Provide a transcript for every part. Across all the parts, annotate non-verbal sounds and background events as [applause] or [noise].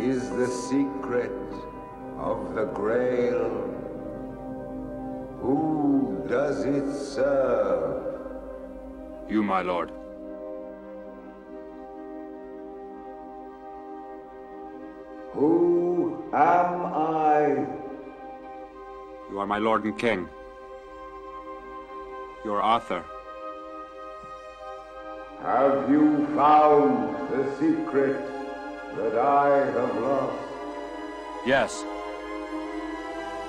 is the secret of the Grail? Who does it serve? You, my lord. Who am I? You are my lord and king. Your Arthur. Have you found the secret that I have lost? Yes.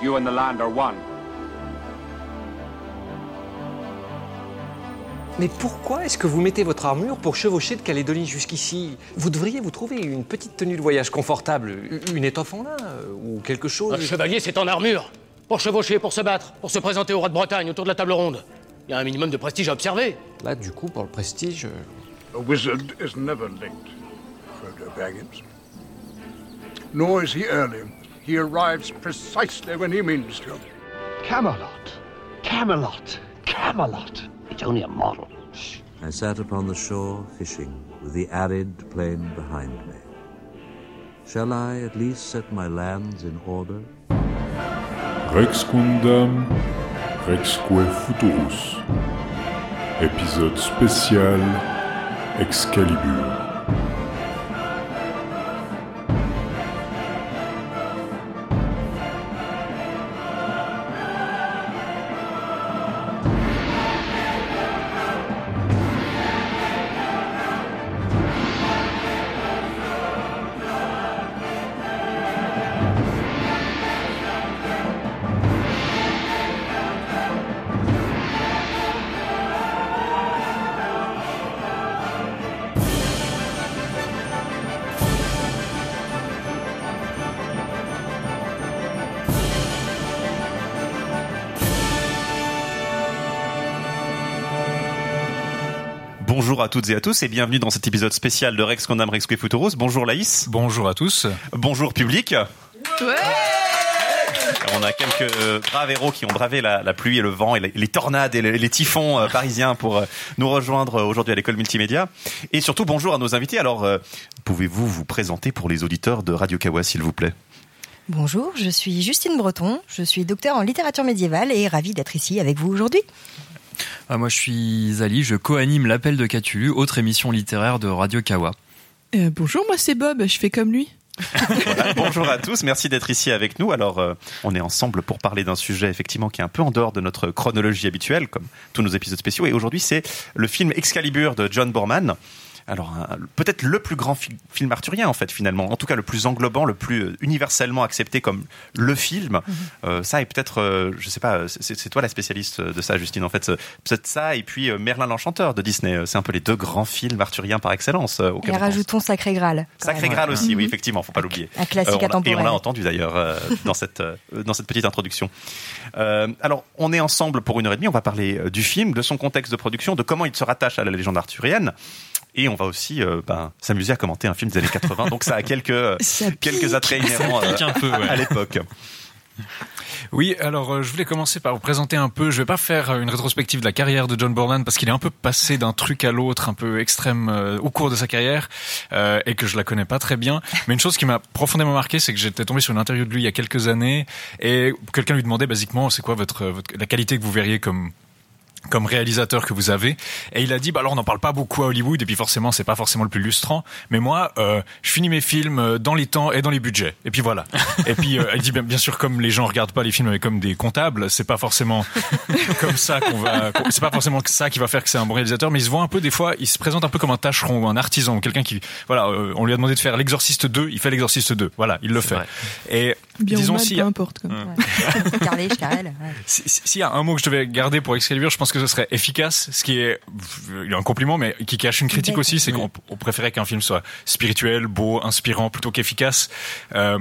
You and the land are one. Mais pourquoi est-ce que vous mettez votre armure pour chevaucher de Calédonie jusqu'ici? Vous devriez vous trouver une petite tenue de voyage confortable, une étoffe en lin euh, ou quelque chose. Un chevalier, c'est en armure. Pour chevaucher, pour se battre, pour se présenter au roi de Bretagne autour de la table ronde. Il y a un minimum de prestige à observer. Là, du coup, pour le prestige. euh, A wizard is never late, Frodo Baggins. Nor is he early. He arrives precisely when he means to. Camelot. Camelot. Camelot. It's only a model. I sat upon the shore fishing, with the arid plain behind me. Shall I at least set my lands in order? Rex Quandam, Rexque Futurus. Épisode spécial Excalibur. Bonjour à toutes et à tous et bienvenue dans cet épisode spécial de Rex Condam Rex Futurus. Bonjour Laïs. Bonjour à tous. Bonjour public. On a quelques euh, braves héros qui ont bravé la, la pluie et le vent et les, les tornades et les, les typhons euh, parisiens pour euh, nous rejoindre aujourd'hui à l'école multimédia. Et surtout bonjour à nos invités. Alors, euh, pouvez-vous vous présenter pour les auditeurs de Radio Kawa, s'il vous plaît? Bonjour, je suis Justine Breton, je suis docteur en littérature médiévale et ravie d'être ici avec vous aujourd'hui. Ah, moi, je suis Zali, je co-anime l'appel de Cthulhu, autre émission littéraire de Radio Kawa. Euh, bonjour, moi c'est Bob, je fais comme lui. Voilà, bonjour à tous, merci d'être ici avec nous. Alors, euh, on est ensemble pour parler d'un sujet effectivement qui est un peu en dehors de notre chronologie habituelle, comme tous nos épisodes spéciaux. Et aujourd'hui, c'est le film Excalibur de John Borman. Alors, peut-être le plus grand fi- film arthurien, en fait, finalement. En tout cas, le plus englobant, le plus euh, universellement accepté comme le film. Euh, ça, et peut-être, euh, je sais pas, c'est c'est toi la spécialiste de ça, Justine. En fait, euh, peut-être ça, et puis euh, Merlin l'Enchanteur de Disney. Euh, C'est un peu les deux grands films arthuriens par excellence. euh, Et rajoutons Sacré Graal. Sacré même. Graal aussi, oui, Mhm. effectivement, faut pas l'oublier. Un classique Euh, on intemporel. Et on l'a entendu d'ailleurs euh, [laughs] dans cette euh, dans cette petite introduction. Euh, alors, on est ensemble pour une heure et demie. On va parler euh, du film, de son contexte de production, de comment il se rattache à la légende arthurienne. Et on va aussi euh, ben, s'amuser à commenter un film des années 80. Donc ça a quelques euh, [laughs] Ça quelques attraits inhérents euh, pique un peu, ouais. à l'époque. Oui, alors euh, je voulais commencer par vous présenter un peu. Je vais pas faire une rétrospective de la carrière de John Borman parce qu'il est un peu passé d'un truc à l'autre, un peu extrême euh, au cours de sa carrière euh, et que je la connais pas très bien. Mais une chose qui m'a profondément marqué, c'est que j'étais tombé sur une interview de lui il y a quelques années et quelqu'un lui demandait basiquement c'est quoi votre, votre la qualité que vous verriez comme comme réalisateur que vous avez et il a dit bah alors on n'en parle pas beaucoup à Hollywood et puis forcément c'est pas forcément le plus lustrant mais moi euh, je finis mes films euh, dans les temps et dans les budgets et puis voilà et puis euh, il dit bien, bien sûr comme les gens regardent pas les films comme des comptables c'est pas forcément [laughs] comme ça qu'on va c'est pas forcément ça qui va faire que c'est un bon réalisateur mais il se voit un peu des fois il se présente un peu comme un tâcheron ou un artisan ou quelqu'un qui voilà euh, on lui a demandé de faire l'exorciste 2 il fait l'exorciste 2 voilà il le fait vrai. et Bien disons ou mal, si peu importe. quoi. Carlet, Carrel. ouais. si- si- S'il y a un mot que je devais garder pour Excalibur, je pense que ce serait efficace, ce qui est il y a un compliment, mais qui cache une critique aussi, c'est qu'on on préférait qu'un film soit spirituel, beau, inspirant, plutôt qu'efficace. Euh,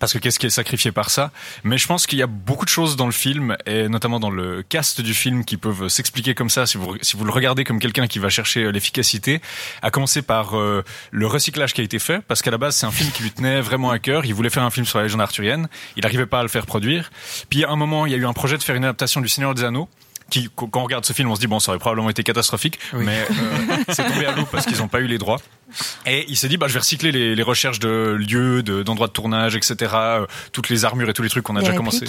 parce que qu'est-ce qui est sacrifié par ça? Mais je pense qu'il y a beaucoup de choses dans le film, et notamment dans le cast du film, qui peuvent s'expliquer comme ça si vous, si vous le regardez comme quelqu'un qui va chercher euh, l'efficacité. À commencer par euh, le recyclage qui a été fait, parce qu'à la base c'est un film qui lui tenait vraiment à cœur. Il voulait faire un film sur la légende arthurienne, il n'arrivait pas à le faire produire. Puis à un moment, il y a eu un projet de faire une adaptation du Seigneur des Anneaux qui, quand on regarde ce film, on se dit bon, ça aurait probablement été catastrophique, mais euh, c'est tombé à l'eau parce qu'ils n'ont pas eu les droits. Et il s'est dit, bah, je vais recycler les, les recherches de lieux, de- d'endroits de, tournage, etc. euh, toutes les armures et tous les trucs qu'on a Les déjà commencé.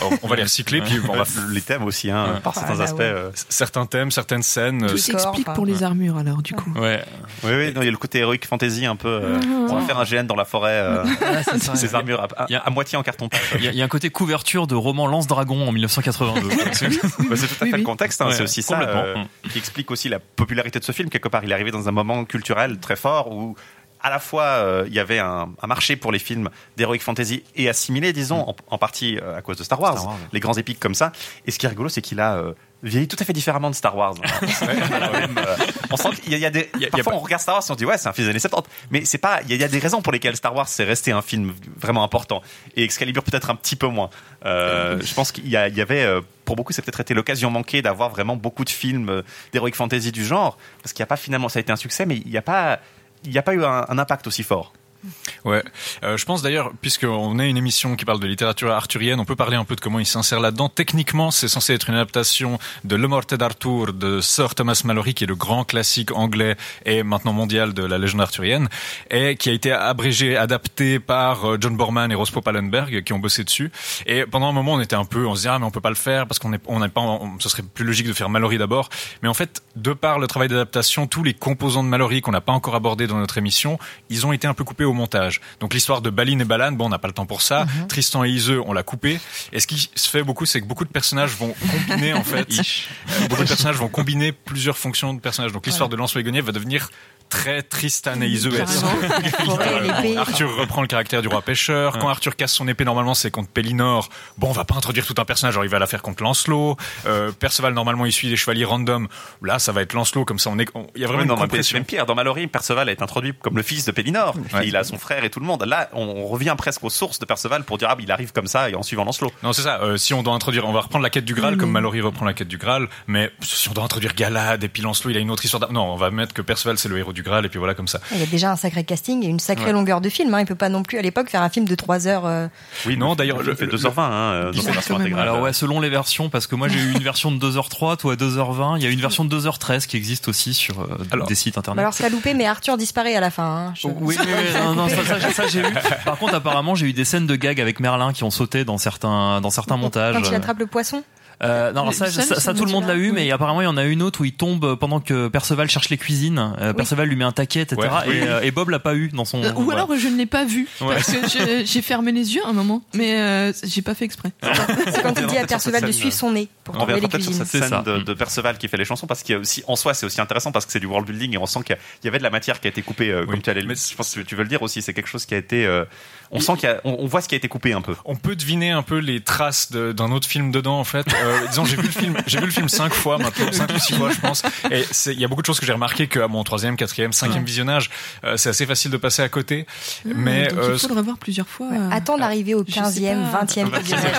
Alors, on va les recycler, puis on va les thèmes aussi, hein, par certains aspects. euh. Certains thèmes, certaines scènes. Tout euh, s'explique pour les armures alors du coup. Ouais. Oui, oui, non, il y a le côté héroïque fantasy un peu. euh, Mhm. On va faire un GN dans la forêt, euh, ça. [laughs] ces armures à, à- à moitié en carton pâte. Il y, a- il y a un côté couverture de roman Lance-Dragon en 1982. [laughs] Bah, c'est tout à fait le contexte, hein, c'est aussi ça euh, qui explique aussi la popularité de ce film. Quelque part, il est arrivé dans un moment culturel très fort où à la fois euh, il y avait un, un marché pour les films d'heroic fantasy et assimilé, disons, en, en partie euh, à cause de Star Wars, Star Wars, ouais. les grands épiques comme ça. Et ce qui est rigolo, c'est qu'il a euh, vieilli tout à fait différemment de Star Wars. [laughs] On sent qu'il y a, il y a des. parfois, on regarde Star Wars et on dit ouais, c'est un film des années 70. Mais c'est pas. Il y, a, il y a des raisons pour lesquelles Star Wars c'est resté un film vraiment important et Excalibur peut-être un petit peu moins. Euh, je pense qu'il y, avait. euh, pour beaucoup, ça a peut-être été l'occasion manquée d'avoir vraiment beaucoup de films euh, d'heroic fantasy du genre, parce qu'il n'y a pas finalement, ça a été un succès, mais il n'y a pas, il n'y a pas eu un, un impact aussi fort. Ouais, Euh, je pense d'ailleurs, puisqu'on est une émission qui parle de littérature arthurienne, on peut parler un peu de comment il s'insère là-dedans. Techniquement, c'est censé être une adaptation de Le Morte d'Arthur de Sir Thomas Malory, qui est le grand classique anglais et maintenant mondial de la légende arthurienne, et qui a été abrégé, adapté par euh, John Borman et Rospo Pallenberg, qui ont bossé dessus. Et pendant un moment, on était un peu, on se disait, ah, mais on peut pas le faire parce qu'on est, on n'est pas, ce serait plus logique de faire Mallory d'abord. Mais en fait, de par le travail d'adaptation, tous les composants de Mallory qu'on n'a pas encore abordés dans notre émission, ils ont été un peu coupés au montage. Donc l'histoire de Balin et Balan, bon, on n'a pas le temps pour ça. Tristan et Iseux, on l'a coupé. Et ce qui se fait beaucoup, c'est que beaucoup de personnages vont combiner, en [laughs] fait, euh, beaucoup de personnages vont combiner plusieurs fonctions de personnages. Donc l'histoire de Lancelot et Guenièvre va devenir très Tristan et. [laughs] Arthur reprend le caractère du roi pêcheur. Quand Arthur casse son épée, normalement, c'est contre Pellinor. Bon, on va pas introduire tout un personnage, alors il va la faire contre Lancelot. Euh, Perceval, normalement, il suit les chevaliers random. Là, ça va être Lancelot, comme ça, on est, on- il y a vraiment Ouais, une compression. Même pire, dans Mallory, Perceval est introduit comme le fils de Pellinor. Et il a son frère et tout le monde. Là, on, revient presque aux sources de Perceval pour dire ah, il arrive comme ça et en suivant Lancelot. Non, c'est ça. Euh, si on doit introduire, on va reprendre la quête du Graal, comme Mallory reprend la quête du Graal. Mais si on doit introduire Galad et puis Lancelot, il a une autre histoire. Non, on va mettre que Perceval c'est le héros du Graal et puis voilà comme ça. Il y a déjà un sacré casting et une sacrée Ouais. longueur de film. Hein. Il peut pas non plus à l'époque faire un film de 3 heures. euh, Oui, non, d'ailleurs, le fait 2h20 hein, dans sa version intégrale. Alors ouais, selon les versions, parce que moi j'ai eu une version de 2h03, toi 2h20, il y a une version de 2h13 qui existe aussi sur euh, des sites bah internet. alors ça a loupé, mais Arthur disparaît à la fin. hein. Je- Oui, oui, oui, non, non, ça, ça, ça, j'ai eu. Par contre, apparemment, j'ai eu des scènes de gag avec Merlin qui ont sauté dans certains, dans certains montages. Quand il attrape le poisson. Euh, non, ça, seul, ça, tout le monde l'a eu, mais apparemment il y en a une autre où il tombe pendant que Perceval cherche les cuisines. Euh, Perceval lui met un taquet, etc. Ouais, et, oui. euh, et Bob l'a pas eu dans son. Euh, Ou voilà. alors je ne l'ai pas vu Ouais. parce que j'ai fermé les yeux un moment, mais euh, j'ai pas fait exprès. C'est quand il dit à Perceval de suivre son nez pour On trouver les peut-être sur cuisines. cette scène de, de Perceval qui fait les chansons parce qu'il y a aussi, en soi, c'est aussi intéressant parce que c'est du world building et on sent qu'il y avait de la matière qui a été coupée, euh, comme tu allais. le- Je pense que tu veux le dire aussi, c'est quelque chose qui a été. On sent qu'il y a, on, on voit ce qui a été coupé un peu. On peut deviner un peu les traces de- d'un autre film dedans en fait. Euh, [laughs] disons j'ai vu le film, j'ai vu le film cinq fois maintenant, cinq ou six fois je pense. Et c'est- il y a beaucoup de choses que j'ai remarqué qu'à mon troisième, quatrième, cinquième Ouais. visionnage, euh, c'est assez facile de passer à côté. mais Donc, euh, il faut le revoir plusieurs fois. euh, Attends d'arriver au 15e, 20e visionnage.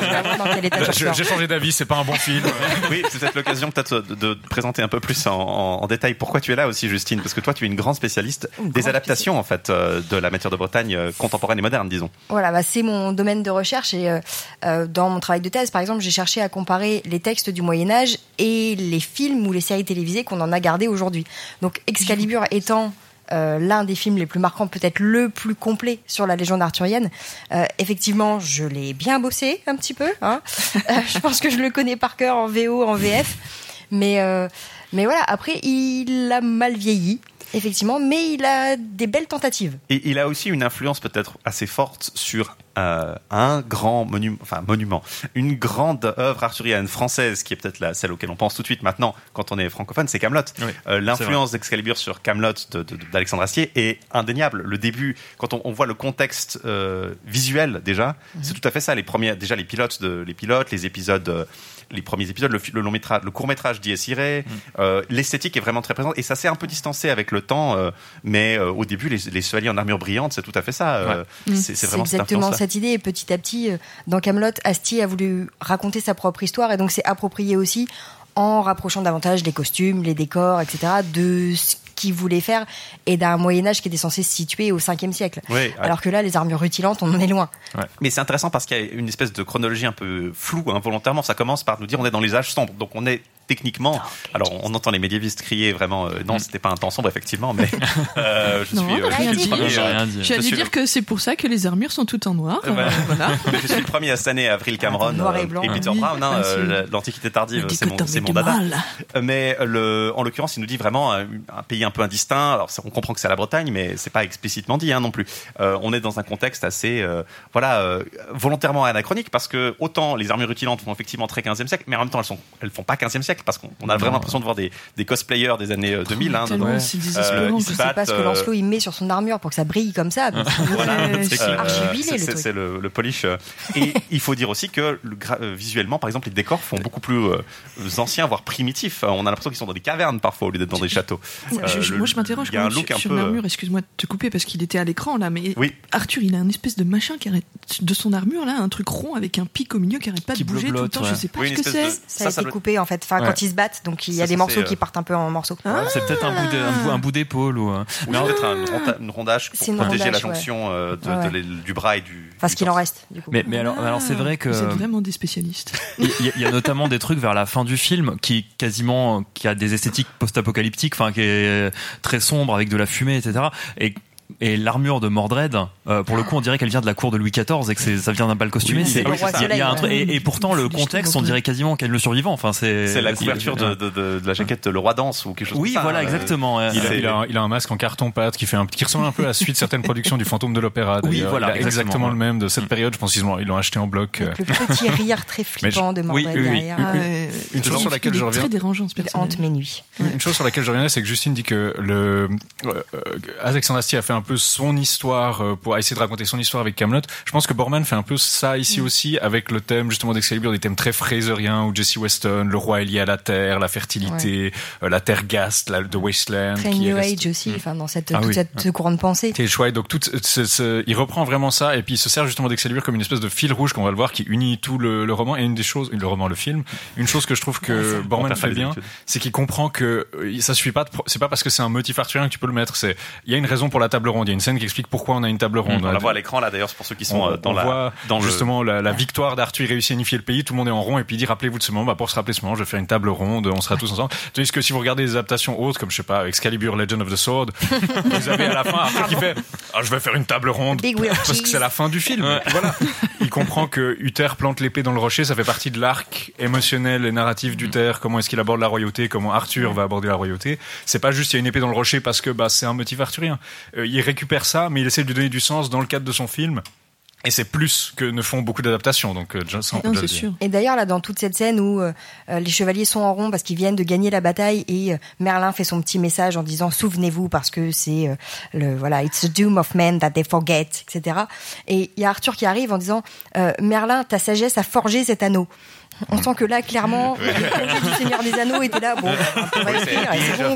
Ressors. j'ai changé d'avis, c'est pas un bon film. [laughs] oui, c'est peut-être l'occasion peut-être de, de te présenter un peu plus en, en- en détail pourquoi tu es là aussi, Justine, parce que toi tu es une grande spécialiste des adaptations en fait euh, de la matière de Bretagne euh, contemporaine et moderne, disons. Voilà, bah, c'est mon domaine de recherche et euh, euh, dans mon travail de thèse, par exemple, j'ai cherché à comparer les textes du Moyen Âge et les films ou les séries télévisées qu'on en a gardés aujourd'hui. Donc Excalibur étant euh, l'un des films les plus marquants, peut-être le plus complet sur la légende arthurienne. Effectivement, je l'ai bien bossé un petit peu. Hein. [laughs] Je pense que je le connais par cœur en VO, en VF. Mais, mais voilà, après, il a mal vieilli, effectivement, mais il a des belles tentatives. Et il a aussi une influence peut-être assez forte sur euh, un grand monument, enfin monument, une grande œuvre arthurienne française qui est peut-être la, celle auquel on pense tout de suite maintenant quand on est francophone, c'est Camelot. Euh, L'influence d'Excalibur sur Camelot d'Alexandre Astier est indéniable. Le début, quand on, on voit le contexte euh, visuel déjà, c'est tout à fait ça. Les premiers, déjà les pilotes, de, les pilotes, les épisodes. Les premiers épisodes, le, long métrage, le court métrage d'I.S. Iré, euh, l'esthétique est vraiment très présente et ça s'est un peu distancé avec le temps, euh, mais euh, au début, les, les chevaliers en armure brillante, c'est tout à fait ça. euh, Mm. C'est c'est vraiment cette exactement cette idée. Et petit à petit, euh, dans Camelot, Astier a voulu raconter sa propre histoire et donc c'est approprié aussi en rapprochant davantage les costumes, les décors, etc. de ce qu'il voulait faire et d'un Moyen Âge qui était censé se situer au 5e siècle. Ouais. Alors que là, les armures rutilantes, on en est loin. Mais c'est intéressant parce qu'il y a une espèce de chronologie un peu floue, involontairement. Ça commence par nous dire on est dans les âges sombres. Donc on est techniquement, alors on entend les médiévistes crier vraiment, euh, Mm. non, c'était pas un temps sombre effectivement, mais [laughs] euh, je Non, suis, euh, je suis rien le dit. premier, J'ai euh, rien dit. je J'allais suis le- dire que c'est pour ça que les armures sont toutes en noir. [laughs] Voilà. je suis le premier à cette année, Avril Cameron noir et blanc. Peter Oui, Brown, hein, l'Antiquité tardive, c'est mon, mon dada. mal. Mais le, en l'occurrence, il nous dit vraiment un, un pays un peu indistinct. Alors, on comprend que c'est la Bretagne, mais c'est pas explicitement dit hein, non plus. Euh, on est dans un contexte assez, euh, voilà, euh, volontairement anachronique parce que autant les armures rutilantes font effectivement très 15e siècle, mais en même temps elles sont, elles font pas 15e siècle parce qu'on on a vraiment l'impression de voir des, des cosplayers des années euh, 2000. hein, tellement, dedans. Euh, désespérant. Je sais pas ce que Lancelot il met sur son armure pour que ça brille comme ça. voilà, c'est Euh, le le, le polish. Et [laughs] il faut dire aussi que le visuellement, par exemple, les décors font beaucoup plus euh, anciens, voire primitifs. On a l'impression qu'ils sont dans des cavernes parfois au lieu d'être dans des châteaux. Euh, je, je- le- moi, je m'interroge quand même sur, sur peu. euh, l'armure. Excuse-moi de te couper parce qu'il était à l'écran là, mais Oui. Arthur, il a un espèce de machin qui arrête de son armure là, un truc rond avec un pic au milieu qui arrête pas Qui de bouger tout le temps. ouais. Je sais pas Oui, ce que c'est. de- Ça, Ça, a ça été coupé en fait. Enfin, Ouais. quand ils se battent, donc il y Ça, a des ça, morceaux qui euh, partent un peu en morceaux. Ah. C'est peut-être un bout d'épaule ou. peut-être un rondage pour protéger la jonction euh, du bras et du. Enfin, du ce qu'il en reste, du coup. Mais, mais alors, alors c'est vrai que Vous êtes vraiment des spécialistes. [laughs] il y, a- il y a notamment des trucs vers la fin du film qui quasiment qui a des esthétiques post-apocalyptiques, enfin qui est très sombre avec de la fumée, etc. Et et l'armure de Mordred, euh, pour le coup, on dirait qu'elle vient de la cour de Louis XIV et que c'est- ça vient d'un bal costumé. Oui, c'est, c'est- oui, c'est il y a- il y a un ça. truc- et, et pourtant, le contexte, on dirait quasiment qu'elle est le survivant. Enfin, c'est, C'est la couverture de, de- de- de la jaquette Le Roi Danse ou quelque chose Oui, comme ça. voilà, hein. exactement. Il a, C'est- il a un, il a un masque en carton-pâte qui fait un, qui ressemble un peu à la suite de certaines productions du Fantôme de l'Opéra. Oui, voilà, Il a exactement, exactement, le même de cette période. Je pense qu'ils l'ont, ils l'ont acheté en bloc. euh. Le petit rire très flippant de oui, Mordred oui, oui. derrière. Une chose sur laquelle je reviens. Très dérangeant ce Il personnage. hante mes nuits. Une chose sur laquelle je reviendrai, c'est que Justine dit que le euh, euh, Alexandre Astier a fait un peu son histoire euh, pour essayer de raconter son histoire avec Camelot. Je pense que Borman fait un peu ça ici Mm. aussi avec le thème justement d'Excalibur, des thèmes très fraseriens où Jesse Weston, le roi est lié à la terre, la fertilité, euh, la terre ghaste, la, de Wasteland. Très qui New Age aussi, enfin, dans cette, Ah toute oui. cette courant de pensée. qui est chouette. Donc tout, ce- ce- il reprend vraiment ça et puis il se sert justement d'Excalibur comme une espèce de fil rouge qu'on va le voir qui unit tout le, le roman et une des choses, le roman, le film, une chose que je trouve que On Borman fait bien, c'est qu'il comprend que euh, ça suffit pas. C'est pas parce que c'est un motif arthurien que tu peux le mettre. C'est il y a une raison pour la table ronde. Il y a une scène qui explique pourquoi on a une table ronde. On la voit à l'écran là d'ailleurs, c'est pour ceux qui sont On, euh, dans on la. voit dans le- justement la, la victoire d'Arthur, il réussit à unifier le pays, tout le monde est en rond et puis il dit rappelez-vous de ce moment, bah, pour se rappeler de ce moment, je vais faire une table ronde, on sera tous ensemble. [laughs] Tandis que si vous regardez des adaptations autres, comme je sais pas, Excalibur, Legend of the Sword, [laughs] vous avez à la fin Arthur qui fait ah, je vais faire une table ronde Big parce que c'est la fin du film. Voilà, [laughs] il comprend que Uther plante l'épée dans le rocher, ça fait partie de l'arc émotionnel et narratif d'Uther. Comment est-ce qu'il aborde la royauté, comment Arthur va aborder la royauté? C'est pas juste il y a une épée dans le rocher parce que bah c'est un motif arthurien. Euh, il récupère ça, mais il essaie de lui donner du sens dans le cadre de son film. Et c'est plus que ne font beaucoup d'adaptations, donc euh, dire. Et d'ailleurs, là, dans toute cette scène où euh, euh, les chevaliers sont en rond parce qu'ils viennent de gagner la bataille et euh, Merlin fait son petit message en disant souvenez-vous parce que c'est euh, le voilà it's the doom of men that they forget, etc. Et il y a Arthur qui arrive en disant Merlin, ta sagesse a forgé cet anneau. On sent que là, clairement, [laughs] le du Seigneur des Anneaux était là. Bon, on et c'est bon.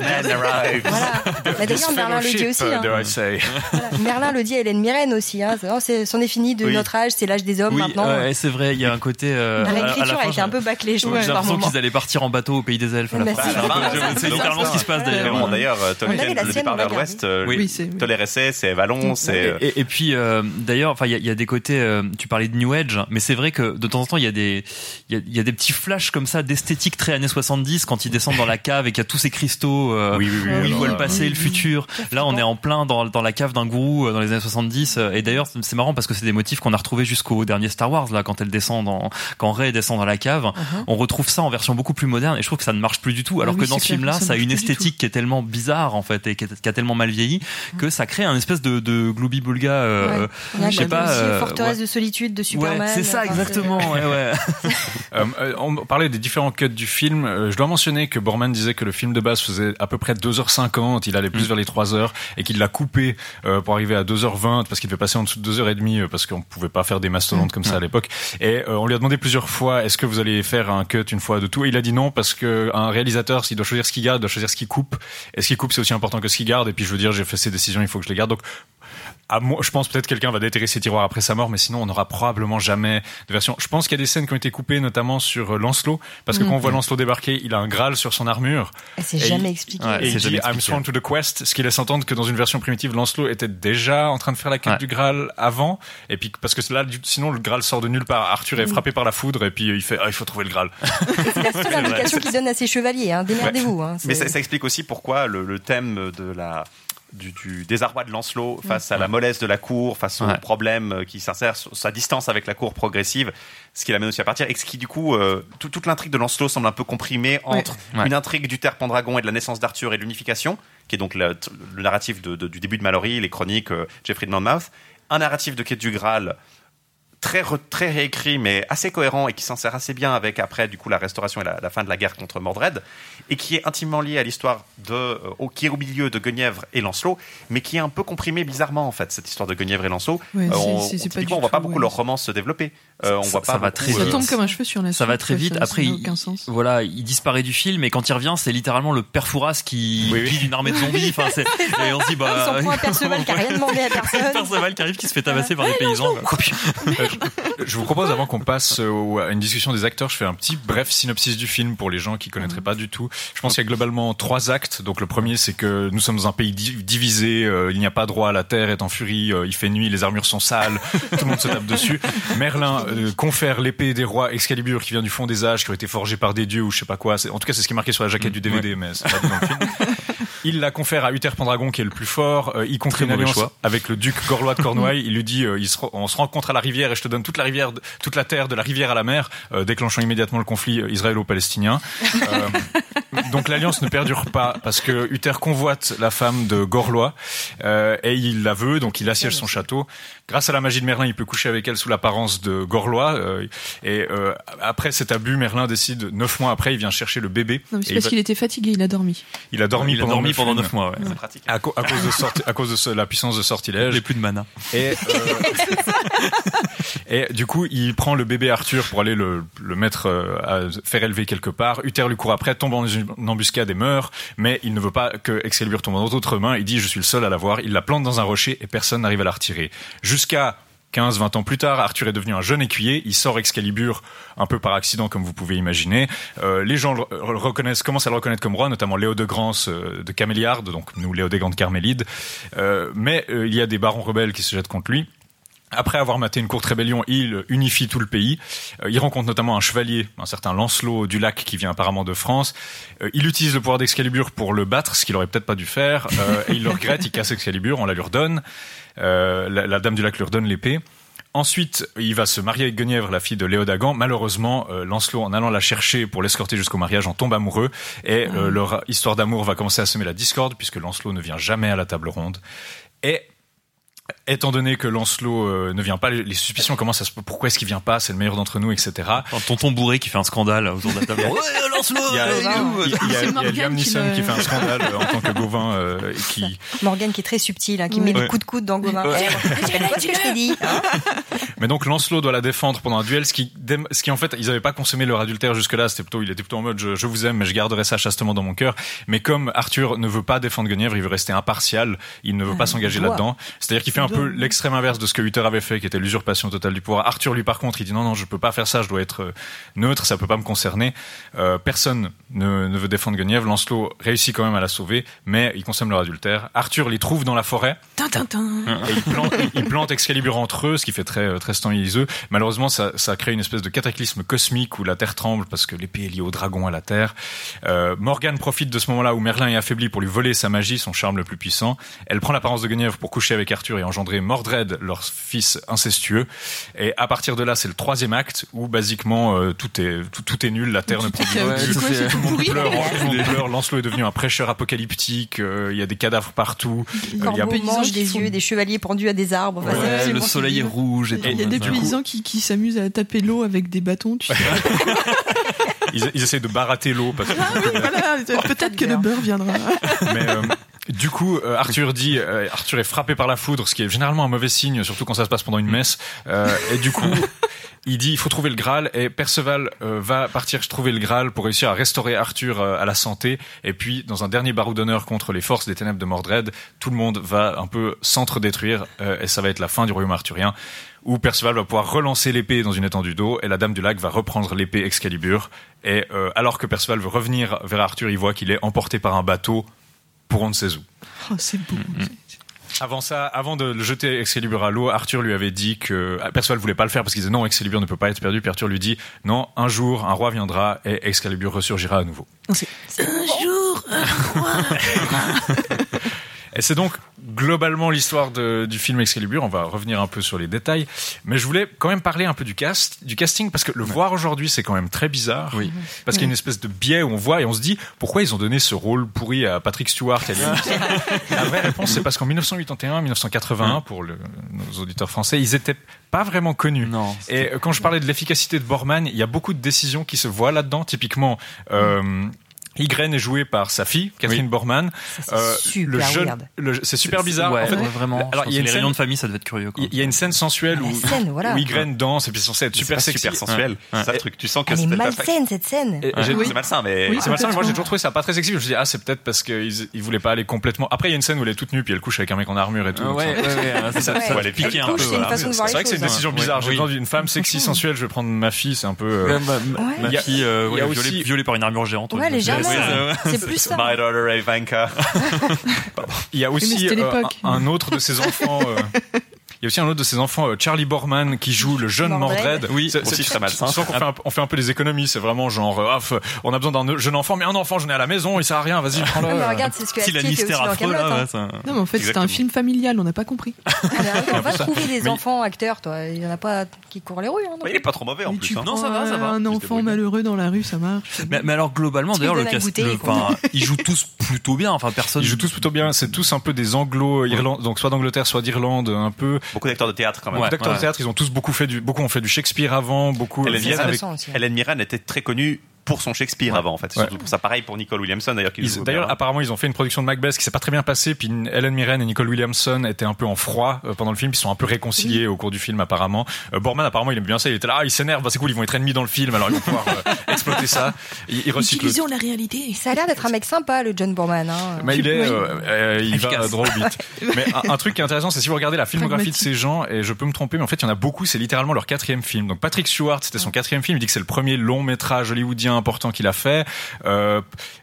Voilà. Mais d'ailleurs, Merlin le dit aussi. hein. Say. Voilà. Merlin le dit à Hélène Mirren aussi. Hein. C'est- oh, C'en est fini de Oui. notre âge, c'est l'âge des hommes Oui, maintenant. c'est vrai, il y a un côté. euh, réécriture fin, a été un peu bâclée, je trouve, J'ai l'impression qu'ils allaient partir en bateau au pays des elfes c'est- littéralement ce qui se passe d'ailleurs. d'ailleurs, euh, Tolkien, le départ vers l'ouest, euh, c'est- Toléressé, c'est Vallon, c'est. euh, Et, puis d'ailleurs, enfin il y a, des côtés. tu parlais de New Age, mais c'est vrai que de temps en temps il y a des il y a, des petits flashs comme ça d'esthétique très années 70 quand ils descendent dans la cave et qu'il y a tous ces cristaux euh, Oui, oui, oui, où oui, ils voient le passé, le futur. Là on est en plein dans, dans la cave d'un gourou euh, dans les années 70 euh, et d'ailleurs c'est marrant parce que c'est des motifs qu'on a retrouvés jusqu'au dernier Star Wars là quand elle descend dans quand Rey descend dans la cave. On retrouve ça en version beaucoup plus moderne et je trouve que ça ne marche plus du tout alors Ah oui, que dans ce film là clair, ça ça a une esthétique qui est tellement bizarre en fait et qui, est- qui a tellement mal vieilli que ça crée un espèce de, de glooby boulga euh, Ouais. Je sais comme pas aussi euh, Forteresse ouais. de solitude de Superman. Ouais, c'est ça exactement. Ouais, ouais. [laughs] Euh, on parlait des différents cuts du film. Euh, je dois mentionner que Borman disait que le film de base faisait à peu près 2h50, il allait plus vers les 3 heures et qu'il l'a coupé euh, pour arriver à 2h20 parce qu'il devait passer en dessous de 2h30 euh, parce qu'on pouvait pas faire des mastodontes comme ça à l'époque. Et on lui a demandé plusieurs fois est-ce que vous allez faire un cut une fois de tout? Et il a dit non parce que un réalisateur s'il doit choisir ce qu'il garde, il doit choisir ce qu'il coupe. Et ce qu'il coupe c'est aussi important que ce qu'il garde et puis je veux dire j'ai fait ces décisions, il faut que je les garde. Donc à moi, je pense peut-être quelqu'un va déterrer ses tiroirs après sa mort, mais sinon on n'aura probablement jamais de version. Je pense qu'il y a des scènes qui ont été coupées, notamment sur euh, Lancelot, parce que quand on voit Lancelot débarquer, il a un Graal sur son armure. Et c'est Et jamais il- expliqué. et il dit I'm sworn to the quest, ce qui laisse entendre que dans une version primitive, Lancelot était déjà en train de faire la quête Ouais. du Graal avant, et puis parce que là, sinon le Graal sort de nulle part. Arthur est Mhm. frappé par la foudre, et puis euh, il fait ah, il faut trouver le Graal. [laughs] C'est la seule indication qu'il donne à ses chevaliers. Hein. Démerdez-vous. Hein. Mais ça, ça explique aussi pourquoi le, le thème de la du, du désarroi de Lancelot Mm. face à la mollesse de la cour, face aux Ouais. problèmes euh, qui s'insèrent, sa distance avec la cour progressive, ce qui l'amène aussi à partir, et ce qui du coup, euh, tout- toute l'intrigue de Lancelot semble un peu comprimée entre Ouais. une intrigue du Terre Pendragon et de la naissance d'Arthur et de l'unification, qui est donc le, le narratif de- de- du début de Mallory, les chroniques, euh, Geoffrey de Monmouth, un narratif de quête du Graal très, très réécrit mais assez cohérent et qui s'insère assez bien avec après du coup la restauration et la, la fin de la guerre contre Mordred et qui est intimement lié à l'histoire de euh, au, qui est au milieu de Guenièvre et Lancelot mais qui est un peu comprimé bizarrement en fait cette histoire de Guenièvre et Lancelot Ouais, Euh, on, on- typiquement, voit pas tout, beaucoup ouais. leur romance se développer Euh, on Ça- voit ça pas va Ça vite. tombe comme un cheveu sur la. Ça va très vite. ça- Après, il, aucun sens. voilà, il disparaît du film et quand il revient, c'est littéralement le père Fouras qui Oui, oui. guide une armée de zombies. Enfin, c'est- [laughs] et on se dit, bah, Ils un Perceval qui a rien [laughs] demandé à personne. Perceval qui arrive, qui se fait tabasser par des paysans. quoi. [laughs] Je vous propose avant qu'on passe euh, à une discussion des acteurs, je fais un petit bref synopsis du film pour les gens qui connaîtraient pas du tout. Je pense qu'il y a globalement trois actes. Donc le premier, c'est que nous sommes un pays di- divisé, euh, il n'y a pas droit, la terre est en furie, euh, il fait nuit, les armures sont sales, tout le monde se tape dessus. Merlin euh, confère l'épée des rois Excalibur qui vient du fond des âges, qui ont été forgés par des dieux ou je sais pas quoi. En tout cas, c'est ce qui est marqué sur la jaquette du DVD, mais c'est pas dit dans le film. [laughs] Il la confère à Uther Pendragon qui est le plus fort. Euh, il Très une alliance choix. avec le duc Gorlois de Cornouailles. Il lui dit euh, il se re- on se rencontre à la rivière et je te donne toute la rivière, de- toute la terre de la rivière à la mer, euh, déclenchant immédiatement le conflit euh, israélo-palestinien. Euh, donc l'alliance ne perdure pas parce que Uther convoite la femme de Gorlois euh, et il la veut, donc il assiège son château. Grâce à la magie de Merlin, il peut coucher avec elle sous l'apparence de Gorlois. euh, et euh, après cet abus, Merlin décide neuf mois après, il vient chercher le bébé. Non, mais c'est parce va- qu'il était fatigué, il a dormi. il a dormi Il a pendant dormi neuf pendant neuf mois, ouais. c'est pratique À, co- à cause de sorti- à cause de ce- la puissance de sortilège. J'ai plus de mana. Et, euh, [laughs] et du coup, il prend le bébé Arthur pour aller le, le mettre euh, à faire élever quelque part. Uther lui court après, tombe en une embuscade et meurt. Mais il ne veut pas que Excalibur tombe dans d'autres mains. Il dit je suis le seul à l'avoir. Il la plante dans un rocher et personne n'arrive à la retirer. Jusqu'à 15, 20 ans plus tard, Arthur est devenu un jeune écuyer. Il sort Excalibur un peu par accident, comme vous pouvez imaginer. Euh, les gens reconnaissent, commencent à le reconnaître comme roi, notamment Léo de Grance euh, de Caméliard, donc nous Léo de Carmélide. Euh, mais il y a des barons rebelles qui se jettent contre lui. Après avoir maté une courte rébellion, il unifie tout le pays. Euh, il rencontre notamment un chevalier, un certain Lancelot du Lac, qui vient apparemment de France. Euh, il utilise le pouvoir d'Excalibur pour le battre, ce qu'il aurait peut-être pas dû faire. Euh, [laughs] et il le regrette, il casse Excalibur, on la lui redonne. La, la dame du Lac lui redonne l'épée. Ensuite, il va se marier avec Guenièvre, la fille de Léodagan. Malheureusement, euh, Lancelot, en allant la chercher pour l'escorter jusqu'au mariage, en tombe amoureux. Et euh, leur histoire d'amour va commencer à semer la discorde, puisque Lancelot ne vient jamais à la table ronde. Et étant donné que Lancelot euh, ne vient pas, les, suspicions commencent à se... Pourquoi est-ce qu'il vient pas C'est le meilleur d'entre nous, etc. Un tonton bourré qui fait un scandale autour de la table. [laughs] Ouais, Lancelot Il y a, euh, il y a- il y a- il y a Morgane Liam qui Neeson le- qui fait un scandale euh, en tant que Gauvin, euh, qui... Morgane qui est très subtil, hein, qui Ouais. met des coups de coude dans Gauvin. Ouais. Tu fais quoi ce que je t'ai dit hein [laughs] Mais donc Lancelot doit la défendre pendant un duel, ce qui, ce qui en fait, ils n'avaient pas consommé leur adultère jusque-là. C'était plutôt, il était plutôt en mode, je, je vous aime, mais je garderai ça chastement dans mon cœur. Mais comme Arthur ne veut pas défendre Guenièvre, il veut rester impartial. Il ne veut pas s'engager là-dedans. C'est-à-dire qu'il fait un peu l'extrême inverse de ce que Uther avait fait, qui était l'usurpation totale du pouvoir. Arthur, lui, par contre, il dit non, non, je peux pas faire ça. Je dois être euh, neutre. Ça peut pas me concerner. Euh, personne ne, ne veut défendre Guenièvre. Lancelot réussit quand même à la sauver, mais ils consomment leur adultère. Arthur les trouve dans la forêt. Tintintin. Et il plante, il plante Excalibur entre eux, ce qui fait très euh, Tristan et Iseult. Malheureusement, ça, ça crée une espèce de cataclysme cosmique où la Terre tremble parce que l'épée est liée au dragon à la Terre. Euh, Morgane profite de ce moment-là où Merlin est affaibli pour lui voler sa magie, son charme le plus puissant. Elle prend l'apparence de Guenièvre pour coucher avec Arthur et engendrer Mordred, leur fils incestueux. Et à partir de là, c'est le troisième acte où basiquement euh, tout est tout, tout est nul, la Terre ne Tout produit plus. tout le [laughs] monde pourri. pleure, tout le monde pleure. Lancelot est devenu un prêcheur apocalyptique. euh, Il y a des cadavres partout. Il y a mange qui des font- yeux, des chevaliers pendus à des arbres. Ouais, le soleil est rouge et. Il y a des paysans qui, qui s'amusent à taper l'eau avec des bâtons, tu sais. [laughs] Ils, ils essaient de barater l'eau parce que Ah oui, [laughs] voilà, peut-être que le beurre viendra. Mais euh, du coup, euh, Arthur dit, euh, Arthur est frappé par la foudre, ce qui est généralement un mauvais signe, surtout quand ça se passe pendant une messe. Euh, et du coup, [laughs] il dit il faut trouver le Graal et Perceval euh, va partir trouver le Graal pour réussir à restaurer Arthur euh, à la santé et puis dans un dernier barreau d'honneur contre les forces des ténèbres de Mordred tout le monde va un peu s'entre-détruire euh, et ça va être la fin du royaume arthurien où Perceval va pouvoir relancer l'épée dans une étendue d'eau et la Dame du Lac va reprendre l'épée Excalibur et euh, alors que Perceval veut revenir vers Arthur il voit qu'il est emporté par un bateau pour on ne sait où Oh, c'est beau. avant ça, avant de le jeter Excalibur à l'eau, Arthur lui avait dit que ah, Perceval voulait pas le faire parce qu'il disait non, Excalibur ne peut pas être perdu. Puis Arthur lui dit non, un jour un roi viendra et Excalibur ressurgira à nouveau. Un jour, un roi. [laughs] Et c'est donc globalement l'histoire du film Excalibur. On va revenir un peu sur les détails, mais je voulais quand même parler un peu du cast, du casting, parce que le voir aujourd'hui c'est quand même très bizarre. Oui. Parce qu'il y a une espèce de biais où on voit et on se dit pourquoi ils ont donné ce rôle pourri à Patrick Stewart. et à [laughs] La vraie réponse c'est parce qu'en 1981, 1981 pour le- nos auditeurs français, ils étaient pas vraiment connus. Et euh, quand je parlais de l'efficacité de Borman, il y a beaucoup de décisions qui se voient là-dedans. Typiquement. Euh, Ygren est joué par sa fille, Catherine Borman. Euh, c'est super le jeune, c'est super bizarre. Ouais, en fait, ouais, vraiment. Alors, Je il y a une les scène- réunions de famille, ça devait être curieux. Quoi. il y a une scène sensuelle où, scène, voilà. où Ygren danse et puis c'est censé être super sexy. super sensuel. Ouais. C'est ça le truc. Tu sens que c'est malsaine cette scène. J'ai- C'est malsain, mais c'est malsain, mais moi j'ai toujours trouvé ça pas très sexy. Je me suis dit, ah, c'est peut-être parce qu'ils ils voulaient pas aller complètement. Après, il y a une scène où elle est toute nue, puis elle couche avec un mec en armure et tout. Ah ouais, ça- ouais, [laughs] ça, les les piquer un peu. c'est vrai que c'est une choses, décision hein. bizarre. J'ai oui. besoin d'une femme sexy, sensuelle, je vais prendre ma fille, c'est un peu. euh, ma, fille, euh, violée par une armure géante. Légèrement. C'est plus ça. My daughter Ivanka. [laughs] Il y a aussi euh, un, un autre de ses enfants. euh, [laughs] y a aussi un autre de ses enfants, euh, Charlie Borman, qui joue le jeune Mordred. Mordred. Oui, C'est- aussi très malsain. sens qu'on fait un, on fait un peu des économies. C'est vraiment genre, euh, ah, on a besoin d'un jeune enfant, mais un enfant, j'en ai à la maison, il sert à rien. Vas-y, prends-le. Non, mais regarde, c'est ce que Si Astier fait aussi Lannister dans affreux, là, hein. ouais, ça- Non, mais en fait, c'est un film familial, on n'a pas compris. Ah, [laughs] On va trouver des Mais- enfants acteurs, toi. Il y en a pas qui courent les rues. hein, Il est pas trop mauvais en Mais plus. hein. Non, ça va, ça va. Un enfant malheureux dans la rue, ça marche. Mais, alors globalement, d'ailleurs, le cast, ils jouent tous plutôt bien. Enfin, personne. Ils jouent tous plutôt bien. C'est tous un peu des anglo donc soit d'Angleterre, soit d'Irlande, un peu. Beaucoup d'acteurs de théâtre quand même. Ouais. Beaucoup d'acteurs de théâtre, ils ont tous beaucoup fait du, beaucoup ont fait du Shakespeare avant, beaucoup. Hélène Ça, Mirren, avec- aussi. Hélène Mirren était très connue pour son Shakespeare avant en fait. C'est Ouais. Surtout pour ça pareil pour Nicole Williamson d'ailleurs Ils- D'ailleurs, apparemment, ils ont fait une production de Macbeth qui s'est pas très bien passée. Puis Helen Mirren et Nicole Williamson étaient un peu en froid euh, pendant le film. Ils sont un peu réconciliés au cours du film, apparemment. Euh, Borman, apparemment, il aime bien ça. Il était là, ah, il s'énerve. Bah, c'est cool, ils vont être ennemis dans le film. Alors, ils vont pouvoir euh, [laughs] exploiter ça. Il, il recycle. Utilisons la réalité. Ça a l'air d'être un mec sympa, le John Borman. Hein. Mais il est, Oui. euh, il va droit au. [laughs] Mais un, un truc qui est intéressant, c'est si vous regardez la filmographie de ces gens, et je peux me tromper, mais en fait, il y en a beaucoup, c'est littéralement leur quatrième film. Donc Patrick Stewart, c'était son quatrième film. Il dit que c'est le premier long métrage hollywoodien important qu'il a fait. Euh,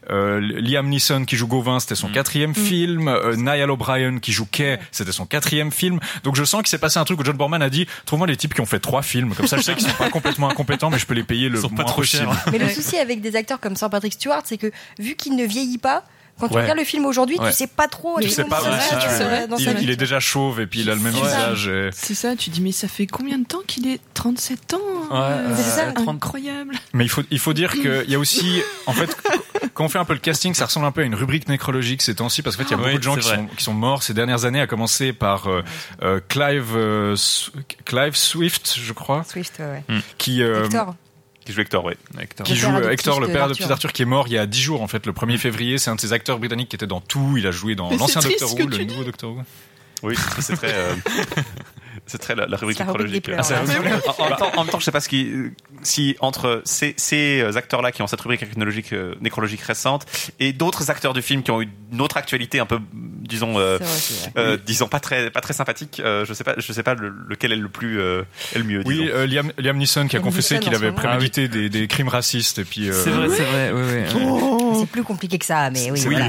euh, Liam Neeson qui joue Gauvin, c'était son quatrième film. Euh, Niall O'Brien qui joue Kay, c'était son quatrième film. Donc je sens qu'il s'est passé un truc où John Borman a dit, trouve-moi les types qui ont fait trois films. Comme ça, je sais qu'ils sont pas [laughs] complètement incompétents, mais je peux les payer le Ils sont pas moins trop possible. chers. Mais le souci avec des acteurs comme Sir Patrick Stewart, c'est que vu qu'il ne vieillit pas, quand tu Ouais. regardes le film aujourd'hui, Ouais. tu sais pas trop. Tu sais pas, ça ouais, va, c'est tu vrai. sais, dans Il, est déjà chauve et puis il a le même C'est visage. et- C'est ça, tu dis, mais ça fait combien de temps qu'il est 37 ans Ouais, C'est ça. Incroyable. Mais il faut, il faut dire qu'il y a aussi, en fait, quand on fait un peu le casting, ça ressemble un peu à une rubrique nécrologique ces temps-ci, parce qu'en fait, il y a Oui, beaucoup de gens c'est qui sont, qui sont morts ces dernières années, à commencer par euh, euh, Clive, euh, Clive Swift, je crois, Swift, ouais. qui, euh, Hector. Qui joue Hector, ouais. qui Le joue père adoptif Hector, le de père de Arthur. petit Arthur, qui est mort il y a 10 jours, en fait, le 1er février. C'est un de ces acteurs britanniques qui était dans tout. Il a joué dans l'ancien Doctor Who, le nouveau Doctor Who. Oui, c'est c'est très. euh, [laughs] C'est très la, la rubrique pleurs, Ah, en, en même temps, en même temps, je sais pas ce qui, si entre ces, ces acteurs-là qui ont cette rubrique technologique, euh, nécrologique récente et d'autres acteurs du film qui ont eu une autre actualité un peu, disons, euh, euh, disons pas très, pas très sympathique. euh, je sais pas, je sais pas le- lequel est le plus, euh, est le mieux. Oui, euh, Liam, Liam Neeson qui a Liam confessé qu'il avait prémédité des, des crimes racistes et puis. euh, C'est vrai, c'est vrai. Ouais, ouais. C'est plus compliqué que ça, mais oui. Oui. voilà.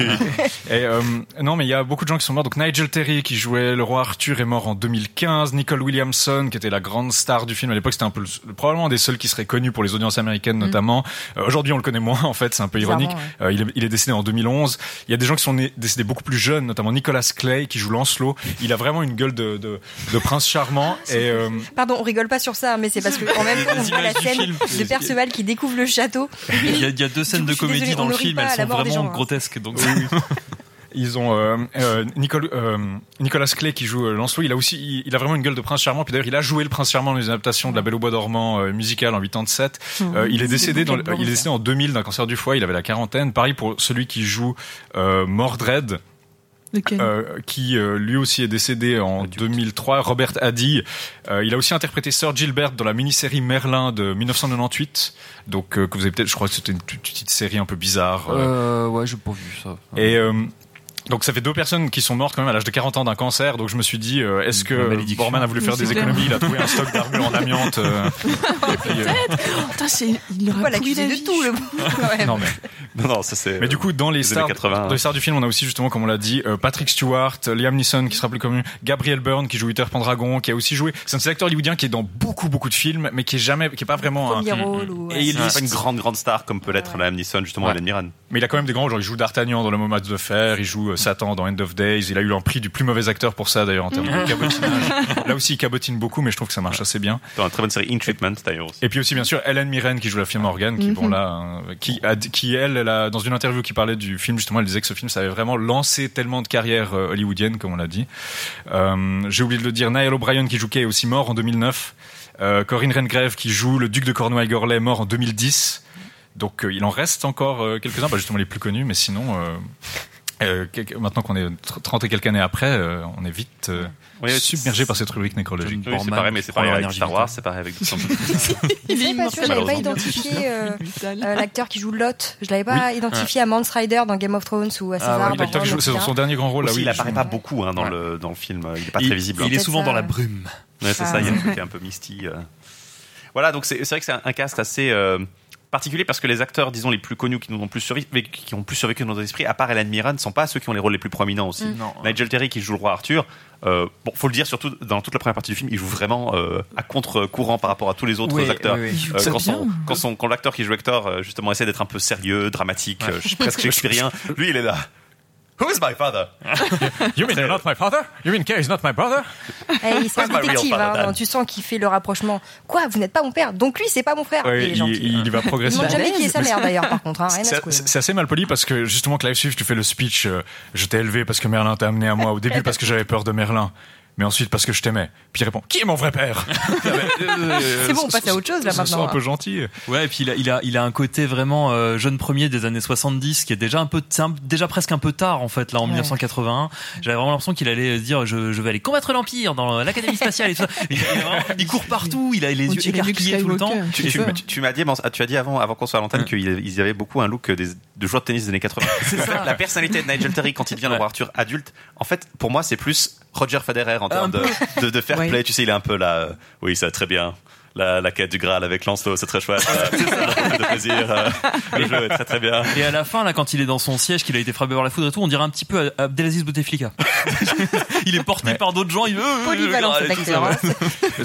Et euh, non, mais il y a beaucoup de gens qui sont morts. Donc Nigel Terry qui jouait le roi Arthur est mort en 2015. Nicole Williamson qui était la grande star du film à l'époque, c'était un peu le- probablement un des seuls qui serait connu pour les audiences américaines notamment. Euh, Aujourd'hui, on le connaît moins [laughs] en fait, c'est un peu ironique. Euh, il, est, il est décédé en 2011. Il y a des gens qui sont décédés beaucoup plus jeunes, notamment Nicolas Clay qui joue Lancelot. Il a vraiment une gueule de, de, de prince charmant [laughs] et euh, Pardon, on rigole pas sur ça, mais c'est parce que en même temps, on voit la scène film. de Perceval qui découvre le château. Il y, a, il y a deux scènes de comédie désolée, dans le film, à elles la sont mort des vraiment gens, hein. grotesques. Donc [laughs] Ils ont euh, euh, Nicole, euh, Nicolas Clay qui joue euh, Lancelot. Il a aussi, il, il a vraiment une gueule de prince charmant. Puis d'ailleurs, il a joué le prince charmant dans les adaptations de La Belle au bois dormant euh, musicale en 87. Euh, il est décédé dans, il est décédé en 2000 d'un cancer du foie. Il avait la quarantaine. Pareil pour celui qui joue euh, Mordred. Euh, qui euh, lui aussi est décédé en 2003, Robert Addy. Euh, il a aussi interprété Sir Gilbert dans la mini-série Merlin de 1998. Donc euh, que vous avez peut-être, je crois que c'était une petite série un peu bizarre. euh, Euh, ouais, j'ai pas vu ça. Et euh, donc ça fait deux personnes qui sont mortes quand même à l'âge de 40 ans d'un cancer. Donc je me suis dit, euh, est-ce que. Borman a voulu faire des économies? Il a trouvé un stock d'armure en amiante. euh, [laughs] euh, Oh, putain, c'est, il leur Faut a pourri l'accuser la de vie. tout, le quand [laughs] même. [laughs] non mais Non, non, ça c'est. Mais du coup, dans les les stars, années 80, dans les stars du film, on a aussi justement, comme on l'a dit, euh, Patrick Stewart, Liam Neeson qui sera plus connu, Gabriel Byrne qui joue Uther Pendragon, qui a aussi joué. C'est un de ces acteurs hollywoodiens qui est dans beaucoup beaucoup de films, mais qui est jamais, qui est pas vraiment un. Rôle ou. Et il n'est pas une grande grande star comme peut l'être Liam Neeson justement Ouais. Helen Mirren. Mais il a quand même des grands. Genre, il joue D'Artagnan dans Le Moment de Fer, il joue euh, Satan dans End of Days. Il a eu un prix du plus mauvais acteur pour ça d'ailleurs en termes de cabotinage. [laughs] Là aussi, il cabotine beaucoup, mais je trouve que ça marche assez bien. Dans une très bonne série In Treatment d'ailleurs aussi. Et puis aussi bien sûr Helen Mirren qui joue la fille Morgan, qui bon là, euh, qui a, qui elle, elle a, dans une interview qui parlait du film justement, elle disait que ce film ça avait vraiment lancé tellement de carrières euh, hollywoodiennes comme on l'a dit. Euh, J'ai oublié de le dire, Niall O'Brien qui joue Kay est aussi mort en 2009. Euh, Corinne Rengrave qui joue le duc de Cornouailles-Gorlais mort en 2010. Donc euh, il en reste encore euh, quelques-uns, pas justement les plus connus, mais sinon. Euh, euh, maintenant qu'on est tr- 30 et quelques années après, euh, on est vite euh, Oui, submergé par cette rubrique nécrologique. Oui, c'est pareil, mais c'est pareil avec Star. Wars, c'est pareil avec d'autres Je sais pas sûr, j'avais pas identifié euh, [laughs] euh, l'acteur qui joue Lot. Je l'avais pas identifié à Mance Rider dans Game of Thrones ou à César. Ah, oui, dans l'acteur qui joue, c'est son dernier grand rôle. là, oui, il apparaît je- pas beaucoup hein, dans le dans le film. Il est pas Il, très visible. il est souvent dans la brume. C'est Ah. ça, il y a un côté un peu misty. Voilà, donc c'est vrai que c'est un, un cast assez euh, particulier parce que les acteurs, disons, les plus connus qui nous ont plus survécu, qui ont plus survécu dans nos esprits, à part Helen Mirren, ne sont pas ceux qui ont les rôles les plus prominents aussi. Non. Nigel Terry qui joue le roi Arthur, euh, bon, faut le dire, surtout dans toute la première partie du film, il joue vraiment euh, à contre-courant par rapport à tous les autres Oui, acteurs. oui, oui. Euh, quand, son, quand, son- quand l'acteur qui joue Hector euh, justement essaie d'être un peu sérieux, dramatique, euh, presque [laughs] shakespearien, lui il est là. Who is my father? [laughs] You mean you're not my father? You mean Kay is not my brother? Eh, c'est un Where's my real détective, father, hein, tu sens qu'il fait le rapprochement. Quoi, vous n'êtes pas mon père, donc lui c'est pas mon frère. Ouais, il il, il va Il demande progressivement. jamais qui est sa mère d'ailleurs, par contre. Hein, rien à C'est assez mal poli parce que justement Clive Swift tu fais le speech euh, je t'ai élevé parce que Merlin t'a amené à moi au début [laughs] parce que j'avais peur de Merlin mais ensuite parce que je t'aimais puis il répond qui est mon vrai père? [laughs] C'est bon, on passe à autre chose, là, maintenant, soit un peu gentil Ouais, et puis il a, il a, il a un côté vraiment euh, jeune premier des années 70 qui est déjà un peu, c'est un- déjà presque un peu tard en fait là en Ouais. 1981. J'avais vraiment l'impression qu'il allait se dire je, je vais aller combattre l'empire dans l'académie spatiale et tout ça. [laughs] Il, vraiment- court partout, il a les On yeux écarquillés tout le temps. Tu, m'as dit, avant- tu as dit avant, avant qu'on soit à l'antenne qu'ils avaient beaucoup un look des, de joueurs de tennis des années 80. [laughs] C'est ça. La personnalité de Nigel Terry quand il devient le Ouais. roi Arthur adulte, en fait, pour moi, c'est plus Roger Federer en termes de, de, de fair play. Tu sais, il est un peu là. euh, oui, ça très bien. La, la quête du Graal avec Lancelot, c'est très chouette. [laughs] Euh, de plaisir. euh, le jeu est très très bien. Et à la fin, là, quand il est dans son siège, qu'il a été frappé par la foudre et tout, on dirait un petit peu Abdelaziz Bouteflika. [laughs] il est porté Ouais. par d'autres gens, il veut. Polyvalent, cet acteur, ça, hein.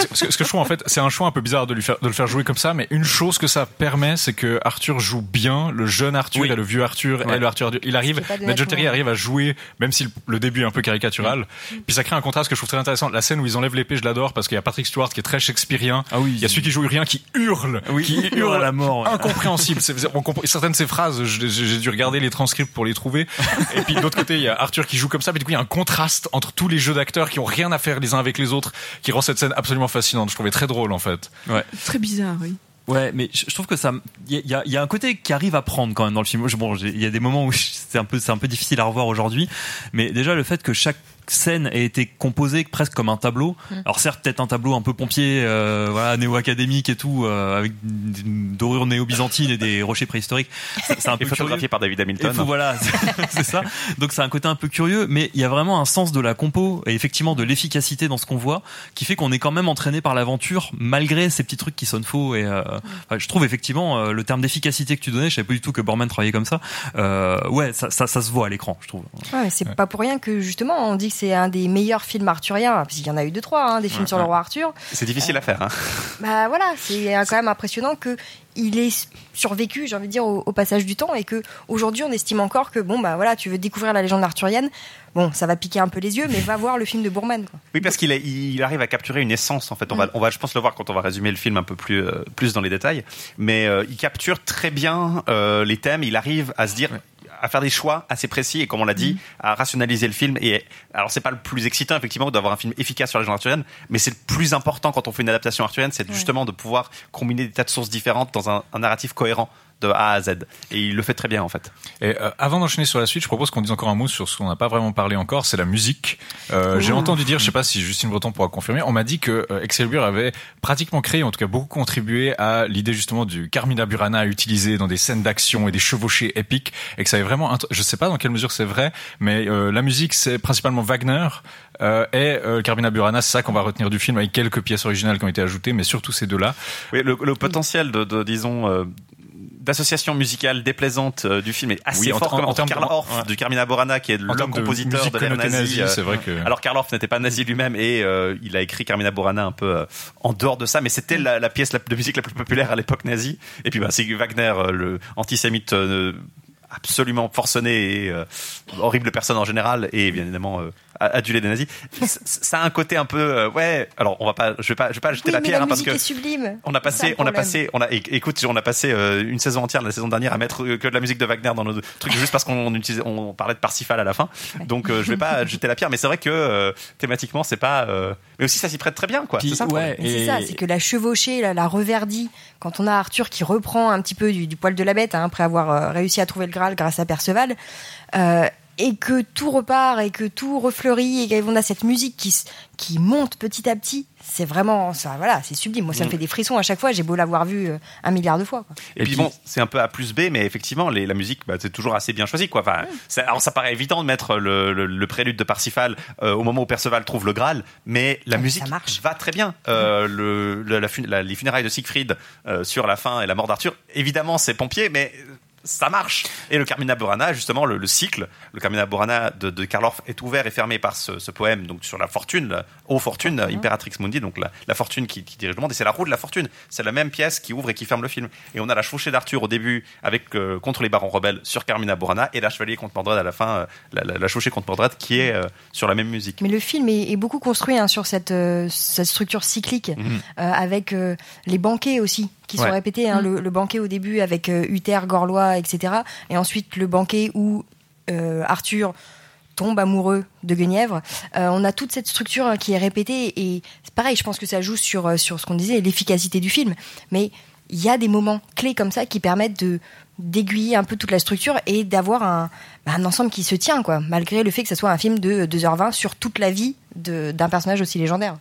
[laughs] ce que, ce que je trouve en fait c'est un choix un peu bizarre de lui faire de le faire jouer comme ça mais une chose que ça permet c'est que Arthur joue bien le jeune Arthur Oui. et le vieux Arthur Ouais. et le Arthur il arrive Nigel Terry monde. arrive à jouer même si le, début est un peu caricatural puis ça crée un contraste que je trouve très intéressant la scène où ils enlèvent l'épée je l'adore parce qu'il y a Patrick Stewart qui est très shakespearien Ah oui. Il y a celui qui joue rien qui hurle Oui, qui [laughs] hurle à la mort, ouais. incompréhensible C'est- on comprend- certaines de ces phrases j'ai dû regarder les transcripts pour les trouver [laughs] et puis de l'autre côté il y a Arthur qui joue comme ça mais du coup il y a un contraste entre tous les jeux d'acteurs qui ont rien à faire les uns avec les autres qui rend cette scène absolument fascinante je trouvais très drôle en fait Ouais. Très bizarre, oui. Ouais, mais je trouve que ça, il y a- y, un côté qui arrive à prendre quand même dans le film. Bon, il y a des moments où c'est un peu, c'est un peu difficile à revoir aujourd'hui, mais déjà le fait que chaque scène ait été composée presque comme un tableau. Alors certes, peut-être un tableau un peu pompier, euh, voilà, néo-académique et tout, euh, avec une dorure néo-byzantine et des [laughs] rochers préhistoriques. C'est un Et peu photographié curieux. par David Et Hamilton. faut- voilà, [laughs] [laughs] c'est- ça. Donc c'est un côté un peu curieux, mais il y a vraiment un sens de la compo et effectivement de l'efficacité dans ce qu'on voit, qui fait qu'on est quand même entraîné par l'aventure malgré ces petits trucs qui sonnent faux. Et euh, enfin, je trouve effectivement euh, le terme d'efficacité que tu donnais, je savais pas du tout que Borman travaillait comme ça. Euh, ouais, ça, ça, ça se voit à l'écran, je trouve. Ouais, mais c'est pas pour rien que justement on dit que c'est un des meilleurs films arthuriens, parce qu'il y en a eu deux trois, hein, des films sur le roi Arthur. C'est difficile à faire. Hein. [laughs] Bah voilà, c'est euh, quand même impressionnant que il ait survécu, j'ai envie de dire, au, au passage du temps, et que aujourd'hui on estime encore que bon bah voilà, tu veux découvrir la légende arthurienne, bon ça va piquer un peu les yeux, mais va voir le film de Bourman. Quoi. Oui, parce qu'il est- il arrive à capturer une essence. En fait, on va, on va, je pense le voir quand on va résumer le film un peu plus, euh, plus dans les détails. Mais euh, il capture très bien euh, les thèmes. Il arrive à se dire. À faire des choix assez précis et comme on l'a dit à rationaliser le film. Et alors c'est pas le plus excitant effectivement d'avoir un film efficace sur la légende arthurienne mais c'est le plus important quand on fait une adaptation arthurienne c'est justement de pouvoir combiner des tas de sources différentes dans un, un narratif cohérent de A à Z. Et il le fait très bien en fait. Et euh, avant d'enchaîner sur la suite, je propose qu'on dise encore un mot sur ce qu'on n'a pas vraiment parlé encore, c'est la musique. Euh, J'ai entendu dire, je sais pas si Justine Breton pourra confirmer, on m'a dit que euh, Excalibur avait pratiquement créé, en tout cas beaucoup contribué à l'idée justement du Carmina Burana utilisé dans des scènes d'action et des chevauchées épiques, et que ça avait vraiment, int- je sais pas dans quelle mesure c'est vrai, mais euh, la musique c'est principalement Wagner. Euh, et euh, Carmina Burana, c'est ça qu'on va retenir du film avec quelques pièces originales qui ont été ajoutées, mais surtout ces deux-là. Oui, le, le potentiel de, de disons. euh, d'association musicale déplaisante euh, du film est assez Oui, en- fort en- comme en Karl de- Orff ouais. du Carmina Burana qui est le de compositeur musique de, l'ère nazie, nazie, euh, c'est vrai que- alors Karl Orff n'était pas nazi lui-même et euh, il a écrit Carmina Burana un peu euh, en dehors de ça mais c'était la, la pièce de musique la plus populaire à l'époque nazie et puis bah, c'est Wagner le antisémite absolument forcené et horrible personne en général et bien évidemment adulé des nazis ça a un côté un peu euh, ouais alors on va pas je vais pas je vais pas jeter Oui, la pierre la hein, parce musique que est sublime. on a passé, on a passé, on a, écoute, on a passé euh, une saison entière la saison dernière à mettre euh, que de la musique de Wagner dans nos trucs juste parce qu'on utilisait, on parlait de Parsifal à la fin. Donc euh, je vais pas jeter la pierre, mais c'est vrai que euh, thématiquement c'est pas, euh, mais aussi ça s'y prête très bien quoi. C'est ça. c'est ça, c'est que la chevauchée, la, la reverdie, quand on a Arthur qui reprend un petit peu du, du poil de la bête hein, après avoir euh, réussi à trouver le Graal grâce à Perceval, euh, et que tout repart et que tout refleurit et qu'on a cette musique qui, qui monte petit à petit, c'est vraiment ça, voilà, c'est sublime. Moi, ça me fait des frissons à chaque fois. J'ai beau l'avoir vu euh, un milliard de fois. quoi. Et, puis, bon, c'est un peu A plus B, mais effectivement, les, la musique, bah, c'est toujours assez bien choisi, quoi. Enfin, c'est- alors ça paraît évident de mettre le, le, le prélude de Parsifal euh, au moment où Perceval trouve le Graal, mais la musique va très bien. Euh, le, le- la fun- la- les funérailles de Siegfried euh, sur la fin et la mort d'Arthur, évidemment, c'est pompier, mais ça marche. Et le Carmina Burana, justement, le, le cycle, le Carmina Burana de, de Karl Orff est ouvert et fermé par ce, ce poème, donc sur la fortune, la fortune, Imperatrix Mundi, donc la, la fortune qui, qui dirige le monde, et c'est la roue de la fortune. C'est la même pièce qui ouvre et qui ferme le film. Et on a la chevauchée d'Arthur au début avec euh, contre les barons rebelles sur Carmina Burana et la chevalier contre Mordred à la fin, euh, la, la, la chevauchée contre Mordred qui est euh, sur la même musique. Mais le film est, est beaucoup construit hein, sur cette, cette structure cyclique, Mhm. avec les banquets aussi, qui Ouais. sont répétés. hein, le, le banquet au début avec Uther, Gorlois, etc. Et ensuite le banquet où euh, Arthur tombe amoureux de Guenièvre. Euh, on a toute cette structure hein, qui est répétée et c'est pareil, je pense que ça joue sur, euh, sur ce qu'on disait, l'efficacité du film. Mais il y a des moments clés comme ça qui permettent de d'aiguiller un peu toute la structure et d'avoir un, bah, un ensemble qui se tient, quoi, malgré le fait que ce soit un film de 2h20 sur toute la vie d'un personnage aussi légendaire.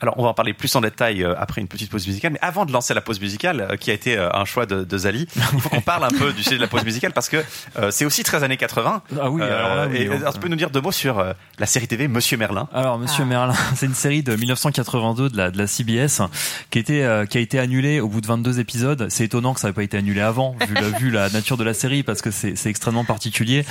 Alors, on va en parler plus en détail euh, après une petite pause musicale. Mais avant de lancer la pause musicale, euh, qui a été euh, un choix de, de Zali, [laughs] il faut qu'on parle un peu du sujet de la pause musicale parce que euh, c'est aussi très années 80. Ah oui, alors là, oui, et, on- alors, tu peux nous dire deux mots sur euh, la série TV Monsieur Merlin Alors, Monsieur Merlin, [laughs] c'est une série de 1982 de la, de la CBS qui, était, euh, qui a été annulée au bout de 22 épisodes. C'est étonnant que ça n'ait pas été annulé avant, vu la, [laughs] vu la nature de la série, parce que c'est extrêmement particulier.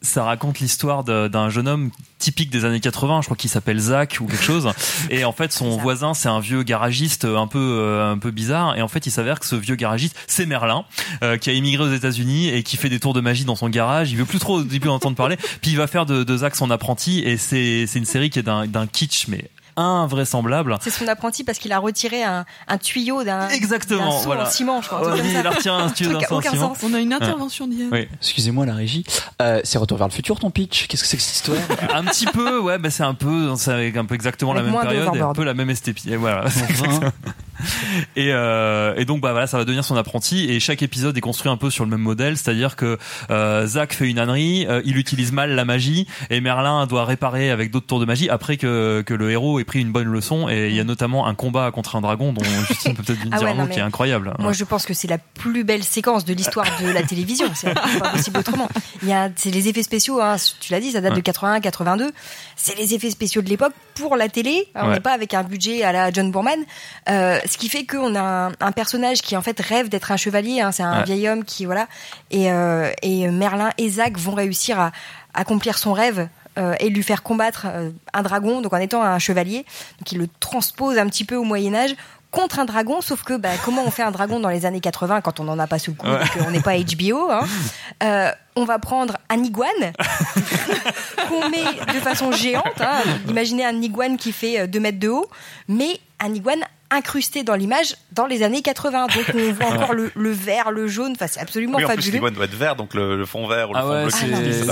Ça raconte l'histoire d'un jeune homme typique des années 80, je crois qu'il s'appelle Zach ou quelque chose. Et en fait, son voisin, c'est un vieux garagiste un peu, euh, un peu bizarre. Et en fait, il s'avère que ce vieux garagiste, c'est Merlin, euh, qui a immigré aux États-Unis et qui fait des tours de magie dans son garage. Il veut plus trop au début en [laughs] entendre parler. Puis il va faire de, de Zach son apprenti. Et c'est c'est une série qui est d'un d'un kitsch, mais invraisemblable. C'est son apprenti parce qu'il a retiré un, un tuyau d'un Exactement, d'un voilà. en ciment, je crois. Ouais, il a retiré un tuyau [laughs] d'un aucun ciment. sens. On a une intervention. Oui. Excusez-moi la régie. Euh, c'est Retour vers le futur ton pitch Qu'est-ce que c'est que cette histoire? Un petit peu, ouais, bah c'est un peu, c'est un peu exactement Avec la même période et un peu la même esthétique. Et voilà. [laughs] et, euh, et donc bah voilà, ça va devenir son apprenti et chaque épisode est construit un peu sur le même modèle, c'est-à-dire que euh, Zach fait une ânerie, euh, il utilise mal la magie et Merlin doit réparer avec d'autres tours de magie après que, que le héros ait pris une bonne leçon et il y a notamment un combat contre un dragon dont [laughs] Justine peut peut-être Ah dire ouais, un mot qui est incroyable. Moi, je pense que c'est la plus belle séquence de l'histoire de la télévision. C'est pas possible autrement. Il y a, c'est les effets spéciaux. Hein, tu l'as dit, ça date de Ouais. 81, 82. C'est les effets spéciaux de l'époque pour la télé. Alors, On Ouais. n'est pas avec un budget à la John Boorman, euh, ce qui fait qu'on a un, un personnage qui en fait rêve d'être un chevalier. Hein, c'est un vieil homme qui voilà. Et, euh, et Merlin et Zach vont réussir à accomplir son rêve. Euh, et lui faire combattre euh, un dragon, donc en étant un chevalier. Donc il le transpose un petit peu au Moyen Âge contre un dragon, sauf que bah, comment on fait un dragon dans les années 80 quand on n'en a pas sous le coup, Ouais. qu'on n'est pas HBO hein, Euh, On va prendre un iguane [laughs] qu'on met de façon géante. Hein, imaginez un iguane qui fait 2 mètres de haut, mais un iguane incrusté dans l'image dans les années 80. Donc on voit [laughs] encore le, le vert, le jaune. Enfin, c'est absolument Oui, en plus, fabuleux. l'Iwan doit être vert, donc le, le fond vert ou le Ah fond ouais, bleu.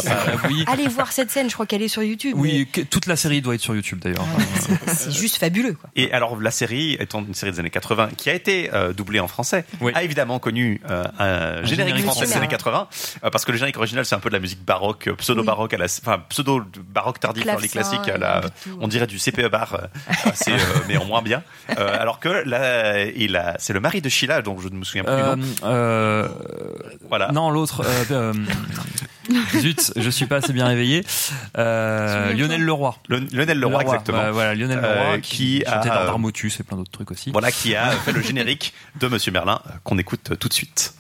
oui. Allez voir cette scène, je crois qu'elle est sur YouTube. Oui, toute la série doit être sur YouTube d'ailleurs. mais C'est juste fabuleux. Quoi. Et alors, la série, étant une série des années 80, qui a été euh, doublée en français, a évidemment connu euh, un, générique générique français des années 80, euh, parce que le générique original, c'est un peu de la musique baroque, euh, pseudo-baroque, à la, enfin, pseudo-baroque tardif, dans les classiques, à la, on dirait du CPE bar, euh, euh, mais en moins bien. Euh, [laughs] alors que là, il a, c'est le mari de Sheila, donc je ne me souviens plus Euh, du nom. euh, Voilà. Non, l'autre. euh, euh, [laughs] zut, je suis pas assez bien éveillé. Euh, Lionel Leroy. Le- Lionel Leroy, exactement. Voilà, Lionel Leroy Euh, qui, qui a- dans Darmotus et plein d'autres trucs aussi. Voilà, qui a fait le générique de Monsieur Merlin, euh, qu'on écoute euh, tout de suite.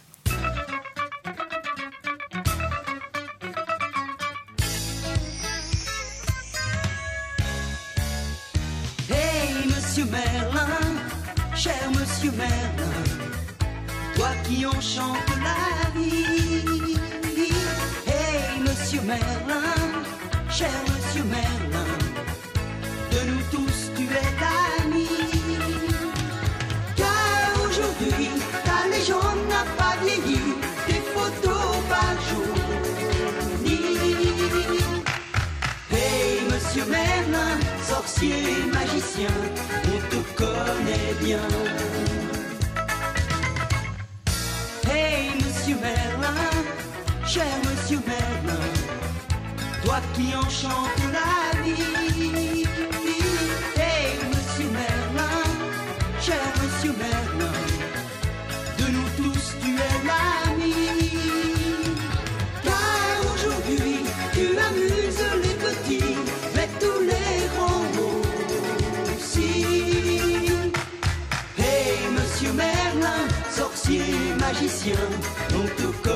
Sorcier, magicien, on te connaît bien. Hey, monsieur Merlin, cher monsieur Merlin, toi qui enchantes la vie. Magicien, on te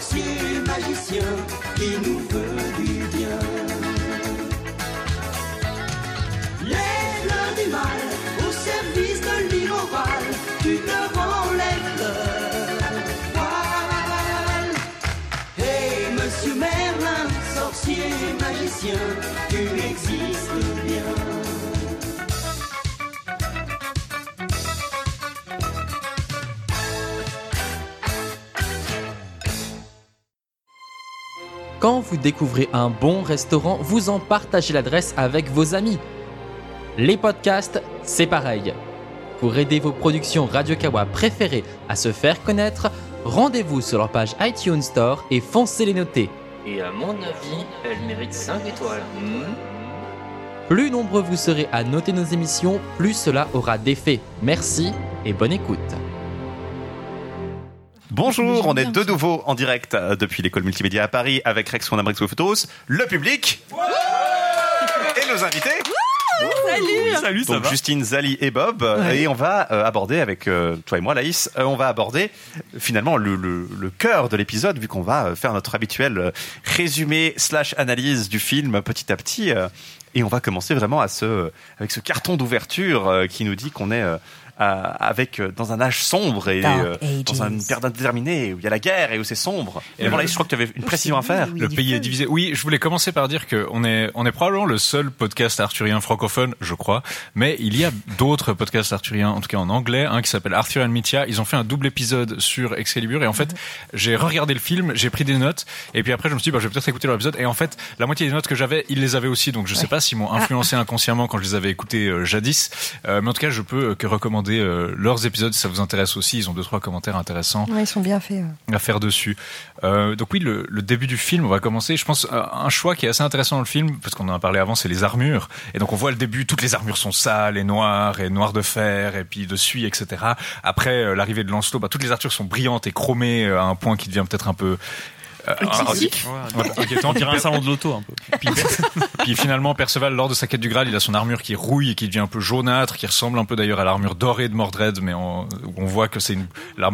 sorcier magicien qui nous veut du bien. Les du mal au service de l'île orale, tu te rends les fleurs. Voilà. Hey, Monsieur Merlin, sorcier magicien, Quand vous découvrez un bon restaurant, vous en partagez l'adresse avec vos amis. Les podcasts, c'est pareil. Pour aider vos productions Radio Kawa préférées à se faire connaître, rendez-vous sur leur page iTunes Store et foncez les noter. Et à mon avis, elle mérite 5 étoiles. Hmm Plus nombreux vous serez à noter nos émissions, plus cela aura d'effet. Merci et bonne écoute. Bonjour, on est de nouveau en direct euh, depuis l'école multimédia à Paris avec Rex Wondam Rex Photos, le public et nos invités. Salut Salut, ça Donc va Justine, Zali et Bob, euh, et on va euh, aborder avec euh, toi et moi, Laïs, euh, on va aborder finalement le, le, le cœur de l'épisode vu qu'on va euh, faire notre habituel euh, résumé slash analyse du film petit à petit, euh, et on va commencer vraiment à ce avec ce carton d'ouverture euh, qui nous dit qu'on est euh, avec euh, dans un âge sombre et Dark euh, dans une période indéterminée où il y a la guerre et où c'est sombre. Et Laïs, je crois que tu avais une précision à faire. Le pays est divisé. Oui, je voulais commencer par dire que on est, on est probablement le seul podcast arthurien francophone, je crois. Mais il y a d'autres podcasts arthuriens, en tout cas en anglais, un qui s'appelle Arthur and Mythia. Ils ont fait un double épisode sur Excalibur. Et en fait, j'ai regardé le film, j'ai pris des notes. Et puis après, je me suis dit, bah, je vais peut-être écouter leur épisode. Et en fait, la moitié des notes que j'avais, ils les avaient aussi. Donc je sais pas s'ils m'ont influencé inconsciemment quand je les avais écoutés euh, jadis. Euh, mais en tout cas, je peux euh, que recommander recommander euh, leurs épisodes si ça vous intéresse aussi. Ils ont deux trois commentaires intéressants Ouais, ils sont bien faits. ouais. à faire dessus. Euh, donc oui, le, le début du film, on va commencer. Je pense euh, un choix qui est assez intéressant dans le film, parce qu'on en a parlé avant, c'est les armures. Et donc on voit le début, toutes les armures sont sales et noires et noires de fer et puis de suie, etc. Après l'arrivée de Lancelot, bah, toutes les armures sont brillantes et chromées à un point qui devient peut-être un peu euh, on dirait un salon de l'auto, un peu. Puis, puis finalement, Perceval, lors de sa quête du Graal, il a son armure qui rouille et qui devient un peu jaunâtre, qui ressemble un peu d'ailleurs à l'armure dorée de Mordred, mais on, voit que c'est une la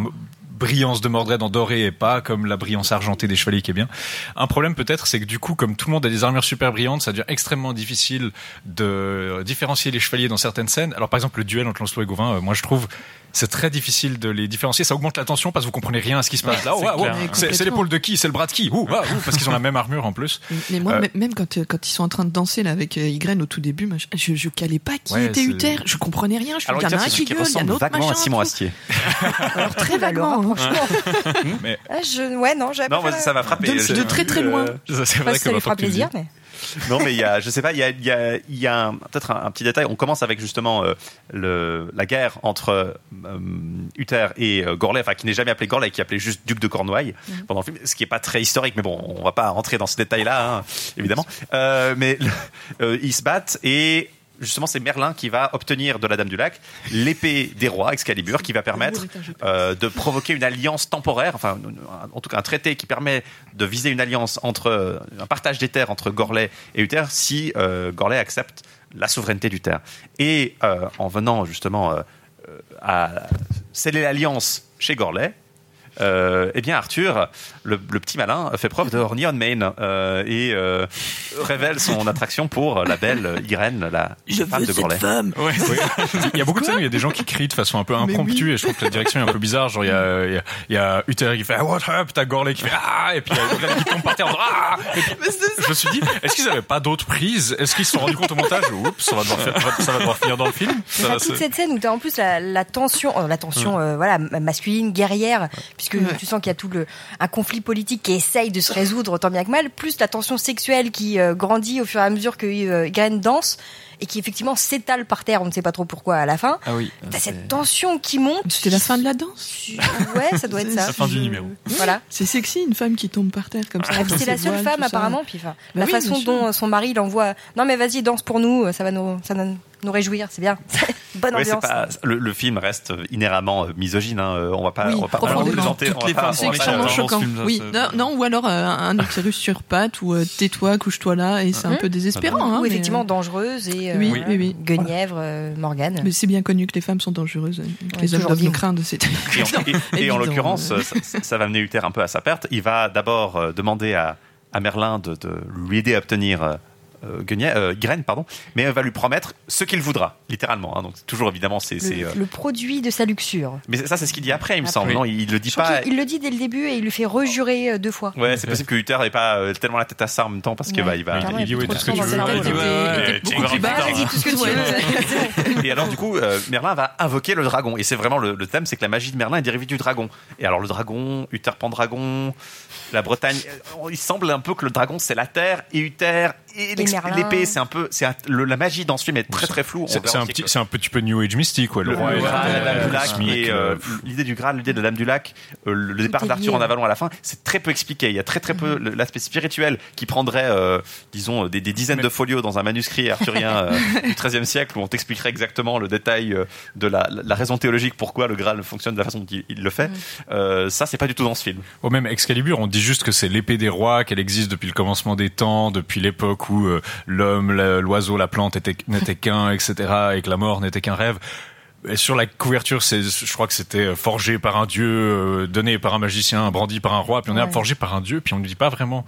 brillance de Mordred en doré et pas comme la brillance argentée des chevaliers qui est bien. Un problème peut-être, c'est que du coup, comme tout le monde a des armures super brillantes, ça devient extrêmement difficile de différencier les chevaliers dans certaines scènes. Alors par exemple, le duel entre Lancelot et Gauvin, euh, moi je trouve c'est très difficile de les différencier. Ça augmente la tension parce que vous comprenez rien à ce qui se passe Ouais, là. Oh, c'est l'épaule de qui? C'est le bras de qui? Ouh, ah, ouh, Parce qu'ils ont la même armure en plus. Mais moi, Euh, même quand, quand ils sont en train de danser là avec euh, Ygren au tout début, moi, je, je, calais pas qui Ouais, était Uther. Je comprenais rien. Je Alors, il y en a un qui gueule, il y en a autre vaguement à machin. Simon. Astier. [laughs] Alors très [laughs] vaguement. hein. rapprochement. Mais Ah, je... Ouais, non, j'avais Non, ça m'a frappé. De- très, très loin. Ça, c'est vrai que ça lui fera plaisir, mais. [laughs] Non, mais il y a, je sais pas, il y a, il y a, il y a peut-être un, un petit détail. On commence avec justement euh, le, la guerre entre euh, Uther et euh, Gorlais, enfin qui n'est jamais appelé Gorlais, qui est appelé juste duc de Cornouailles pendant le film, ce qui est pas très historique, mais bon, on va pas rentrer dans ce détail-là, hein, évidemment. Euh, mais [laughs] euh, ils se battent et justement c'est Merlin qui va obtenir de la Dame du Lac l'épée des rois, Excalibur, qui va permettre euh, de provoquer une alliance temporaire, enfin en tout cas un traité qui permet de viser une alliance entre euh, un partage des terres entre Gorlais et Uther si euh, Gorlais accepte la souveraineté d'Uther. Et euh, en venant justement à sceller l'alliance chez Gorlais, euh, eh bien Arthur, le, le petit malin, fait preuve de horny on main euh, et euh, révèle son [laughs] attraction pour la belle Irène, la femme de Gorlais. Ouais, ouais. Il y a beaucoup de scènes où il y a des gens qui crient de façon un peu impromptue et je trouve que la direction est un peu bizarre. Genre, il y a, il y a, il y a Uther qui fait ah, What up? T'as Gorley qui fait Ah Et puis il y a qui tombe par terre en disant, Ah! Et puis, Je me suis dit Est-ce qu'ils avaient pas d'autres prises? Est-ce qu'ils se sont rendus compte au montage? Oups, ça va devoir, faire- ça va devoir finir dans le film. Ça toute cette scène où t'as en plus la, la tension, euh, la tension, euh, voilà, ma- masculine, guerrière, puisque tu sens qu'il y a tout le un conflit politique qui essaye de se résoudre tant bien que mal, plus la tension sexuelle qui euh, grandit au fur et à mesure que euh, danse et qui effectivement s'étale par terre, on ne sait pas trop pourquoi à la fin. Ah oui. T'as cette tension qui monte. C'était la fin de la danse. Ouais, ça doit être ça. La fin du numéro. Voilà. C'est sexy une femme qui tombe par terre comme ça. Dans c'est la seule voiles, femme apparemment. Puis enfin, Bah la oui, façon dont son mari l'envoie. Non mais vas-y danse pour nous, ça va nous, ça va nous réjouir, c'est bien. [laughs] Bonne Ouais, ambiance. pas, le, le film reste inhéremment euh, misogyne. Hein. euh, On va pas, Oui, on va pas, Toutes va les femmes sont extrêmement choquant. oui, ça- non, non, ou alors euh, un utérus sur pattes, ou euh, tais-toi, couche-toi là, et c'est un peu désespérant. hein, Ou mais, effectivement euh, dangereuse et euh, Oui, oui, oui. Guenièvre, euh, Morgane. Mais c'est bien connu que les femmes sont dangereuses, que Ouais, les hommes doivent nous craindre. Et en, [laughs] et- et en l'occurrence, ça, va mener Uther un peu à sa perte. Il va d'abord demander à, à Merlin de, de lui aider à obtenir euh, Guenièvre- euh, Ygritte, pardon, mais elle va lui promettre ce qu'il voudra, littéralement. hein. donc toujours évidemment, c'est. Le, euh, le produit de sa luxure. Mais ça, c'est ce qu'il dit après, il me Après. semble. Non, il, il le dit pas. qu'il- il le dit dès le début et il lui fait rejurer deux fois. Ouais, c'est possible que Uther n'ait pas euh, tellement la tête à ça en même temps parce que Ouais. bah, il va. Clairement, il dit il oui, tout ce que tu veux. Il dit ouais, Il beaucoup plus bas, vas-y, tout ce que tu veux. Et alors du coup, euh, Merlin va invoquer le dragon. Et c'est vraiment le, le thème, c'est que la magie de Merlin est dérivée du dragon. Et alors le dragon, Uther Pendragon, la Bretagne, il semble un peu que le dragon c'est la terre et Uther et l'épée. C'est un peu, c'est un- le- la magie dans ce film est très très floue. C'est un petit, c'est un petit peu New Age mystique, ouais. Le, roi et Graal, la Dame du le Lac Smic, et le- euh, l'idée du Graal, l'idée de la Dame du Lac, euh, le départ d'Arthur en avalon à la fin, c'est très peu expliqué. Il y a très très peu l'aspect spirituel qui prendrait, euh, disons, des, dizaines de folios dans un manuscrit arthurien euh, [laughs] du XIIIe siècle où on t'expliquerait exactement le détail euh, de la, la raison théologique pourquoi le Graal fonctionne de la façon dont il, il le fait. Euh, ça, c'est pas du tout dans ce film. Au même Excalibur, on dit juste que c'est l'épée des rois, qu'elle existe depuis le commencement des temps, depuis l'époque euh, l'homme, l'oiseau, la plante était- n'étaient qu'un, etc., et que la mort n'était qu'un rêve. Et sur la couverture, c'est, je crois que c'était forgé par un dieu, euh, donné par un magicien, brandi par un roi, puis on est Ouais. forgé par un dieu, puis on ne dit pas vraiment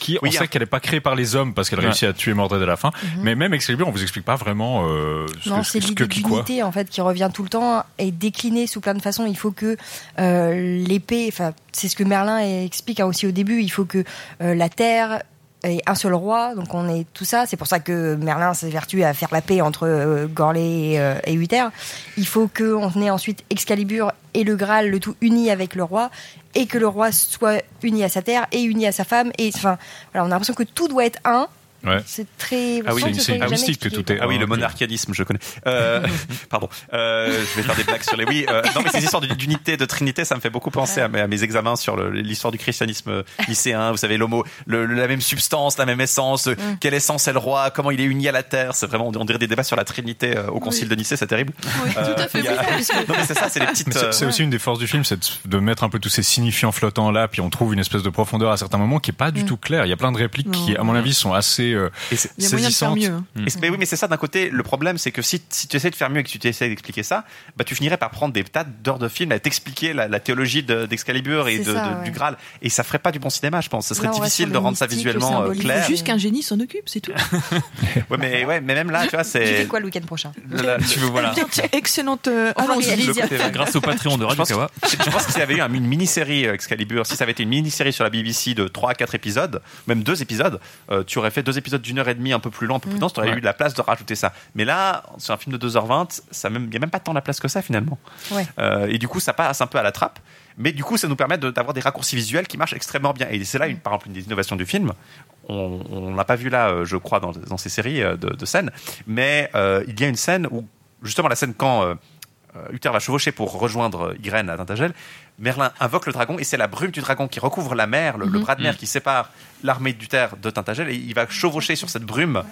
qui. Oui, on a- sait qu'elle n'est pas créée par les hommes parce qu'elle Ouais. réussit à tuer Mordred à la fin. Mais même Excalibur, on vous explique pas vraiment euh, ce Non, c'est ce que l'idée qui quoi. d'unité en fait qui revient tout le temps et déclinée sous plein de façons. Il faut que euh, l'épée, enfin c'est ce que Merlin explique hein, aussi au début. Il faut que euh, la terre ait un seul roi, donc on est tout ça. C'est pour ça que Merlin s'évertue à faire la paix entre euh, et, euh, et Uther. Il faut qu'on ait ensuite Excalibur et le Graal, le tout uni avec le roi, et que le roi soit uni à sa terre et uni à sa femme. Et enfin, voilà, on a l'impression que tout doit être un. Ouais. C'est très. Ah oui, sans que ce soit jamais expliqué, quoi. Ah oui, le monarchianisme, je connais. Euh, [laughs] pardon. Euh, je vais faire des blagues sur les. Oui, euh, non, mais ces histoires d'unité, de trinité, ça me fait beaucoup penser à mes, à mes examens sur l'histoire du christianisme lycéen. Vous savez, l'homo, le- la même substance, la même essence. euh, Quelle essence est le roi Comment il est uni à la terre C'est vraiment, on dirait des débats sur la trinité euh, au concile de Nicée, c'est terrible. Oui, Euh, tout à fait. il y a- que- [laughs] Non, mais c'est ça, c'est les petites. Mais c'est- C'est euh, aussi une des forces du film, c'est de- de mettre un peu tous ces signifiants flottants là, puis on trouve une espèce de profondeur à certains moments qui est pas du Mm. tout claire. Il y a plein de répliques qui, à mon avis, sont assez euh, Et c'est- Il y a moyen de faire saisissantes. mieux. hein. Mais oui, mais c'est ça d'un côté. Le problème, c'est que si, si tu essaies de faire mieux et que tu essaies d'expliquer ça, bah, tu finirais par prendre des tas d'heures de film à t'expliquer la, la théologie de- d'Excalibur et C'est de, ça, de- ouais. du Graal. Et ça ferait pas du bon cinéma, je pense. Ce serait Là, difficile de rendre ça visuellement euh, clair. juste qu'un génie s'en occupe, c'est tout. [laughs] Ouais, mais, ouais, mais même là, tu vois, Tu c'est. fais quoi le week-end prochain? La- Tu veux, voilà. [laughs] Excellente. euh, Grâce au Patreon de Je Radio Kawa. [laughs] je pense que s'il y avait eu un- une mini-série euh, Excalibur, si ça avait été une mini-série sur la BBC de 3 à 4 épisodes, même deux épisodes, euh, tu aurais fait deux épisodes d'une heure et demie un peu plus long, un peu plus dense, tu aurais Ouais. eu de la place de rajouter ça. Mais là, sur un film de 2h20, ça même, il n'y a même pas tant la place que ça finalement. Ouais. Euh, et du coup, ça passe un peu à la trappe. Mais du coup, ça nous permet de- d'avoir des raccourcis visuels qui marchent extrêmement bien. Et c'est là, une, par exemple, une des innovations du film. On l'a pas vu là, euh, je crois, dans, dans ces séries euh, de, de scènes. Mais euh, il y a une scène où, justement, la scène quand euh, Uther va chevaucher pour rejoindre Ygritte à Tintagel, Merlin invoque le dragon et c'est la brume du dragon qui recouvre la mer, le, le Mhm. bras de mer Mhm. qui sépare l'armée d'Uther de Tintagel et il va chevaucher sur cette brume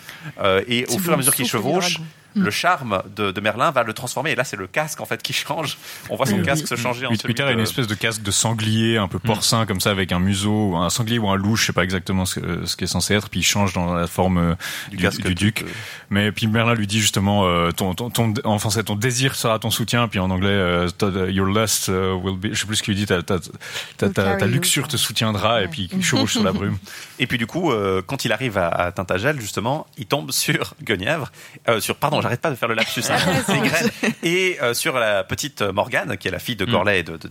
euh, et au fur et à mesure qu'il du chevauche, le charme de, de Merlin va le transformer et là c'est le casque en fait qui change. On voit son Oui, casque oui. se changer en Ut- celui Uther a une espèce de casque de sanglier un peu porcin comme ça avec un museau, un sanglier ou un loup, je sais pas exactement ce, que- ce qui est censé être, puis il change dans la forme euh, du, casque du duc. de- Mais puis Merlin lui dit justement, euh, ton, ton, ton, en français, ton désir sera ton soutien, puis en anglais, euh, your lust will be, je sais plus ce qu'il dit, ta, luxure te soutiendra, et puis il chevauche sur la [laughs] brume. Et puis du coup, euh, quand il arrive à, à Tintagel, justement, il tombe sur Guenièvre, euh, sur pardon, j'arrête pas de faire le lapsus, hein, Ygritte, et euh, sur la petite Morgane, qui est la fille de Gorlais et de, de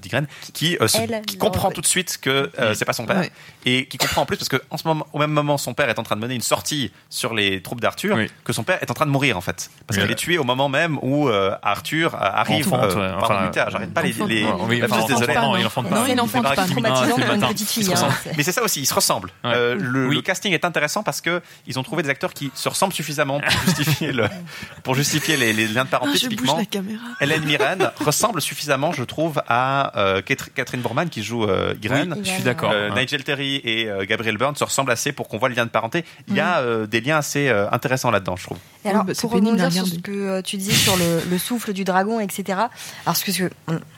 qui, euh, se- Elle, qui le comprend tout de suite que euh, c'est pas son père, et qui comprend en plus parce que en ce moment, au même moment, son père est en train de mener une sortie sur les troupes d'Arthur, Oui. que son père est en train de mourir en fait, parce Oui. qu'il est tué au moment même où euh, Arthur arrive. Enfante, euh, ouais, enfin, j'arrête pas les, les, enfin, désolé. Non. il enfante Non, pas. il n'enfante C'est pas. Traumatisant pour une petite fille. hein, Mais c'est ça aussi, ils se ressemblent. Ouais. Euh, le, Oui. le casting est intéressant parce que ils ont trouvé des acteurs qui se ressemblent suffisamment pour justifier le, [laughs] pour justifier les, les liens de Ah, parenté. je bouge typiquement, la caméra. Hélène Mirren [laughs] ressemble suffisamment, je trouve, à euh, Catherine- Bourman qui joue euh, Irène. Oui, je suis d'accord. Euh. Nigel Terry et euh, Gabriel Byrne se ressemblent assez pour qu'on voit le lien de parenté. Il y a euh, des liens assez euh, intéressants là-dedans, je trouve. Et alors, Oui, bah, pour rebondir sur ce que tu disais sur le, le souffle du dragon, etc. Alors, parce que,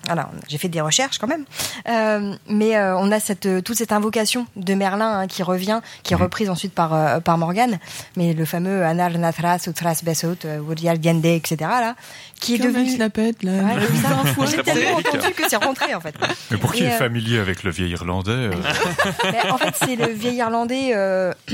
alors, j'ai fait des recherches quand même, Euh, mais euh, on a cette, euh, toute cette invocation de Merlin hein, qui revient, qui est reprise ensuite par, euh, par Morgane, mais le fameux Anar Nathras Utras Besot, Diende, etc. là, qui est devenu. là. Ouais, tellement entendu que c'est rentré en fait. Mais pour qui Et, est euh, familier avec le vieil irlandais euh, [laughs] en fait, c'est le vieil irlandais euh, [clears throat]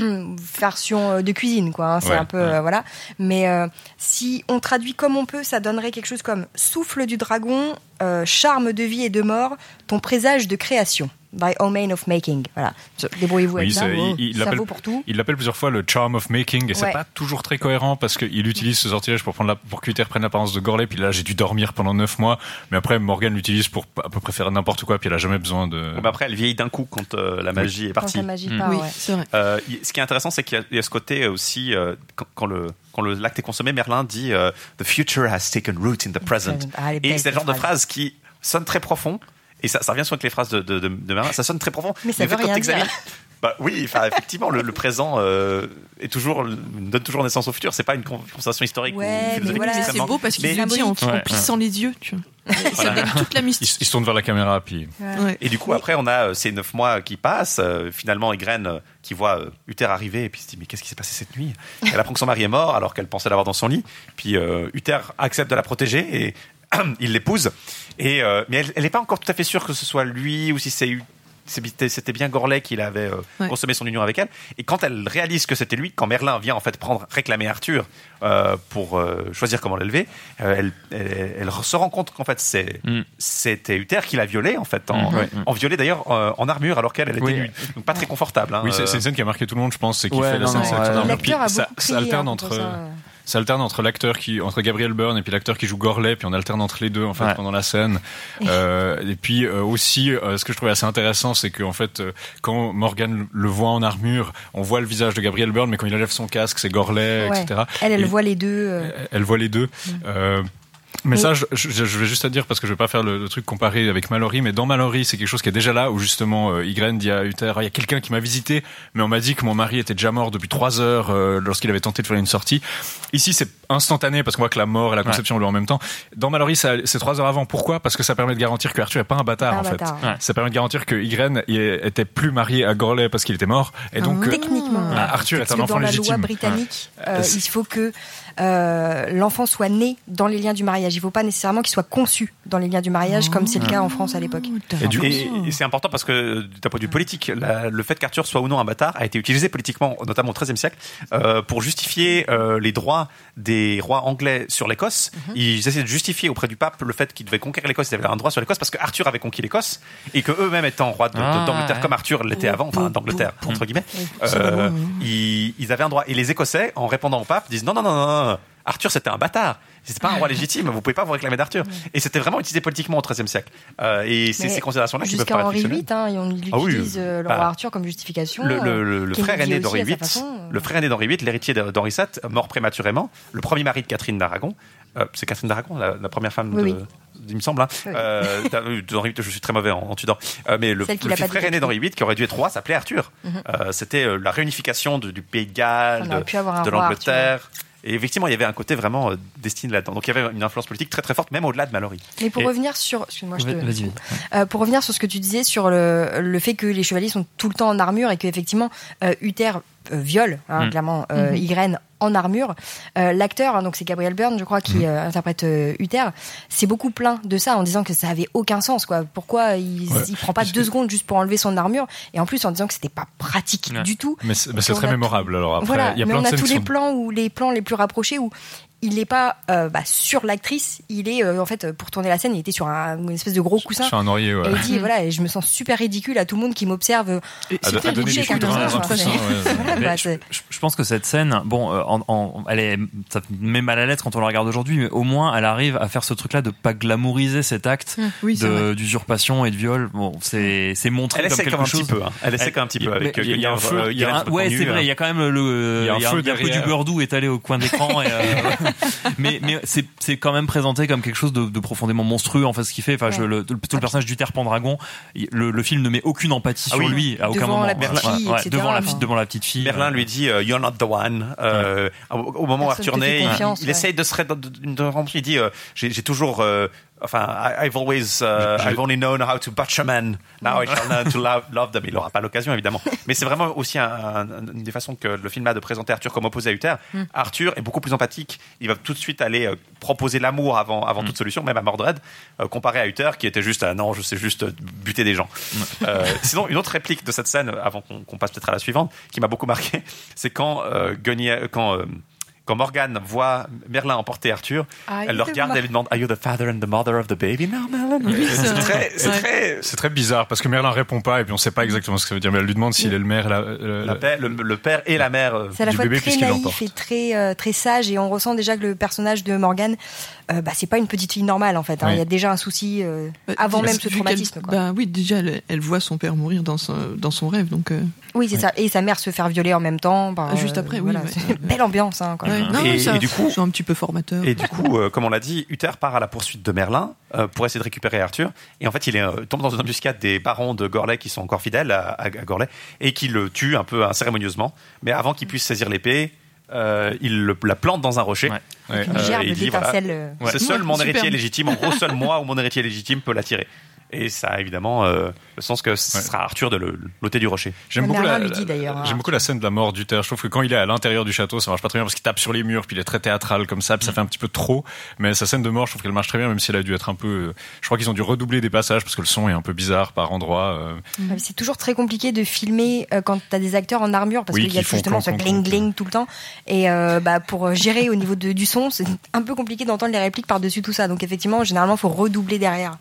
version de cuisine, quoi. hein. C'est Ouais, un peu ouais. euh, voilà. Mais euh, si on traduit comme on peut, ça donnerait quelque chose comme souffle du dragon, euh, charme de vie et de mort, ton présage de création. By Omen of Making. Voilà. Débrouillez-vous avec Oui, ça. c'est- il- ça vaut pour tout. Il l'appelle plusieurs fois le charm of making et c'est Ouais. pas toujours très cohérent parce qu'il utilise ce sortilège pour prendre la, pour qu'Uther prenne l'apparence de Gorley puis là j'ai dû dormir pendant neuf mois mais après Morgan l'utilise pour à peu près faire n'importe quoi puis elle a jamais besoin de. Bon, bah après, elle vieillit d'un coup quand euh, la magie est Quand partie. la magie part, Oui, ouais. c'est vrai. Euh, ce qui est intéressant, c'est qu'il y, a- il y a ce côté aussi, euh, quand, quand le, quand le l'acte est consommé, Merlin dit euh, The future has taken root in the present. Ah, Et c'est le genre de phrase qui sonne très profond. Et ça, ça revient souvent avec les phrases de, de, de, de Merlin. Ça sonne très profond. Mais ça en veut fait, rien dire. [laughs] Bah oui, enfin effectivement, le, le présent euh, est toujours donne toujours naissance au futur. C'est pas une con- conversation historique Ouais, ou mais voilà, C'est beau parce qu'il Mais- le dit en, en Ouais, plissant les yeux, tu vois. Ça Voilà. toute la mystique. s- il se tourne vers la caméra puis. Ouais. Et du coup, après, on a euh, ces neuf mois qui passent. euh, finalement, euh, qui voit euh, Uther arriver, et puis se dit Mais qu'est-ce qui s'est passé cette nuit? Elle apprend que son mari est mort, alors qu'elle pensait l'avoir dans son lit. Puis euh, Uther accepte de la protéger, et [clears throat] il l'épouse. Et, euh, mais elle n'est pas encore tout à fait sûre que ce soit lui, ou si c'est c'était bien Gorley qui avait euh, Ouais. consommé son union avec elle. Et quand elle réalise que c'était lui, quand Merlin vient en fait prendre réclamer Arthur euh, pour euh, choisir comment l'élever, euh, elle, elle, elle se rend compte qu'en fait c'est Mm. c'était Uther qui l'a violée en fait, en, Mm. Ouais. en violée d'ailleurs euh, en armure alors qu'elle elle était Oui. nue. Donc pas très confortable. hein, Oui, c'est euh. une scène qui a marqué tout le monde, je pense, c'est qu'il Ouais, fait la non, scène non, avec ouais, ça, alterne hein, entre. ça. Ça alterne entre l'acteur qui, entre Gabriel Byrne et puis l'acteur qui joue Gorley, puis on alterne entre les deux en fait Ouais. pendant la scène. [laughs] Euh, et puis euh, aussi, euh, ce que je trouvais assez intéressant, c'est que en fait, euh, quand Morgan le voit en armure, on voit le visage de Gabriel Byrne, mais quand il enlève son casque, c'est Gorley, Ouais. etc. Elle, elle Et- voit les deux. euh, elle voit les deux. Euh, mais ça, je, je, je vais juste à dire parce que je vais pas faire le, le truc comparé avec Mallory, mais dans Mallory, c'est quelque chose qui est déjà là où justement euh, Ygritte dit à Uther, Ah, il y a quelqu'un qui m'a visité, mais on m'a dit que mon mari était déjà mort depuis trois heures euh, lorsqu'il avait tenté de faire une sortie. Ici, c'est instantané parce qu'on voit que la mort et la conception ont lieu en même temps. Dans Mallory, c'est trois heures avant. Pourquoi? Parce que ça permet de garantir que Arthur est pas un bâtard Pas un en fait. bâtard. Ouais. Ça permet de garantir que il était plus marié à Gorley parce qu'il était mort, et donc euh, Techniquement. ah, Arthur est un enfant dans la légitime. loi britannique, Ouais. euh, il faut que euh, l'enfant soit né dans les liens du mariage. Il ne faut pas nécessairement qu'il soit conçu dans les liens du mariage, comme c'est le cas en France à l'époque. Et, du- et- et c'est important parce que d'un point de vue politique, la- le fait qu'Arthur soit ou non un bâtard a été utilisé politiquement, notamment au XIIIe siècle, euh, pour justifier euh, les droits des rois anglais sur l'Écosse. Ils essayaient de justifier auprès du pape le fait qu'ils devaient conquérir l'Écosse, ils avaient un droit sur l'Écosse parce que Arthur avait conquis l'Écosse et que eux-mêmes étant rois Ah, d'Angleterre ouais. comme Arthur l'était avant, enfin d'Angleterre entre guillemets, euh, bon, oui. ils, ils avaient un droit. Et les Écossais, en répondant au pape, disent non non non non, non, Arthur c'était un bâtard. C'était pas un roi légitime, vous pouvez pas vous réclamer d'Arthur. Et c'était vraiment utilisé politiquement au XIIIe siècle. Euh, et c'est ces considérations-là qui peuvent paraître Henri. VIII, hein, et on Ah oui, utilise euh, le bah, roi Arthur comme justification. le, le- euh, le- le qui frère aîné d'Henri VIII, euh, le frère aîné d'Henri VIII, l'héritier d'Henri VII, mort prématurément, le premier mari de Catherine d'Aragon. Euh, c'est Catherine d'Aragon, la, la première femme Oui, de, oui. il me semble. Hein. Oui. Euh, je suis très mauvais en, en Tudor. Euh, mais le, pas frère aîné d'Henri VIII, qui aurait dû être roi, s'appelait Arthur. Mhm. Euh, C'était la réunification de- du pays de Galles, de, l'Angleterre. Et effectivement, il y avait un côté vraiment euh, destiné là-dedans. Donc il y avait une influence politique très très forte, même au-delà de Mallory. Mais pour Et- revenir sur, excuse-moi, je te- vas-y. Euh, pour revenir sur ce que tu disais sur le, le fait que les chevaliers sont tout le temps en armure et qu'effectivement euh, Uther euh, viole hein, Mm. clairement euh, Mhm. Ygritte en armure. Euh, L'acteur, hein, donc c'est Gabriel Byrne, je crois, qui euh, interprète euh, Uther, c'est beaucoup plein de ça en disant que ça avait aucun sens. Quoi. Pourquoi il, Ouais. il prend pas deux secondes juste pour enlever son armure et en plus en disant que c'était pas pratique Ouais. du tout. Mais c'est mais très mémorable. Alors après, voilà, il y a mais plein on de a tous les sont plans où les plans les plus rapprochés où il n'est pas euh, bah, sur l'actrice, il est euh, en fait pour tourner la scène, il était sur un- une espèce de gros coussin. sur un oreiller. Ouais. Et il dit voilà, et je me sens super ridicule à tout le monde qui m'observe. je, pense que cette scène, bon, euh, en, en- elle est, ça me met mal à l'aise quand on la regarde aujourd'hui, mais au moins elle arrive à faire ce truc-là de pas glamouriser cet acte Mmh, oui, d'usurpation et de viol. Bon, c'est c'est montré Elle comme essaie quelque quand même un chose. petit peu, hein. Elle essaie quand même un petit peu avec, il y a- un feu, euh, il y a un- Guenièvre Ouais, c'est vrai, il y a quand même le, Il y a un feu du beurre doux étalé au coin d'écran, euh, [laughs] [laughs] mais, mais c'est, c'est quand même présenté comme quelque chose de, de profondément monstrueux, en fait, ce qu'il fait. Enfin, je, le, tout le personnage du Terre Pendragon, le, le film ne met aucune empathie Ah sur oui. lui à aucun Devant moment. la petite Ouais, fille, ouais, etc., devant la fille, devant la petite fille. Merlin lui dit euh, You're not the one. Euh, au, au moment où Arthur naît, il, il ouais. essaye de se de, de, de remplir. Il dit euh, J'ai j'ai toujours. Enfin, I- I've always, uh, I've only known how to butcher men. Now I shall learn to [laughs] love, love them. Il n'aura pas l'occasion, évidemment. Mais c'est vraiment aussi un- un- une des façons que le film a de présenter Arthur comme opposé à Uther. Mm. Arthur est beaucoup plus empathique. Il va tout de suite aller euh, proposer l'amour avant, avant toute solution, même à Mordred, euh, comparé à Uther, qui était juste, ah non, je sais juste euh, buter des gens. Euh, sinon, une autre réplique de cette scène, avant qu'on passe peut-être à la suivante, qui m'a beaucoup marqué, c'est quand euh, Guenièvre- quand euh, quand Morgane voit Merlin emporter Arthur, Ah, elle le regarde et elle lui demande Are you the father and the mother of the baby now, Merlin? Oui, c'est C'est très, c'est Ouais. très. C'est très bizarre parce que Merlin répond pas et puis on sait pas exactement ce que ça veut dire. Mais elle lui demande s'il est le maire, la, la- La paix- le, le père et la mère euh, C'est à la du fois bébé très puisqu'il naïf et très euh, très sage et on ressent déjà que le personnage de Morgane, euh, bah, c'est pas une petite fille normale en fait. hein. Il y a déjà un souci euh, Bah, avant même ce traumatisme. quoi. Bah oui, déjà, elle, elle voit son père mourir dans son, dans son rêve, donc. euh, Oui, c'est ça. Et sa mère se faire violer en même temps. bah, Juste après, oui, voilà. ouais. C'est une belle ambiance. Hein, quand ouais. même. Non, Et- ça, et du coup- c'est un petit peu formateur. Et du coup, euh, comme on l'a dit, Uther part à la poursuite de Merlin euh, pour essayer de récupérer Arthur. Et en fait, il est, euh, tombe dans une embuscade des barons de Gorley qui sont encore fidèles à, à- à Gorley et qui le tuent un peu incérémonieusement. Mais avant qu'il puisse saisir l'épée, euh, il le- la plante dans un rocher. Ouais. Une Euh, il dit, voilà, euh, C'est seul Ouais, mon super. héritier légitime. En gros, seul moi ou mon héritier légitime peut l'attirer. Et ça a évidemment euh, le sens que ce Ouais. sera Arthur de l'ôter du rocher. J'aime Merlin beaucoup, la, lui dit d'ailleurs, hein. j'aime beaucoup la scène de la mort d'Uther. Je trouve que quand il est à l'intérieur du château, ça marche pas très bien parce qu'il tape sur les murs, puis il est très théâtral comme ça, puis Mm. ça fait un petit peu trop. Mais sa scène de mort, je trouve qu'elle marche très bien, même si elle a dû être un peu. Je crois qu'ils ont dû redoubler des passages parce que le son est un peu bizarre par endroits. euh. C'est toujours très compliqué de filmer euh, quand tu as des acteurs en armure parce Oui, qu'il y a justement ce clon, clon, gling clon. gling tout le temps. Et euh, bah, pour gérer au niveau de- du son, c'est un peu compliqué d'entendre les répliques par-dessus tout ça. Donc effectivement, généralement, il faut redoubler derrière.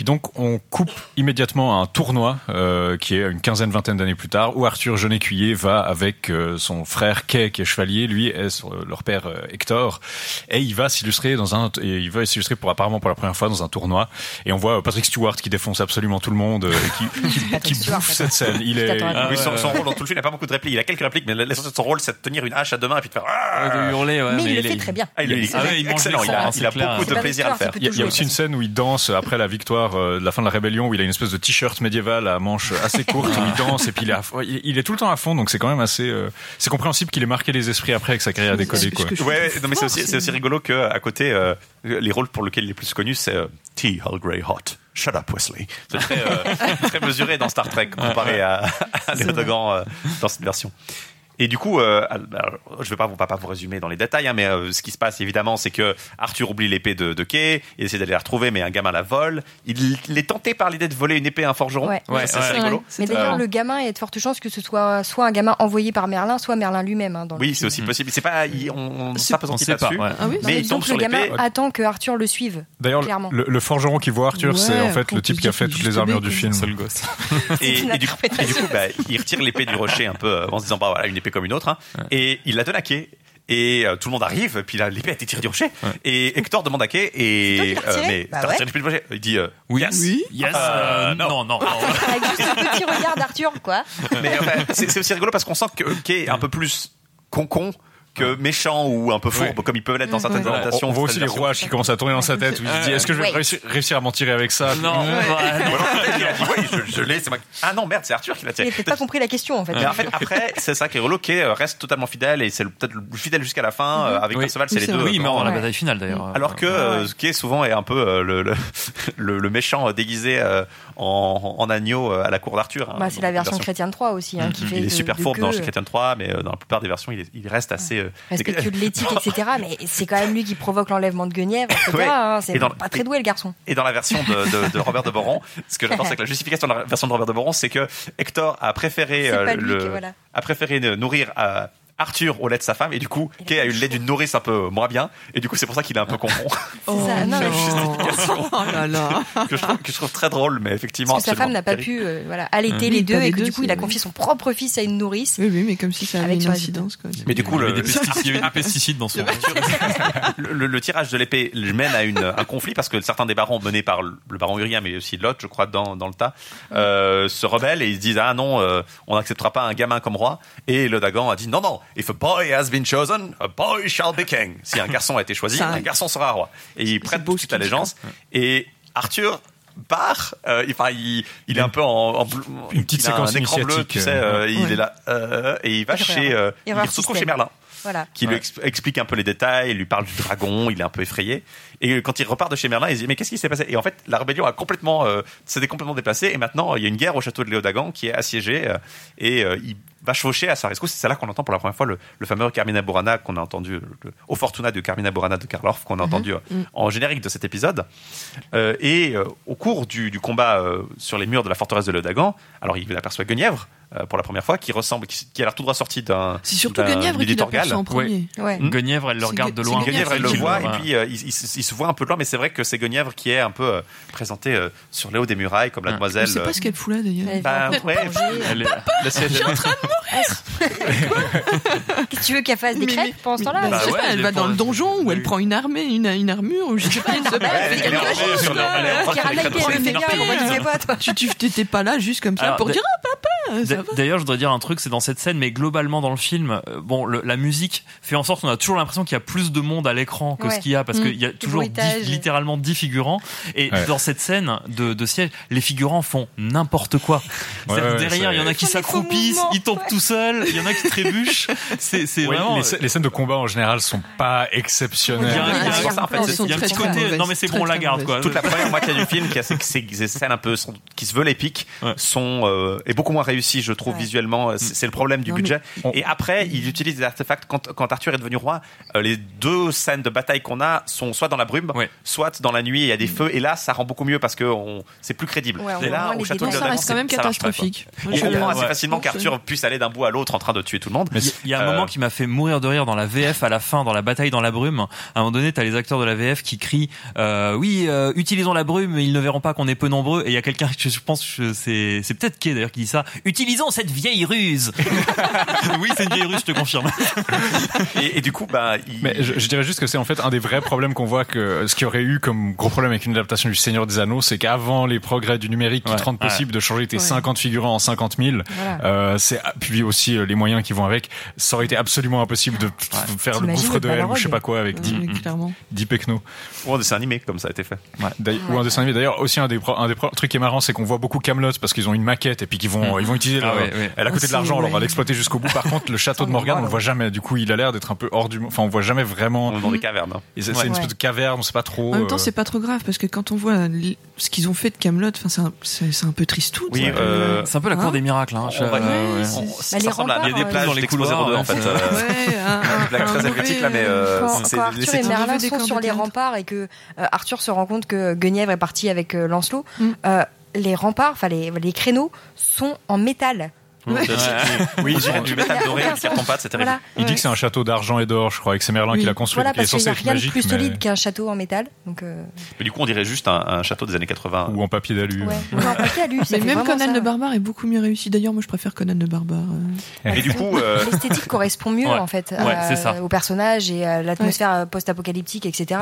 Puis donc on coupe immédiatement à un tournoi euh, qui est une quinzaine, vingtaine d'années plus tard, où Arthur, jeune écuyer, va avec euh, son frère Kay, qui est chevalier, lui est leur père euh, Hector, et il va s'illustrer dans un, et il va s'illustrer pour apparemment pour la première fois dans un tournoi. Et on voit euh, Patrick Stewart qui défonce absolument tout le monde, euh, et qui, [laughs] qui, qui bouffe cette scène. Il est, Ah oui, son, son rôle dans tout le film, il n'a pas beaucoup de répliques. Il a quelques répliques, mais l'essentiel de son rôle, c'est de tenir une hache à deux mains et puis de faire. Ah de hurler, ouais, Mais il le fait très bien. Ah, il, est- Ah ouais, il il excellent. Il a, il a beaucoup de plaisir à le faire. Il il y a aussi une scène où il danse après la victoire euh, de la fin de la rébellion où il a une espèce de t-shirt médiéval à manches assez courtes où il danse et puis il est, à fond- il il est tout le temps à fond donc c'est quand même assez euh, c'est compréhensible qu'il ait marqué les esprits après avec sa carrière décollée quoi. Ouais, non, mais c'est aussi, c'est aussi rigolo que à côté, euh, les rôles pour lesquels il est plus connu, c'est euh, T. Hal Grey Hot. Shut up, Wesley. C'est très, euh, [laughs] très mesuré dans Star Trek comparé à, [laughs] à Léo Dogan euh, dans cette version. Et du coup, euh, alors, je vais pas vous, pas, pas vous résumer dans les détails, hein, mais euh, ce qui se passe évidemment, c'est que Arthur oublie l'épée de, de Kay, il essaie d'aller la retrouver, mais un gamin la vole. Il, il est tenté par l'idée de voler une épée à un forgeron. Ouais. C'est rigolo. Mais d'ailleurs, le gamin, il y a de fortes chances que ce soit soit un gamin envoyé par Merlin, soit Merlin lui-même. hein, Oui, c'est aussi possible. C'est pas, il- on, on C'est- pas on sait pas, là-dessus. ouais. Ah oui mais il tombe que sur le gamin attend que Arthur le suive. D'ailleurs, le, le forgeron qui voit Arthur, c'est en fait le type qui a fait est toutes les armures du film. Seul gosse. [laughs] Et, C'est et du, et du coup, bah, il retire l'épée du rocher un peu euh, en se disant, bah voilà, une épée comme une autre, hein, et il la donne à Kay. Et euh, tout le monde arrive, puis là, l'épée a été tirée du rocher. Et Hector demande à Kay, et toi qui retirée mais Bah t'as ouais. retiré l'épée du rocher Il dit, euh, Oui. yes. Oui. Yes. Euh, non, non. Avec juste un petit regard d'Arthur, quoi. [laughs] Mais c'est aussi rigolo parce qu'on sent que Kay est un peu plus con-con que méchant ou un peu fourbe, comme ils peuvent l'être dans certaines Ouais. adaptations. On voit aussi les rouages qui commencent à tourner dans sa [laughs] tête où il se dit est-ce que je vais Ouais. réussir, à m'en tirer avec ça? Non, Ouais. ouais. [laughs] Ou alors peut-être qu'il a [laughs] dit, ouais, je, je l'ai, c'est moi. Ah non, merde, c'est Arthur qui l'a Il tiré. n'a peut-être pas compris la question, en fait. Mais en fait, après, c'est ça qui est relou, Kay euh, reste totalement fidèle et c'est peut-être le fidèle jusqu'à la fin. euh, Avec Oui. Perceval, c'est Oui, les deux. Oui, il meurt dans la bataille finale d'ailleurs. Alors que euh, Kay souvent est un peu le, le, le, le méchant déguisé en, en agneau euh, à la cour d'Arthur. hein, Bah, c'est la version Chrétienne 3 aussi, hein, qui fait Il est de- super de fourbe dans queue, chez Chrétien 3, mais euh, dans la plupart des versions, il, est- il reste assez. euh, respectueux de l'éthique, [laughs] etc. Mais c'est quand même lui qui provoque l'enlèvement de Guenièvre, etc. Ouais. hein. C'est pas très doué, le garçon. Et dans la version de, de, de Robert de Boron, ce que j'adore, c'est que la justification de la version de Robert de Boron, c'est que Hector a préféré euh, le, que voilà. a préféré nourrir euh, Arthur au lait de sa femme, et du coup, Kay a eu le lait d'une nourrice un peu moins bien, et du coup, c'est pour ça qu'il est un peu confond. [laughs] C'est ça. Non, [laughs] Oh là là. que, je trouve, que je trouve très drôle, mais effectivement. Parce que sa femme n'a pas pu euh, voilà, allaiter Oui, les deux et que deux, du coup il a confié son propre fils à une nourrice. Oui, oui, mais comme si ça avait une incidence. Quoi. Mais du coup, il y le, avait des pesticides, des [laughs] pesticides dans son. le, le- le tirage de l'épée mène à une, un conflit parce que certains des barons menés par le, le baron Urien, mais aussi l'autre, je crois, dans, dans le tas, euh, se rebellent et ils se disent ah non, euh, on n'acceptera pas un gamin comme roi. Et le Dagan a dit non non, if a boy has been chosen, a boy shall be king. Si un garçon a été choisi, Ça- un garçon sera roi. Et il prête tout de suite allégeance. Et Arthur part, euh, il- enfin, il, il est un peu en, en bleu- Une petite il a séquence un écran bleu, tu sais, euh, euh, il ouais. est là, euh, et il va chez, euh, il Erreur se retrouve chez Merlin Voilà. qui lui ex- explique un peu les détails, il lui parle du dragon, il est un peu effrayé. Et quand il repart de chez Merlin, il se dit mais qu'est-ce qui s'est passé? Et en fait, la rébellion a complètement, euh, s'était complètement déplacée et maintenant il y a une guerre au château de Léodagan qui est assiégée euh, et euh, il va chevaucher à sa rescousse. C'est là qu'on entend pour la première fois le, le fameux Carmina Burana qu'on a entendu, le, au Fortuna de Carmina Burana de Karl Orff qu'on a entendu euh, en générique de cet épisode. Euh, et euh, au cours du, du combat euh, sur les murs de la forteresse de Léodagan, alors il aperçoit Guenièvre pour la première fois qui ressemble, qui, qui a l'air tout droit sorti d'un. C'est surtout Guenièvre qui l'a en premier. Ouais. Hmm. Guenièvre, elle le regarde de loin. Guenièvre, elle le voit, et puis euh, il, il se il se voit un peu de loin, mais c'est vrai que c'est Guenièvre qui est un peu euh, présentée euh, sur les hauts des murailles, comme la Je demoiselle. sais pas ce qu'elle fout là d'ailleurs. Elle Bah, va ouais, manger. Elle est- la siège- [laughs] Qu'est-ce que tu veux qu'elle fasse des crêpes pendant ce temps-là Bah, Bah je sais ouais, pas, elle va dans le donjon où elle oui. prend une armée, une, armure, ou je sais pas, elle se bat. elle- elle elle est fait en quelque train chose, elle en train de ramène des fait bien, premiers pourquoi tu t'étais pas là juste comme ça pour dire ah papa, va. D'ailleurs, je dois dire un truc, c'est dans cette scène, mais globalement dans le film, euh, bon, le- la musique fait en sorte qu'on a toujours l'impression qu'il y a plus de monde à l'écran que Ouais. ce qu'il y a, parce Mm. qu'il y a toujours dix- littéralement 10 figurants. Et Ouais. dans cette scène de, de siège, les figurants font n'importe quoi. Que derrière, il y en a qui s'accroupissent, ils tombent tout seuls, il y en a qui trébuchent. C'est c'est Ouais, vraiment. les, scè- les scènes de combat en général sont pas exceptionnelles. il y a- Ouais, il y a- c'est pour ça, en fait, il y a c'est un petit côté. mauvaise. Non, mais c'est bon, on la garde, quoi. Toute la première moitié du film, qui a ces, scènes un peu qui se veulent épiques, sont euh, est beaucoup moins réussie réussi, je trouve, visuellement. C'est c'est le problème du Non, mais- budget. Et après, il utilise des artefacts. Quand, quand Arthur est devenu roi, euh, les deux scènes de bataille qu'on a sont soit dans la brume, soit dans la nuit, il y a des feux. Et là, ça rend beaucoup mieux parce que c'est plus crédible. Ouais, on et là, au château de. Ça reste quand même catastrophique. On comprend assez facilement qu'Arthur puisse aller d'un bout à l'autre en train de tuer tout le monde. Il y a un Euh, moment qui m'a fait mourir de rire dans la VF à la fin, dans la bataille dans la brume. À un moment donné, t'as les acteurs de la VF qui crient euh, Oui, euh, utilisons la brume, ils ne verront pas qu'on est peu nombreux. Et il y a quelqu'un, [laughs] je pense, c'est c'est peut-être Kay d'ailleurs qui dit ça. Utilisons cette vieille ruse. [laughs] oui, c'est une vieille ruse, je te confirme. et, et du coup, bah, Mais je, je dirais juste que c'est en fait un des vrais problèmes qu'on voit que ce qu'il y aurait eu comme gros problème avec une adaptation du Seigneur des Anneaux, c'est qu'avant les progrès du numérique qui Ouais, te rendent possible ouais. de changer tes Ouais. 50 figurants en 50 000, Voilà. euh, c'est puis aussi euh, les moyens qui vont avec, ça aurait été absolument impossible de faire le gouffre de Helm ou je sais pas quoi avec Ouais, 10 clairement. 10 pecnos. Ou un dessin animé, comme ça a été fait. D'ailleurs- Ou un dessin animé. D'ailleurs, aussi un des, pro- un des pro- trucs qui est marrant, c'est qu'on voit beaucoup Camelot parce qu'ils ont une maquette et puis qu'ils vont, Mm. ils vont utiliser. Ah. Elle a coûté de Aussi, l'argent, alors on va l'exploiter jusqu'au bout. Par contre, le château de Morgane, on le voit jamais. Du coup, il a l'air d'être un peu hors du. Enfin, on voit jamais vraiment. Dans des cavernes. hein. C'est Ouais. une espèce de caverne, on sait pas trop. En même temps, euh, c'est pas trop grave parce que quand on voit ce qu'ils ont fait de Camelot, enfin, c'est un, un peu tristoun. Oui, euh, C'est un peu la cour des miracles. Hein. Je- on va- ouais, ouais. on- Bah, ça les ressemble à remparts, il y a des plages dans les couloirs, 02 en ouais, fait. c'est- euh, [laughs] une blague un très helvétique là, mais c'est Arthur et. Merlin sont sur les remparts et que Arthur se rend compte que Guenièvre est parti avec Lancelot, Mm. Les remparts, enfin les, les créneaux sont en métal. Oui, Oui, dirait du métal doré, du carton pâte, c'est terrible. Voilà. Il dit que c'est un château d'argent et d'or, je crois, et que c'est Merlin qui l'a construit. Voilà, parce qu'il n'y a rien de plus mais- solide qu'un château en métal. Donc, euh, Mais du coup, on dirait juste un, un château des années 80. Ou en papier d'alu. ouais. Papier Mais même Conan ça. le barbare est beaucoup mieux réussi. D'ailleurs, moi, je préfère Conan le barbare. euh. Et du coup, euh, L'esthétique correspond mieux en fait au personnage et à l'atmosphère post-apocalyptique, etc.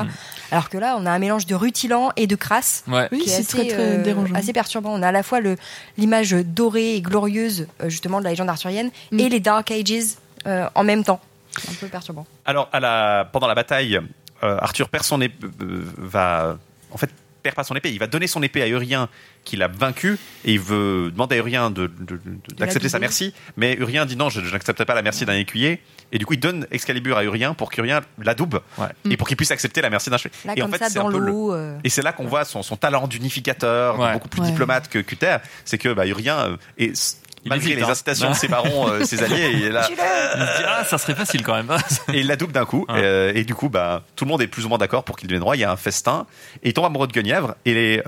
Alors que là, on a un mélange de rutilant et de crasse. Oui, qui est c'est assez, très, très dérangeant. assez perturbant. On a à la fois le- l'image dorée et glorieuse justement de la légende arthurienne Mm. et les Dark Ages euh, en même temps. C'est un peu perturbant. alors, à la, pendant la bataille, euh, Arthur perd son épée, euh, va, en fait, perd pas son épée. Il va donner son épée à Urien, qu'il a vaincu, et il veut demander à Urien de- de- de- d'accepter sa merci. Mais Urien dit non, je, je n'accepterai pas la merci d'un écuyer. Et du coup, il donne Excalibur à Urien pour qu'Urien la double et pour qu'il puisse accepter la merci d'un chevalier. Et en fait, c'est un peu le- euh, Et c'est là qu'on voit son, son talent d'unificateur, Ouais. beaucoup plus Ouais. diplomate que Cutter. C'est que bah, Urien, s- Il malgré hésite, les hein. incitations de ses barons, euh, ses alliés, il est là. Il se dit, ah, ça serait facile quand même. Et il la double d'un coup. Ouais. euh, et du coup, bah, tout le monde est plus ou moins d'accord pour qu'il devienne roi. Il y a un festin. Et il tombe amoureux de Guenièvre. Et les.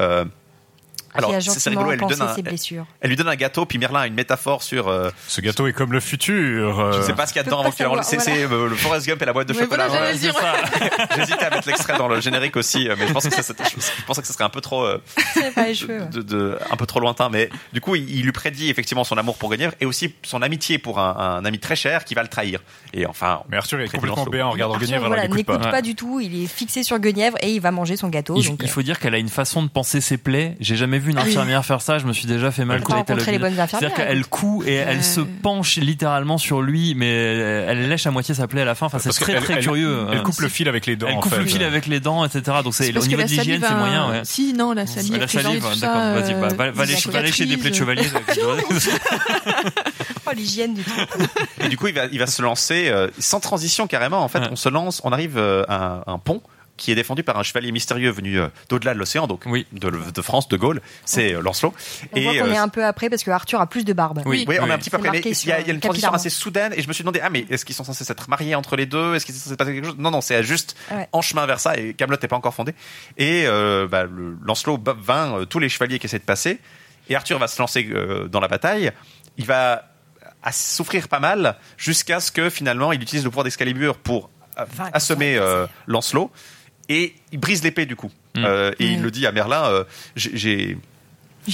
Euh, alors, c'est rigolo. Elle lui, donne un, ses blessures. elle lui donne un gâteau. Puis Merlin a une métaphore sur. euh, Ce gâteau est comme le futur. euh, je ne sais pas ce qu'il y a dedans avant qu'il voilà. c'est, euh, le Forrest Gump et la boîte de Ouais, chocolat. voilà. [laughs] J'hésitais à mettre l'extrait dans le générique aussi. euh, Mais je pensais que ça, c'était- je pensais que ce serait un peu trop. euh, C'est pas les cheveux. ouais. de, de- un peu trop lointain, mais du coup, il, il lui prédit effectivement son amour pour Guenièvre et aussi son amitié pour un, un ami très cher qui va le trahir. Et enfin, Mais Arthur est complètement béat en regardant Guenièvre, voilà, il écoute n'écoute pas. pas. du tout. Il est fixé sur Guenièvre et il va manger son gâteau. Il, il euh, faut dire qu'elle a une façon de penser ses plaies. J'ai jamais vu une infirmière faire ça. Je me suis déjà fait mal Elle quand j'étais à C'est-à-dire qu'elle coud et elle se penche littéralement sur lui, mais elle lèche à moitié sa plaie à la fin. Enfin, c'est Parce très curieux. Elle hein. coupe le fil avec les dents. Elle en coupe fait. le fil avec les dents, etc. Donc c'est au niveau de l'hygiène, c'est moyen. Ouais. Si, non, la salive. la salive, d'accord. Vas-y, bah, euh, va, lécher, va lécher des plaies de chevalier. [laughs] Oh, l'hygiène du et du coup, il va, se lancer euh, sans transition carrément. En fait, on se lance, on arrive euh, à un pont qui est défendu par un chevalier mystérieux venu euh, d'au-delà de l'océan, donc Oui. de, de France, de Gaulle. C'est euh, Lancelot. On voit qu'on euh, est un peu après parce que Arthur a plus de barbe. Oui, oui, on est un petit peu après. Mais il y a, il y a une transition assez soudaine et je me suis demandé, ah, mais est-ce qu'ils sont censés s'être mariés entre les deux? Est-ce qu'il est censé se passer quelque chose? Non, non, c'est juste Ouais. en chemin vers ça et Camelot n'est pas encore fondé. Et euh, bah, le, Lancelot vainc euh, tous les chevaliers qui essaient de passer et Arthur va se lancer euh, dans la bataille. Il va à souffrir pas mal jusqu'à ce que finalement il utilise le pouvoir d'Excalibur pour assommer euh, Lancelot et il brise l'épée du coup. Mm. Euh, et il Ouais. le dit à Merlin, euh, j'ai-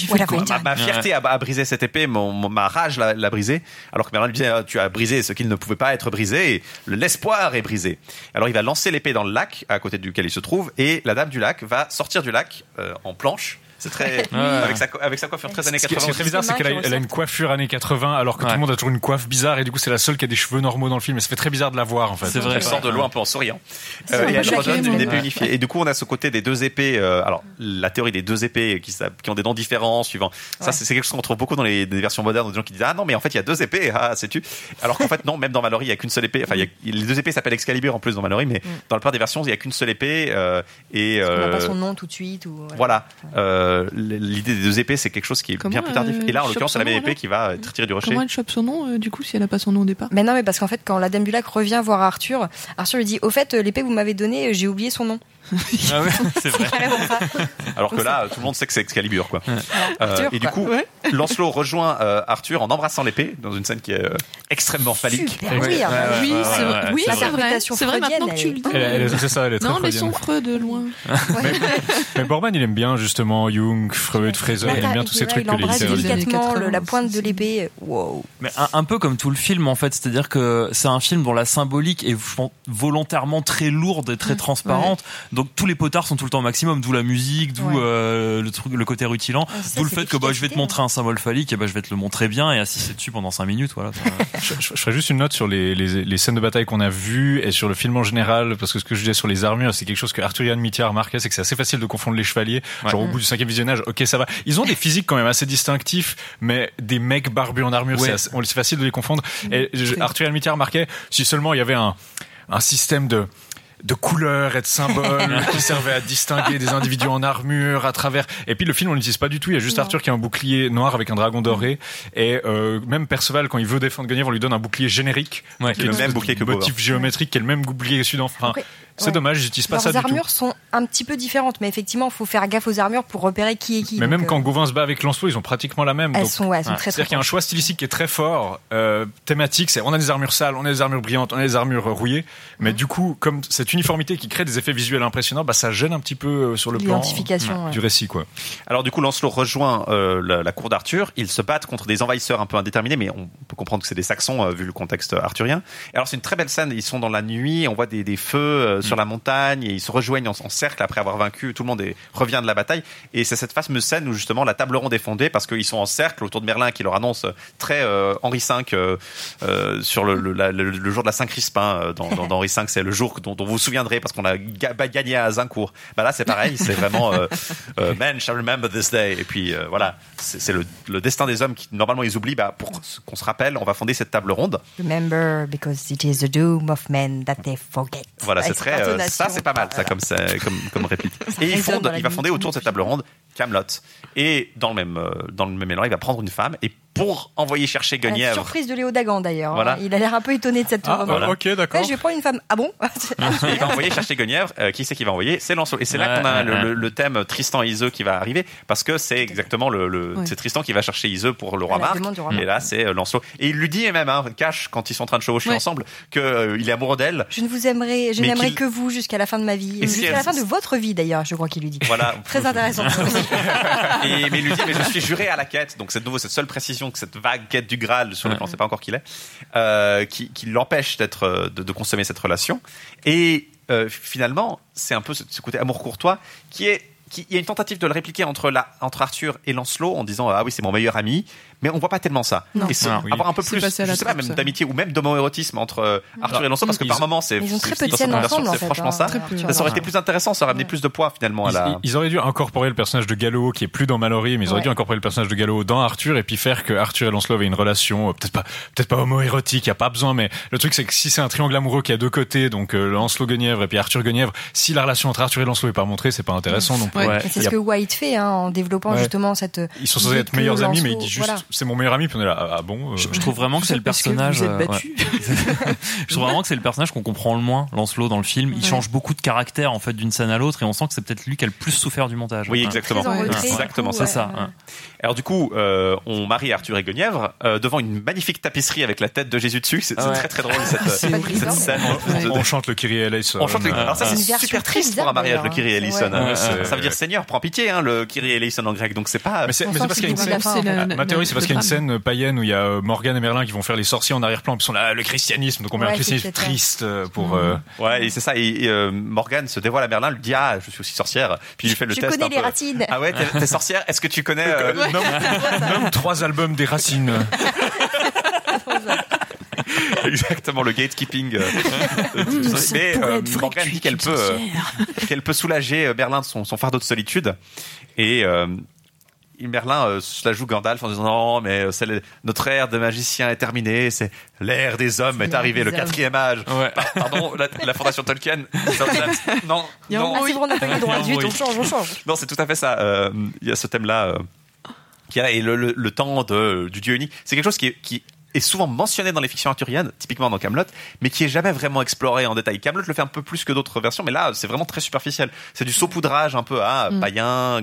Voilà, ma, ma fierté a, a brisé cette épée, mon, mon- ma rage l'a brisée. Alors que Merlin lui disait, Ah, tu as brisé ce qu'il ne pouvait pas être brisé, l'espoir est brisé. Alors il va lancer l'épée dans le lac, à côté duquel il se trouve, et la dame du lac va sortir du lac euh, en planche. C'est très, Ouais. avec, sa, co- avec sa coiffure très années Ce qui est- ce 80. qui est très bizarre, c'est qu'elle a, qui elle a une coiffure années 80, alors que tout le monde a toujours une coiffe bizarre, et du coup, c'est la seule qui a des cheveux normaux dans le film, et ça fait très bizarre de la voir, en fait. C'est vrai. Elle sort de l'eau un peu en souriant. Euh, un et peu elle redonne une épée unifiée. Et du coup, on a ce côté des deux épées. euh, alors, la théorie des deux épées qui, ont des noms différents, suivant. Ça, c'est c'est quelque chose qu'on trouve beaucoup dans les, des versions modernes, des gens qui disent Ah non, mais en fait, il y a deux épées, ah, sais-tu Alors qu'en fait, non, même dans Mallory, il y a qu'une seule épée. Enfin, il y a- les deux épées s'appellent Excalibur en plus dans Mallory, mais dans la plupart des versions, il y a qu'une seule épée. euh, et On n'a euh, pas son nom tout de suite. Ou, voilà. voilà. Euh, euh, l'idée des deux épées, c'est quelque chose qui est bien plus tardif. euh, Et là, en l'occurrence, c'est la même épée qui va être tirée du rocher. Comment elle chope son nom, euh, du coup, si elle a pas son nom au départ? Mais non, mais parce qu'en fait, quand la Dame du Lac revient voir Arthur, Arthur lui dit Au fait, euh, l'épée que vous m'avez donnée, euh, j'ai oublié son nom. Ah ouais, [laughs] c'est vrai. Alors que là, tout le monde sait que c'est Excalibur, quoi. Euh, Arthur, et du coup, Lancelot rejoint euh, Arthur en embrassant l'épée dans une scène qui est euh, extrêmement phallique. Super. Oui, c'est vrai. Oui, c'est vrai. C'est maintenant que tu le dis. Elle- elle est- c'est ça, elle est très Non, mais freudienne. son Freud de loin. Mais Borman, il aime bien justement Jung, Freud, Fraser, il aime bien tous ces trucs il que les délicatement la pointe de l'épée. Wow. Mais un, un peu comme tout le film en fait, c'est-à-dire que c'est un film dont la symbolique est volontairement très lourde et très transparente. Donc tous les potards sont tout le temps au maximum, d'où la musique, d'où Ouais. euh, le truc, le côté rutilant, ça, d'où le fait que bah, je vais te montrer un symbole phallique et bah, je vais te le montrer bien et assister dessus pendant 5 minutes. Voilà. [laughs] je, je- je ferais juste une note sur les, les, les scènes de bataille qu'on a vues et sur le film en général, parce que ce que je disais sur les armures, c'est quelque chose que Arthurian Mitya a remarqué, c'est que c'est assez facile de confondre les chevaliers. Genre au bout du cinquième visionnage, ok ça va. Ils ont des physiques quand même assez distinctifs, mais des mecs barbus en armure, Ouais. c'est facile de les confondre. Et je- Arthurian Mitya remarquait, si seulement il y avait un, un système de de couleurs et de symboles [laughs] qui servaient à distinguer des individus en armure à travers. Et puis le film on l'utilise pas du tout. Il y a juste Non. Arthur qui a un bouclier noir avec un dragon doré. Et euh, même Perceval quand il veut défendre Guenièvre on lui donne un bouclier générique. Ouais, qui est le même bouclier que motif Gauvin. géométrique qui est le même bouclier sud Enfin, Après, c'est ouais. dommage, j'utilise pas Leurs ça du tout. armures sont un petit peu différentes, mais effectivement, il faut faire gaffe aux armures pour repérer qui est qui. Mais même euh, quand Gauvin se bat avec Lancelot, ils ont pratiquement la même. Elles donc- sont- ouais, elles sont très, très C'est-à-dire qu'il y a un choix stylistique qui est très fort, euh, thématique. C'est on a des armures sales, on a des armures brillantes, on a des armures euh, rouillées. Mais du coup, comme cette uniformité qui crée des effets visuels impressionnants, bah ça gêne un petit peu euh, sur le plan L'identification, ouais. du récit, quoi. Alors du coup, Lancelot rejoint euh, la, la cour d'Arthur. Ils se battent contre des envahisseurs un peu indéterminés, mais on peut comprendre que c'est des Saxons euh, vu le contexte arthurien. Et alors c'est une très belle scène. Ils sont dans la nuit, on voit des, des feux euh, sur la montagne et ils se rejoignent en, en cercle après avoir vaincu. Tout le monde est, revient de la bataille. Et c'est cette fameuse scène où justement la table ronde est fondée parce qu'ils sont en cercle autour de Merlin qui leur annonce euh, très euh, Henri V euh, euh, sur le, le, la- le- le jour de la Saint-Crispin dans, dans, dans Henri V. C'est le jour dont, dont vous vous souviendrez parce qu'on a ga- gagné à Azincourt. Bah là c'est pareil. C'est vraiment euh, euh, [laughs] Man shall remember this day. Et puis euh, voilà, c'est le, le destin des hommes qui normalement ils oublient. Bah, pour qu'on se rappelle, on va fonder cette table ronde. Remember, because it is the doom of men that they forget. Voilà, c'est très euh, ça c'est pas mal ça comme ça, comme comme réplique. [laughs] Et il fonde, il va fonder autour de cette table ronde Camelot. Et dans le même euh, dans le même élan, il va prendre une femme et pour envoyer chercher la Guenièvre. surprise de Léo Dagan d'ailleurs. Voilà. Il a l'air un peu étonné de cette Ah, voilà. Ok, d'accord. Ouais, je vais prendre une femme. Ah bon [laughs] il va envoyer chercher Guenièvre. Euh, qui c'est qui va envoyer? C'est Lancelot. Et c'est là qu'on a ouais, le, ouais. le- le thème Tristan et Iseux qui va arriver parce que c'est exactement le, le- Ouais. c'est Tristan qui va chercher Iseux pour le roi Marc. roi Et là c'est euh, Lancelot. Et il lui dit même hein, cache quand ils sont en train de chevaucher Ouais. ensemble que euh, il est amoureux d'elle. Je ne vous aimerai, je n'aimerai que vous jusqu'à la fin de ma vie. Jusqu'à la fin de votre vie d'ailleurs, je crois qu'il lui dit. Voilà. Très intéressant. [laughs] Et, mais il lui dit, mais je suis juré à la quête. Donc c'est de nouveau cette seule précision que cette vague quête du Graal sur lequel on ne sait pas encore qui est, euh, qui, qui l'empêche d'être, euh, de, de consommer cette relation. Et euh, finalement, c'est un peu ce, ce côté amour courtois qui est qui- il y a une tentative de le répliquer entre, la, entre Arthur et Lancelot en disant ah oui c'est mon meilleur ami mais on voit pas tellement ça Non. et ce- Ah oui. avoir un peu C'est plus je sais pas même d'amitié ou même d'homoérotisme entre euh, Arthur et Lancelot parce que Ils- par moment c'est Ils ont très c'est- peu de dans scènes cette version, ensemble, en c'est fait, franchement ça ça aurait été plus intéressant ça aurait amené plus de poids finalement à la Ils, ils auraient dû incorporer le personnage de Gallo qui est plus dans Mallory, mais ils auraient dû incorporer le personnage de Gallo dans Arthur et puis faire que Arthur et Lancelot avaient une relation euh, peut-être pas peut-être pas homo-érotique, il y a pas besoin, mais le truc c'est que si c'est un triangle amoureux qui a deux côtés, donc euh, Lancelot Guenièvre et puis Arthur Guenièvre, si la relation entre Arthur et Lancelot est pas montrée, c'est pas intéressant. Donc Ouais. C'est ce a- que White fait hein, en développant Ouais. justement cette. ils sont censés être meilleurs amis, mais il dit juste voilà. C'est mon meilleur ami, puis on est là ah, ah bon. euh, Je, je trouve vraiment que c'est le parce que vous personnage. euh, ouais. [laughs] je trouve vraiment que c'est le personnage qu'on comprend le moins, Lancelot, dans le film. Il Ouais. change beaucoup de caractère en fait d'une scène à l'autre, et on sent que c'est peut-être lui qui a le plus souffert du montage. Oui, exactement. Ouais. Exactement, c'est ça. ouais. Alors du coup, euh, on marie Arthur et Guenièvre euh, devant une magnifique tapisserie avec la tête de Jésus dessus. C'est très très drôle cette, C'est horrible. cette scène. on, on chante le Kyrie eleison. On chante le- Alors ça C'est super très triste pour un mariage le Kyrie hein. eleison. Ça veut dire Seigneur, prends pitié, hein, le Kyrie eleison en grec. Donc c'est pas. Mais c'est parce qu'il y a une scène. Ah, Ma théorie, c'est parce qu'il y a une scène païenne où il y a euh, Morgan et Merlin qui vont faire les sorciers en arrière-plan, puis ils sont là, le christianisme, donc on met Ouais, un christianisme triste euh, pour. euh, Ouais, et c'est ça. Et, et, euh, Morgane se dévoile à Merlin, lui dit ah je suis aussi sorcière. Puis il lui fait le Je test. connais un les peu. racines. Ah ouais, t'es t'es sorcière. Est-ce que tu connais euh, nomme, nomme trois albums des racines. exactement le gatekeeping euh, euh, Mais euh, Morgane dit qu'elle peut, euh, qu'elle peut soulager euh, Merlin de son, son fardeau de solitude. Et euh, Merlin euh, se la joue Gandalf en disant non, mais euh, c'est le- notre ère de magicien est terminée, c'est l'ère des hommes est arrivée, le hommes. quatrième âge. Par- Pardon, la, la fondation Tolkien. [laughs] non, Il y a un non. moment, Ah, c'est bon, on pas eu droit à a 18, on change, on change. Non, c'est tout à fait ça. Euh, Il y a ce thème-là euh, qui là. Et le, le- le temps de, du dieu unique, c'est quelque chose qui est souvent mentionné dans les fictions arthuriennes, typiquement dans Camelot, mais qui est jamais vraiment exploré en détail. Camelot le fait un peu plus que d'autres versions, mais là, c'est vraiment très superficiel. C'est du saupoudrage un peu à Mm. païen.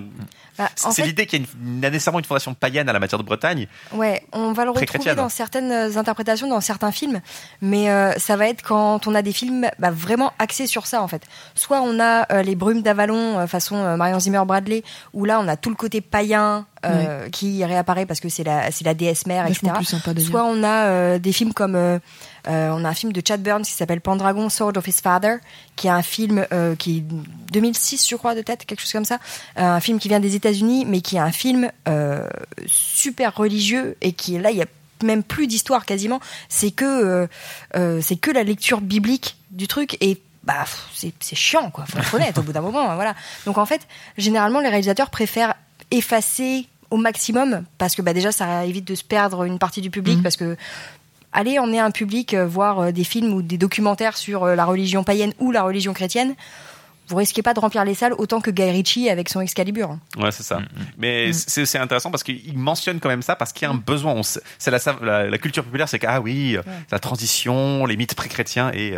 Bah, c'est fait- l'idée qu'il y a une- nécessairement une fondation païenne à la matière de Bretagne. Ouais, on va le retrouver dans certaines euh, interprétations, dans certains films, mais euh, ça va être quand on a des films bah, vraiment axés sur ça en fait. Soit on a euh, les brumes d'Avalon euh, façon Marion Zimmer Bradley, où là on a tout le côté païen euh, qui réapparaît parce que c'est la c'est la déesse mère, Vachement etc. plus sympa. Soit on a euh, des films comme euh, on a un film de Chad Burns qui s'appelle Pendragon Sword of His Father, qui est un film qui est 2006 je crois de tête, quelque chose comme ça, un film qui vient des États-Unis, mais qui est un film super religieux et qui là il y a même plus d'histoire quasiment. C'est que c'est que la lecture biblique du truc et bah c'est c'est chiant quoi. Faut être honnête au bout d'un moment. Voilà. Donc en fait généralement les réalisateurs préfèrent effacer au maximum parce que bah déjà ça évite de se perdre une partie du public parce que allez emmener un public euh, voir euh, des films ou des documentaires sur euh, la religion païenne ou la religion chrétienne, vous risquez pas de remplir les salles autant que Guy Ritchie avec son Excalibur. hein. Ouais, c'est ça. Mais c'est c'est intéressant parce qu'il mentionne quand même ça parce qu'il y a un besoin. On sait- C'est la, la, la culture populaire, c'est que ah oui, la transition, les mythes pré-chrétiens et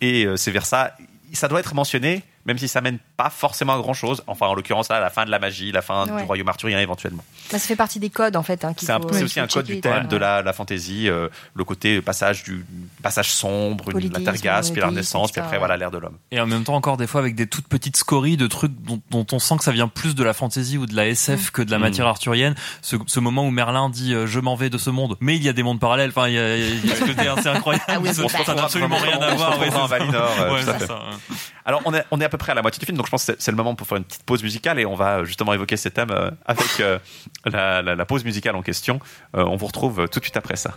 et euh, c'est vers ça. Ça doit être mentionné, même si ça mène pas forcément à grand chose. Enfin, en l'occurrence là, la fin de la magie, la fin Ouais. du royaume arthurien éventuellement. Bah, ça fait partie des codes en fait. Hein, C'est c'est aussi faut un code du thème de la, la fantaisie, euh, le côté passage du passage sombre, une- la tergasse, puis la renaissance, puis après voilà l'ère de l'homme. Et en même temps, encore des fois, avec des toutes petites scories de trucs dont, dont on sent que ça vient plus de la fantasy ou de la SF que de la Mm. matière arthurienne. Ce, ce moment où Merlin dit euh, Je m'en vais de ce monde, mais il y a des mondes parallèles. Enfin, il y a, il y a ce côté assez incroyable. Ah oui, ça on se absolument rien à voir. Alors on est, on est à peu près à la moitié du film, donc je pense que c'est- le moment pour faire une petite pause musicale et on va justement évoquer ces thèmes euh, avec euh, la, la- pause musicale en question. Euh, on vous retrouve tout de suite après ça.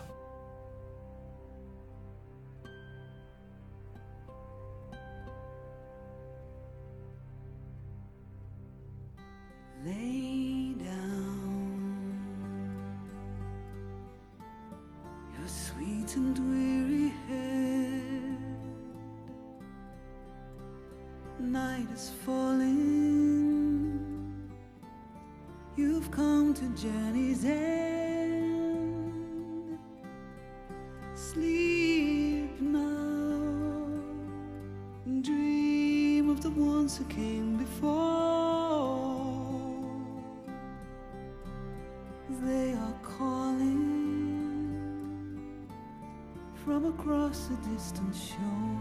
Night is falling. You've come to journey's end. Sleep now. Dream of the ones who came before. They are calling from across a distant shore.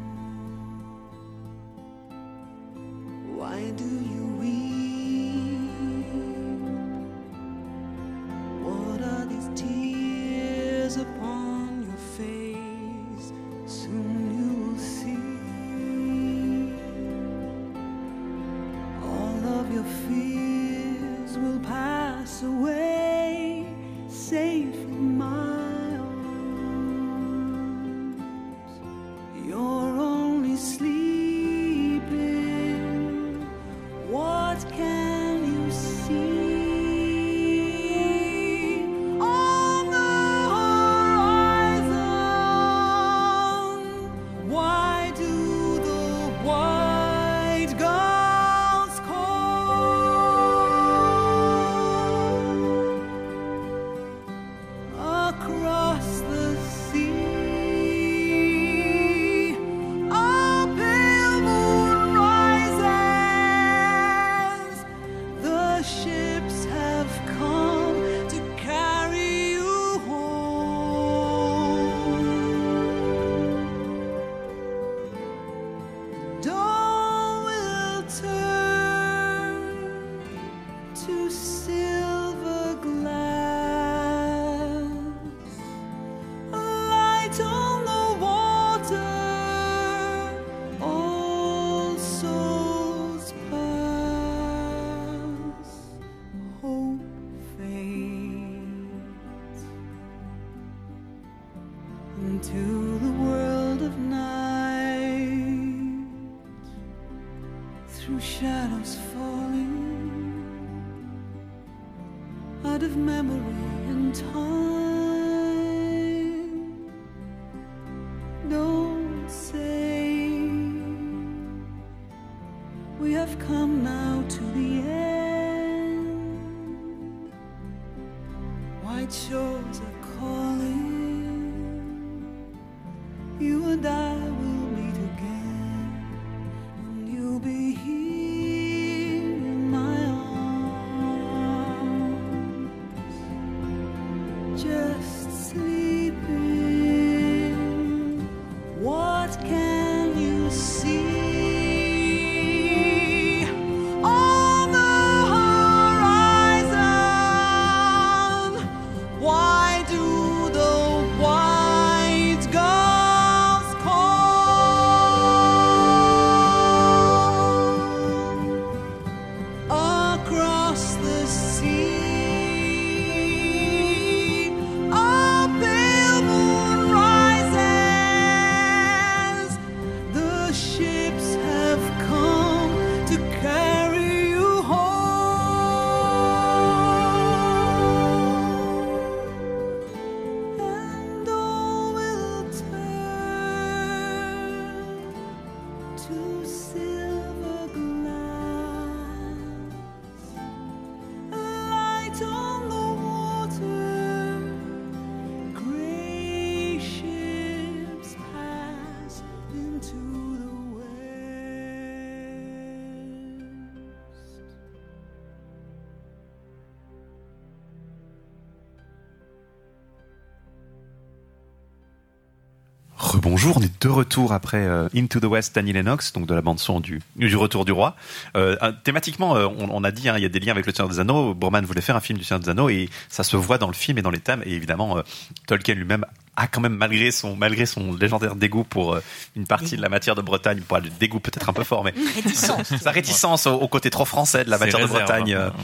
Rebonjour, on est de retour après euh, Into the West, Danny Lennox, donc de la bande son du, du Retour du Roi. Euh, thématiquement, euh, on, on a dit, hein, il y a des liens avec le Seigneur des Anneaux. Borman voulait faire un film du Seigneur des Anneaux et ça se voit dans le film et dans les thèmes. Et évidemment, euh, Tolkien lui-même a quand même, malgré son, malgré son légendaire dégoût pour euh, une partie de la matière de Bretagne, pour le dégoût peut-être un peu fort, mais [laughs] Réticence. [laughs] sa réticence au, au côté trop français de la matière de Bretagne. hein. euh,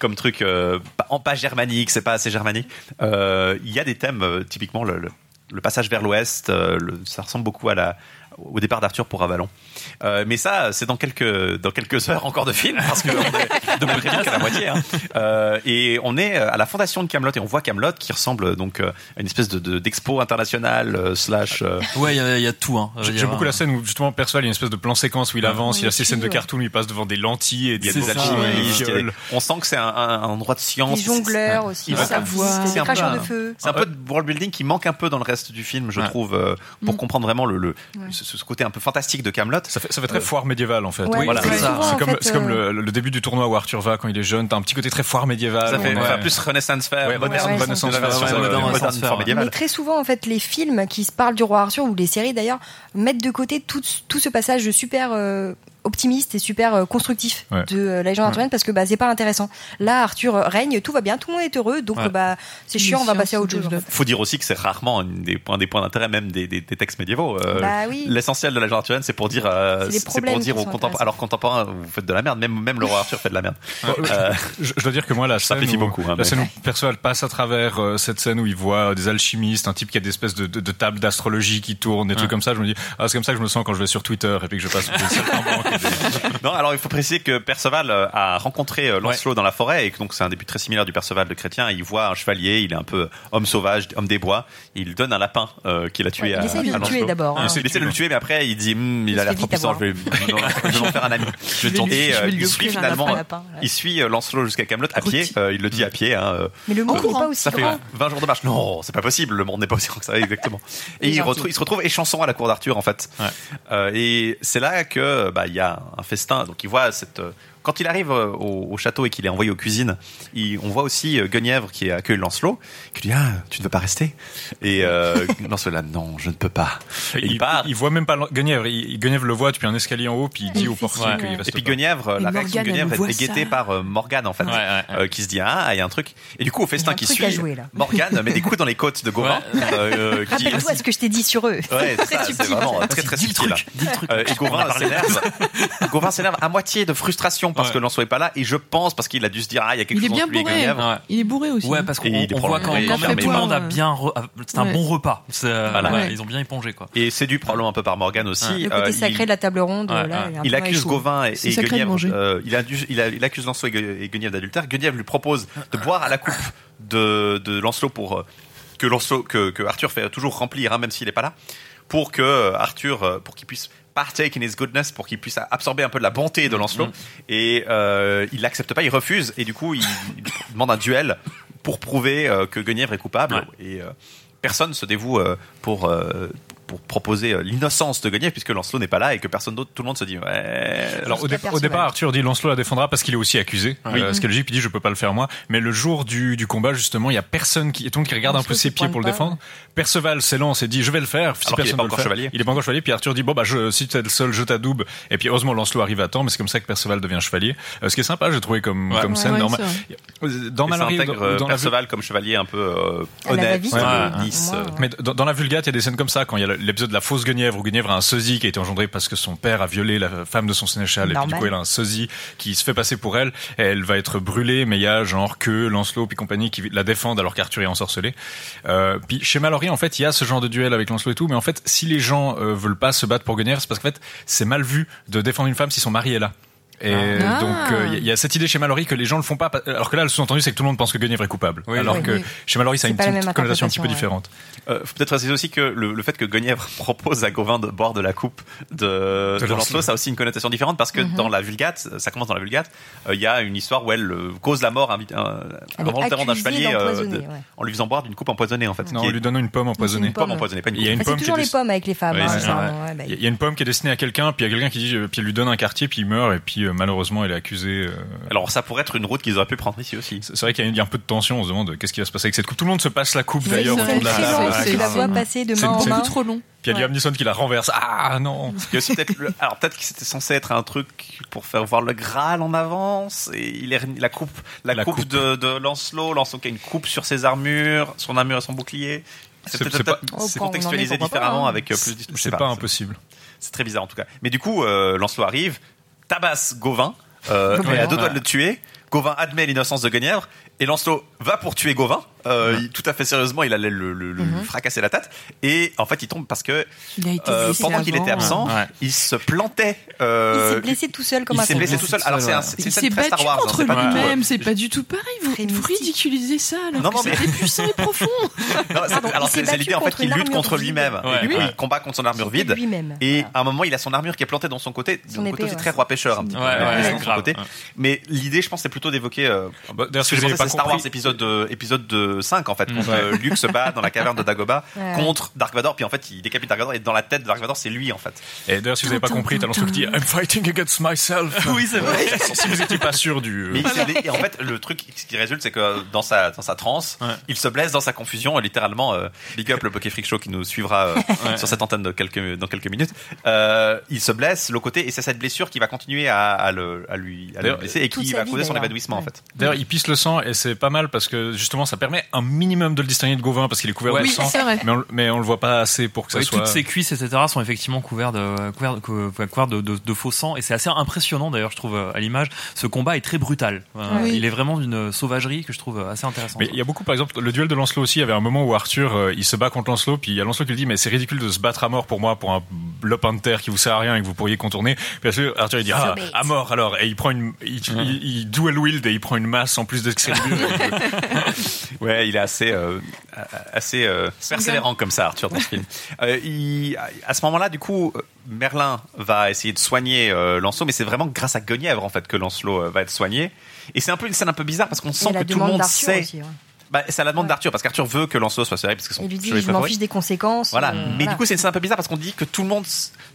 comme truc euh, pas, en pas germanique, c'est pas assez germanique. Euh, Il y a des thèmes, euh, typiquement le, le, le passage vers l'ouest, euh, ça ressemble beaucoup à la au départ d'Arthur pour Avalon. Euh, mais ça, c'est dans quelques dans quelques heures encore de film parce que on est de plus qu'à la moitié. hein. Euh, et on est à la fondation de Camelot et on voit Camelot qui ressemble donc euh, à une espèce de de- d'expo internationale euh, slash. euh, Ouais, il y, y a tout. Hein. J'ai beaucoup la scène où justement Perceval il y a une espèce de plan séquence où il avance, il a ses scènes de cartoon, il passe devant des lentilles et il y a des des alchimistes, y des- fioles. on sent que c'est un, un, un endroit de science. Les jongleurs aussi, savoirs, c'est les un peu cracheurs de feu. C'est un peu de world building qui manque un peu dans le reste du film, je Ouais. trouve, euh, pour Mm. comprendre vraiment le, le Ouais. Ce, ce côté un peu fantastique de Camelot. Ça fait, ça fait très foire médiévale en fait. Ouais, voilà, c'est comme, fait, c'est comme euh, le, le début du tournoi où Arthur va quand il est jeune. T'as un petit côté très foire médiévale. Ça fait Ouais. enfin, plus Renaissance Fair, Ouais, Renaissance- Fair. Mais très souvent, en fait, les films qui se parlent du roi Arthur ou les séries d'ailleurs mettent de côté tout, tout ce passage super euh, optimiste et super euh, constructif Ouais. de euh, la légende arthurienne parce que bah c'est pas intéressant. Là, Arthur règne, tout va bien, tout le monde est heureux, donc Ouais. bah c'est chiant, on va passer à autre chose. en fait. Faut dire aussi que c'est rarement un des points, des points d'intérêt même des, des, des textes médiévaux. Euh, Bah oui. L'essentiel de la légende arthurienne, c'est pour dire, euh, C'est pour dire aux contemporains, alors contemporains, vous faites de la merde. Même, même le roi Arthur fait de la merde. Ouais, Euh, [laughs] je, je dois dire que moi la scène simplifie où, beaucoup, hein, la scène où Perceval passe à travers euh, cette scène où il voit des alchimistes, un type qui a des espèces de, de, de tables d'astrologie qui tournent, des trucs comme ça, je me dis ah c'est comme ça que je me sens quand je vais sur Twitter et puis que je passe [laughs] [laughs] non, alors il faut préciser que Perceval euh, a rencontré euh, Lancelot dans la forêt et que donc c'est un début très similaire du Perceval de chrétien. Il voit un chevalier, il est un peu homme sauvage, homme des bois. Il donne un lapin euh, qu'il a tué Ouais, il à, essaie de le à tuer d'abord, hein. Il essaie de le tuer, mais après il dit Hum, il, Il a l'air trop puissant, je vais, je vais m'en faire un ami. [laughs] Je vais lui- et euh, il suit finalement, lapin, lapin, ouais. il suit Lancelot jusqu'à Camelot à pied. Euh, il le dit à pied. Hein, Mais le monde n'est pas aussi ça fait grand. 20 jours de marche. Non, c'est pas possible. Le monde n'est pas aussi grand que ça, exactement. [laughs] Il Et il, il se retrouve échanson à la cour d'Arthur, en fait. Et c'est là que bah il y a un festin. Donc il voit cette euh, quand il arrive euh, au, au château et qu'il est envoyé aux cuisines, il- on voit aussi euh, Guenièvre qui accueille Lancelot, qui lui dit ah tu ne veux pas rester? Et euh, [laughs] Lancelot non je ne peux pas. Et il, il voit même pas Guenièvre, il, Guenièvre le voit depuis un escalier en haut puis il dit au portier Ouais. qu'il reste Et puis. Guenièvre, la réaction de Guenièvre est guettée par euh, Morgane en fait, Ouais, ouais, euh, qui se dit ah il y a un truc. Et du coup au festin qui suit, jouer. Morgane met des coups dans les côtes de Gauvin. euh, [laughs] qui- Rappelle-toi ce que je t'ai dit sur eux. Ouais, c'est vraiment très très subtil. Et. Gauvin s'énerve à moitié de frustration parce que Lancelot est pas là et je pense parce qu'il a dû se dire ah il y a quelque Il est chose bien entre lui et bourré. Il est bourré aussi. Ouais, parce qu'on il est voit quand, même il tout a le monde a bien. re- C'est un Ouais. bon repas. C'est, euh, Voilà. ouais, Ouais. Ils ont bien épongé quoi. Et séduit probablement un peu par Morgane aussi. Le côté Euh, sacré il- de la table ronde, Ouais, là, ouais. est un il accuse. Gauvin et, C'est Guenièvre. euh, il, dû- il, il accuse Lancelot et Gue- et Guenièvre d'adultère. Guenièvre lui propose de boire à la coupe de, de Lancelot pour euh, que Lancelot, que, que Arthur fait toujours remplir, hein, même s'il n'est pas là, pour que euh, Arthur, euh, pour qu'il puisse partake in his goodness, pour qu'il puisse absorber un peu de la bonté de Lancelot. Et euh, il l'accepte pas, il refuse, et du coup il, il [laughs] demande un duel pour prouver euh, que Guenièvre est coupable. Et euh, personne se dévoue euh, pour euh, pour proposer euh, l'innocence de Guenièvre puisque Lancelot n'est pas là et que personne d'autre, tout le monde se dit ouais. Alors au, dé- au départ, Arthur dit Lancelot la défendra parce qu'il est aussi accusé. Oui. Euh, ce qui est logique, puis il dit je peux pas le faire moi. Mais le jour du, du combat, justement, il y a personne qui, et donc qui regarde un peu ses pieds pour le défendre. Perceval s'élance et dit je vais le faire. Si Alors qu'il est pas encore faire. chevalier. Il est pas encore chevalier. Puis Arthur dit bon bah je, si tu es le seul, je t'adoube. Et puis heureusement Lancelot arrive à temps, mais c'est comme ça que Perceval devient chevalier. Euh, ce qui est sympa, j'ai trouvé comme Ouais. comme scène. ouais, dans, c'est ma- vrai. dans euh, la Perceval comme chevalier un peu euh, honnête, euh, euh. Mais dans, dans la Vulgate, il y a des scènes comme ça, quand il y a l'épisode de la fausse Guenièvre, où Guenièvre a un sosie qui a été engendré parce que son père a violé la femme de son sénéchal, et puis du coup, elle a un sosie qui se fait passer pour elle, et elle va être brûlée, mais il y a genre que Lancelot puis compagnie qui la défendent alors qu'Arthur est ensorcelé. Euh, puis chez Mallory, en fait, il y a ce genre de duel avec Lancelot et tout, mais en fait, si les gens euh, veulent pas se battre pour Guenièvre, c'est parce qu'en fait, c'est mal vu de défendre une femme si son mari est là. Et Ah. donc euh, il y a- il y a cette idée chez Mallory que les gens le font pas, pa- alors que là le sous-entendu c'est que tout le monde pense que Guenièvre est coupable, alors Oui. que Oui. chez Mallory ça a une petite connotation un petit peu différente. Euh, faut peut-être préciser aussi que le, le fait que Guenièvre [laughs] propose à Gauvin de boire de la coupe de, De de Lancelot, ça a aussi une connotation différente parce que Mhm. dans la Vulgate, ça commence dans la Vulgate, euh, il y a une histoire où elle euh, cause la mort euh, involontairement d'un chevalier euh, d'empoisonner, de- ouais. en lui faisant boire d'une coupe empoisonnée en fait. Non, en est- lui donnant une pomme empoisonnée. une pomme empoisonnée, pas une Il y a coupe. une c'est pomme qui toujours les pommes avec les femmes. Hein, bah, Il y a- il une pomme qui est destinée à quelqu'un, puis il y a quelqu'un qui dit, euh, puis elle lui donne un quartier, puis il meurt, et puis euh, malheureusement elle est accusée. euh, Alors ça pourrait être une route qu'ils auraient pu prendre ici aussi. C'est vrai qu'il y, a- il y a un peu de tension, on se demande qu'est-ce qui va se passer avec cette coupe? Tout le monde se passe la coupe d'ailleurs autour de la Ah, tu la grave. vois passer de C'est- main en c'est main. trop long. Puis il y a Liam Neeson qui la renverse. Ah non Il y a aussi peut-être le- alors peut-être que c'était censé être un truc pour faire voir le Graal en avance et il est la coupe la, La coupe, coupe. de, de Lancelot Lancelot qui a une coupe sur ses armures son armure et son bouclier c'est peut-être Oh, contextualisé pourquoi pas, différemment hein. avec euh, plus C'est pas impossible. c'est très bizarre en tout cas mais du coup euh, Lancelot arrive tabasse Gauvin euh, Gauvin. et à deux doigts de le tuer Gauvin admet l'innocence de Guenièvre et Lancelot va pour tuer Gauvin euh, il- tout à fait sérieusement il allait le, le- le Mhm. fracasser la tête et en fait il tombe parce que Il a été euh, pendant qu'il était absent Ouais. il se plantait Il euh, s'est blessé tout seul comme il un s'est blessé tout seul. Alors c'est un- c'est Il une s'est scène très battu Star Wars. hein, contre c'est pas du tout, euh, lui-même, c'est pas du tout pareil. Vous, vous ridiculisez ça alors Non, que non, mais- c'était puissant et profond. [laughs] Non, Pardon, alors il c'est l'idée en fait qu'il lutte contre lui-même. Il combat contre son armure vide. lui-même. Et à un moment, il a son armure qui est plantée dans son côté. Son Donc, côté, c'est très roi pêcheur un petit peu. Ouais, ouais, dans son grave. côté. Mais l'idée, je pense, c'est plutôt d'évoquer. euh, Bah, D'ailleurs, ce que pensais, pas Star Wars épisode euh, épisode de 5 en fait. Quand Ouais. euh, Luke se bat dans la caverne de Dagobah [laughs] Ouais. contre Dark Vador, puis en fait, il décapite Dark Vador et dans la tête de Dark Vador, c'est lui en fait. Et d'ailleurs, si vous n'avez pas compris, t'as Lancelot qui dit I'm fighting against myself. [laughs] Oui, c'est vrai. si vous n'étiez pas sûr du. euh, Mais il et en fait, le truc ce qui résulte, c'est que dans sa, dans sa transe, Ouais. il se blesse dans sa confusion. Et littéralement, euh, big up le Poké Freak Show qui nous suivra euh, [laughs] Ouais. sur cette antenne de quelques, dans quelques minutes. Euh, il se blesse, le côté, et c'est cette blessure qui va continuer à, à le, à lui, à le blesser et qui va causer son évanouissement en fait. D'ailleurs, il pisse le sang et c'est pas mal parce que justement, ça permet un minimum de le distinguer de Gauvin parce qu'il est couvert Ouais. de Oui, sang. Mais on, mais on le voit pas assez pour que ça soit. toutes ses cuisses, etc., sont effectivement couvertes de, couvertes, cou- couvertes de, de- de faux sang. Et c'est assez impressionnant, d'ailleurs, je trouve, euh, à l'image. Ce combat est très brutal. Euh, Oui. Il est vraiment d'une sauvagerie que je trouve assez intéressante. Mais il y a beaucoup, par exemple, le duel de Lancelot aussi. Il y avait un moment où Arthur, euh, il se bat contre Lancelot, puis il y a Lancelot qui lui dit, mais c'est ridicule de se battre à mort pour moi, pour un lopin de terre qui vous sert à rien et que vous pourriez contourner. Puis Arthur, Arthur, il dit, ah, à mort alors. Et il prend une, il, il, il dual wield et il prend une masse en plus d'Excalibur. [laughs] [laughs] Ouais, il est assez, euh, assez euh, persévérant comme ça, Arthur, dans ce film. Euh, il- à ce moment-là, du coup, Merlin va essayer de soigner Lancelot, mais c'est vraiment grâce à Guenièvre en fait que Lancelot va être soigné. Et c'est un peu une scène un peu bizarre parce qu'on sent que tout le monde sait. aussi, ouais. Bah, c'est à la demande d'Arthur parce qu'Arthur veut que Lancelot soit serré parce que son Il lui dit je m'en fiche des conséquences. Voilà. euh, Mais voilà. du coup, c'est une scène un peu bizarre parce qu'on dit que tout le monde,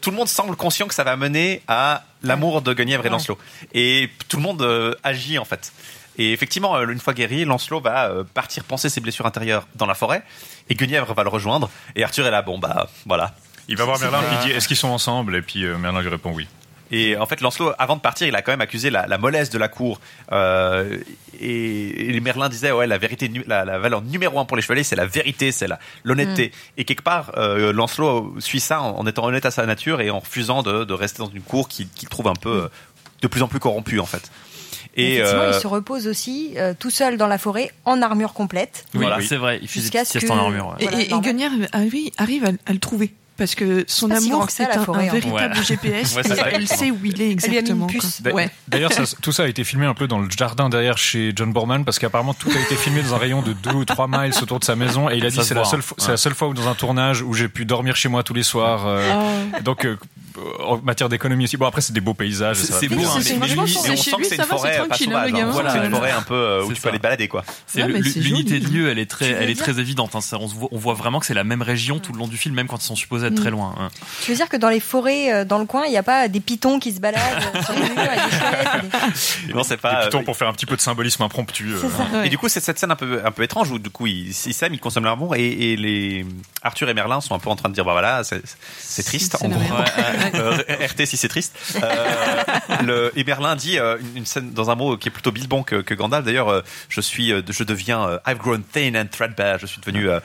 tout le monde semble conscient que ça va mener à l'amour de Guenièvre et Ouais. Lancelot. Et tout le monde euh, agit en fait. Et effectivement, euh, une fois guéri, Lancelot va euh, partir penser ses blessures intérieures dans la forêt et Guenièvre va le rejoindre. Et Arthur est là, bon bah voilà. il va voir Merlin, puis il dit, est-ce qu'ils sont ensemble? Et puis euh, Merlin lui répond oui. Et en fait, Lancelot, avant de partir, il a quand même accusé la, la mollesse de la cour. Euh, et, et Merlin disait, ouais, la vérité, la, la valeur numéro un pour les chevaliers, c'est la vérité, c'est la l'honnêteté. Et quelque part, euh, Lancelot suit ça en, en étant honnête à sa nature et en refusant de, de rester dans une cour qu'il trouve un peu euh, de plus en plus corrompu en fait. Et Effectivement, euh, il se repose aussi euh, tout seul dans la forêt en armure complète. Oui, Voilà. c'est vrai. Il fait des siestes que- en armure. ouais. Et, et, et normal. Guenièvre arrive, arrive à, à le trouver. Parce que son grand amour, c'est un, véritable Ouais. GPS Ouais, et elle sait où il est une exactement. Ouais. D'ailleurs, [laughs] tout ça a été filmé un peu dans le jardin derrière chez John Borman parce qu'apparemment tout a été filmé dans un rayon de 2 ou 3 miles autour de sa maison et il a dit Ça c'est la seule hein. la seule fois où dans un tournage où j'ai pu dormir chez moi tous les soirs. euh, Ah. Donc euh, en matière d'économie aussi. Bon après c'est des beaux paysages. C'est- beau, hein, c'est- mais- franchement, mais- on chez sent que lui, c'est ça une va, c'est forêt pas tranquille, hein, sauvage. hein. On que c'est une Voilà. forêt un peu euh, où tu peux aller balader quoi. L'unité de lieu, elle est très, elle est très évidente. hein. On, se voit, on voit vraiment que c'est la même région tout le long du film, même quand ils sont supposés être très loin. hein. Tu veux dire que dans les forêts, euh, dans le coin, il n'y a pas des pitons qui se baladent euh, sur les murs des chouettes des- [laughs] Non, c'est Des pas. pitons pour faire un petit peu de symbolisme impromptu. euh. Et du coup, c'est cette scène un peu, un peu étrange où du coup, il, il s'aime, il consomme l'amour et, les Arthur et Merlin sont un peu en train de dire bah voilà, c'est triste. C'est [laughs] Euh, RT si c'est triste. Euh, le, et Merlin dit euh, une, une scène dans un mot qui est plutôt Bilbon que, que Gandalf. D'ailleurs, euh, je suis, euh, je deviens, euh, I've grown thin and threadbare. Je suis devenu euh,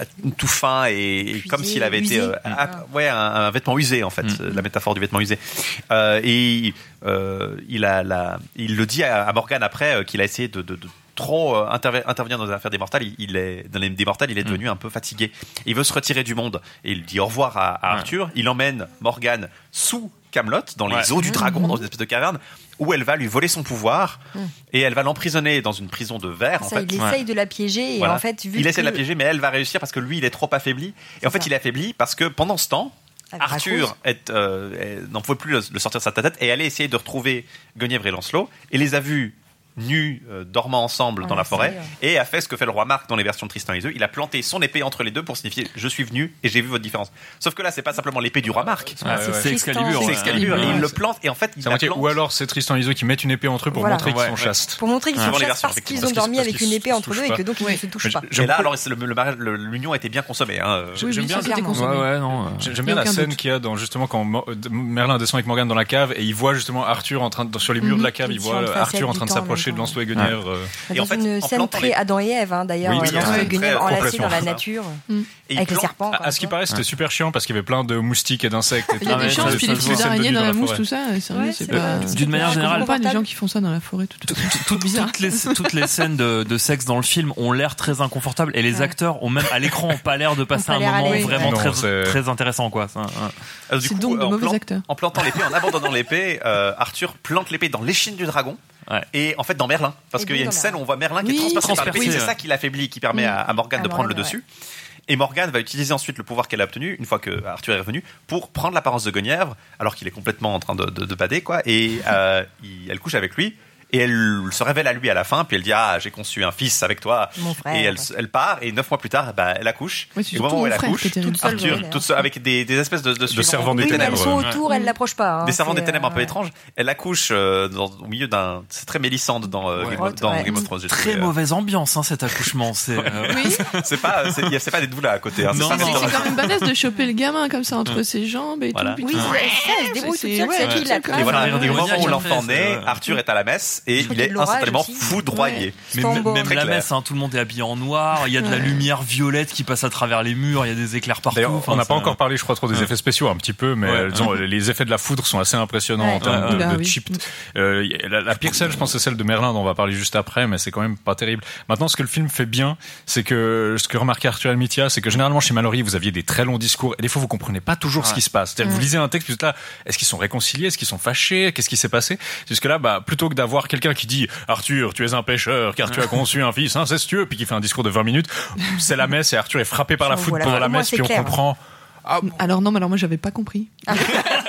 euh, tout fin et, et comme s'il avait été, euh, ah, ouais, un, un vêtement usé en fait, Mm. la métaphore du vêtement usé. Euh, et euh, il a, la, il le dit à, à Morgan après euh, qu'il a essayé de, de, de trop euh, interve- intervenir dans les affaires des mortels. Il, il est dans les des mortels, il est devenu un peu fatigué. Il veut se retirer du monde et il dit au revoir à, à Ouais. Arthur. Il emmène Morgan sous Camelot, dans les eaux du dragon, dans une espèce de caverne, où elle va lui voler son pouvoir et elle va l'emprisonner dans une prison de verre. En fait. il essaye de la piéger et Voilà. en fait, vu il essaie de la piéger, mais elle va réussir parce que lui, il est trop affaibli. Et en fait, ça. il est affaibli parce que pendant ce temps, Elle Arthur raccroche. est, euh, n'en pouvait plus le, le sortir de sa tête et allait essayer de retrouver Guenièvre et Lancelot et les a vus nus, euh, dormant ensemble Ah, dans la forêt et a fait ce que fait le roi Marc dans les versions de Tristan et Isolde. Il a planté son épée entre les deux pour signifier je suis venu et j'ai vu votre différence. Sauf que là, c'est pas simplement l'épée du roi Marc. Ouais. C'est Excalibur. C'est ouais. Excalibur. Et il le plante et en fait, il la plante. Ou alors c'est Tristan et Isolde qui mettent une épée entre eux pour Voilà. montrer qu'ils Ouais, sont ouais. chastes. pour montrer qu'ils Ouais. sont chastes parce qu'ils ont dormi avec une épée entre eux et que donc ils ne se touchent pas. Et là, alors, l'union était bien consommée. Hein. J'aime bien J'aime bien la scène qu'il y a dans justement quand Merlin descend avec Morgane dans la cave et il voit justement Arthur en train de, sur les murs de la cave, il voit Arthur en train de s'approcher temps. Lancelot et Guenièvre. euh. Et en fait, une en scène très les- Adam et Ève, hein, d'ailleurs, Oui, euh, oui, et Guenièvre enlacés dans la nature, Et il avec les serpents. À, à ce qui paraît, c'était super chiant parce qu'il y avait plein de moustiques et d'insectes. et Il y a. Ah des ça- puis petites voit. araignées dans la mousse, tout ça. D'une manière générale, pas les gens qui font ça dans la forêt, tout, bizarre. toutes, les, toutes les scènes de, sexe dans le film ont l'air très inconfortables et les acteurs ont même à l'écran ont pas l'air de passer pas un moment vraiment très, intéressant quoi. Du C'est donc de mauvais acteurs. En plantant l'épée, en abandonnant l'épée, euh, Arthur plante l'épée dans l'échine du dragon. Ouais. Et en fait dans Merlin, parce qu'il y a une scène où on voit Merlin qui Oui, est transpercé par l'épée. C'est ça qui l'affaiblit, qui permet à, à Morgane À de prendre le dessus. Et Morgane va utiliser ensuite le pouvoir qu'elle a obtenu, une fois que Arthur est revenu, pour prendre l'apparence de Guenièvre, alors qu'il est complètement en train de, de, de bader, quoi. Et euh, il- elle couche avec lui. Et elle se révèle à lui à la fin, puis elle dit Ah, j'ai conçu un fils avec toi. Mon frère. Et elle, elle part, et neuf mois plus tard, bah, elle accouche. C'est et au moment où elle accouche. Toute seule, Arthur, ouais, toute seule, avec des, des espèces de, de, suivants servants des Oui, mais elles ténèbres. sont Ouais. autour, elles l'approchent pas. hein, des servants des ténèbres un peu euh, étranges. Elle accouche euh, dans, au milieu d'un. C'est très mélissante dans, euh, Ouais. Game, of- dans Ouais. Game of Thrones. Très euh. mauvaise ambiance hein, cet accouchement. C'est euh, [laughs] Oui, C'est pas, pas des doulas à côté. Hein, c'est Non, quand même balèze de choper le gamin comme ça entre ses jambes et tout. Oui, c'est ça, elle se débrouille C'est- toute seule, ouais, c'est qui ouais, la c'est classe. Et voilà, au moment où l'enfant naît, euh, Arthur est à la messe et il est instantanément aussi. foudroyé. Mais Stambo. même, la messe, hein, tout le monde est habillé en noir. Il y a de la Ouais. lumière violette qui passe à travers les murs. Il y a des éclairs partout. On n'a pas encore parlé, je crois, trop des Ouais. effets spéciaux, un petit peu, mais Ouais. euh, disons, [laughs] les effets de la foudre sont assez impressionnants Ouais. en termes Ouais, de, ouais. de Ah oui. chip. Euh, la, la pire scène, je pense, c'est celle de Merlin, dont on va parler juste après, mais c'est quand même pas terrible. Maintenant, ce que le film fait bien, c'est que ce que remarquait Arthur Almitia, c'est que généralement chez Mallory, vous aviez des très longs discours, et des fois, vous comprenez pas toujours ce qui se passe. Vous lisez un texte, puis là, est-ce qu'ils sont réconciliés, est-ce qu'ils sont fâchés, qu'est-ce qui s'est passé? Jusque là, bah, plutôt que d'avoir quelqu'un qui dit Arthur, tu es un pêcheur, car tu as conçu un fils incestueux, puis qui fait un discours de 20 minutes, c'est la messe et Arthur est frappé par la Oh, foudre voilà. pendant la Moi, messe, puis on comprend. Alors non, mais alors moi j'avais pas compris. [laughs]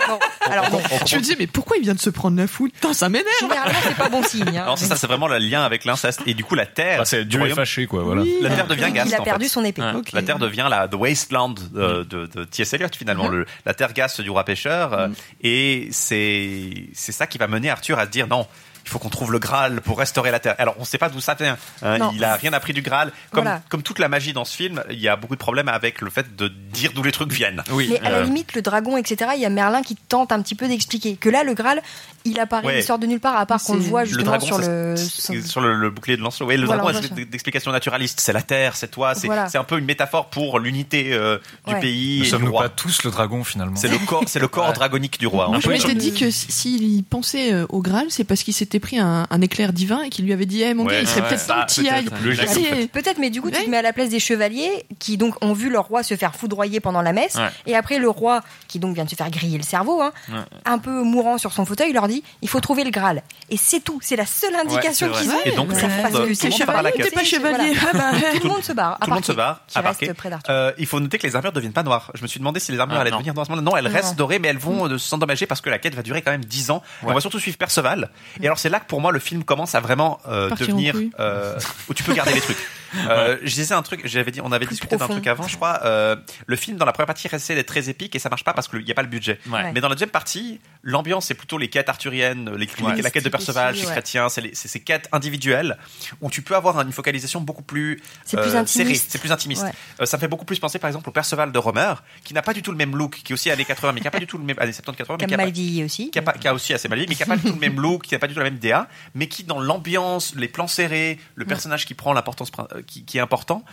Bon, alors bon, Je me disais, mais pourquoi il vient de se prendre la foudre Putain, ça m'énerve généralement, c'est pas bon signe. hein. Alors c'est ça, c'est vraiment le lien avec l'inceste. Et du coup, la terre, Bah, c'est du Dieu est royaume- fâché, quoi, voilà. la terre devient Gast. Il a en perdu fait. son épée. Ouais. La terre devient la the wasteland de, de, de T.S. Eliot finalement, le, la terre gaste du roi pêcheur. euh, Et c'est c'est ça qui va mener Arthur à se dire non. Il faut qu'on trouve le Graal pour restaurer la Terre. Alors on sait pas d'où ça vient. hein. Il a rien appris du Graal. Comme, Voilà. comme toute la magie dans ce film, il y a beaucoup de problèmes avec le fait de dire d'où les trucs viennent. Mais à la Euh, limite, le dragon, etc., il y a Merlin qui tente un petit peu d'expliquer. Que là, le Graal, il apparaît, Ouais. il sort de nulle part, à part qu'on le voit le justement dragon, sur le. c'est- sur le, le bouclier de Lancelot. Oui, le Voilà, dragon on voit est d'explication naturaliste. C'est la terre, c'est toi. C'est Voilà. c'est un peu une métaphore pour l'unité euh, du Ouais. pays Ne et du roi. pas tous le dragon finalement C'est le corps, c'est le corps dragonique du roi. Moi, je m'étais dit que si- s'il pensait euh, au Graal, c'est parce qu'il s'était pris un, un éclair divin et qu'il lui avait dit Eh mon Ouais, gars, il serait ouais. peut-être temps Bah, que tu y ailles. peut-être mais du coup, tu te mets à la place des chevaliers qui donc ont vu leur roi se faire foudroyer pendant la messe, Ouais. et après le roi qui donc vient de se faire griller le cerveau, hein, Ouais. un peu mourant sur son fauteuil, leur dit il faut trouver le Graal. Et c'est tout, c'est la seule indication Ouais, qu'ils ont. Et donc, tout le monde- chevalier. Ah [laughs] Tout le monde se barre. Tout le monde se qui- barre, qui à d'Arthur. Euh, il faut noter que les armures ne deviennent pas noires. Je me suis demandé si les armures Ah, allaient non. devenir noires. Non, elles Non. restent dorées, mais elles vont euh, s'endommager parce que la quête va durer quand même 10 ans. On va surtout suivre Perceval. Et alors, c'est là que pour moi, le film commence à vraiment euh, devenir. euh, où tu peux garder les trucs. [laughs] Euh, Je disais un truc, j'avais dit, on avait discuté d'un profond. truc avant, je crois. euh, le film, dans la première partie, essaie d'être très épique et ça marche pas parce qu'il n'y a pas le budget. Ouais. Mais dans la deuxième partie, l'ambiance, c'est plutôt les quêtes arthuriennes, les, les- la quête de Perceval, chez ouais. Chrétien, c'est les- c'est ces quêtes individuelles où tu peux avoir une focalisation beaucoup plus, C'est plus euh, intimiste. serrée, c'est plus intimiste. Ouais. Euh, ça me fait beaucoup plus penser par exemple au Perceval de Romer, qui n'a pas du tout le même look, qui est aussi années 80, mais qui n'a pas du tout le même années 70 80, mais Comme qui a, pas- mal vieilli aussi. qui a, pas- qui a aussi assez mal vieilli, mais qui n'a pas du tout le même look, qui n'a pas du tout la même DA, mais qui dans l'ambiance, les plans serrés, le personnage qui prend l'importance, prin- qui, est important.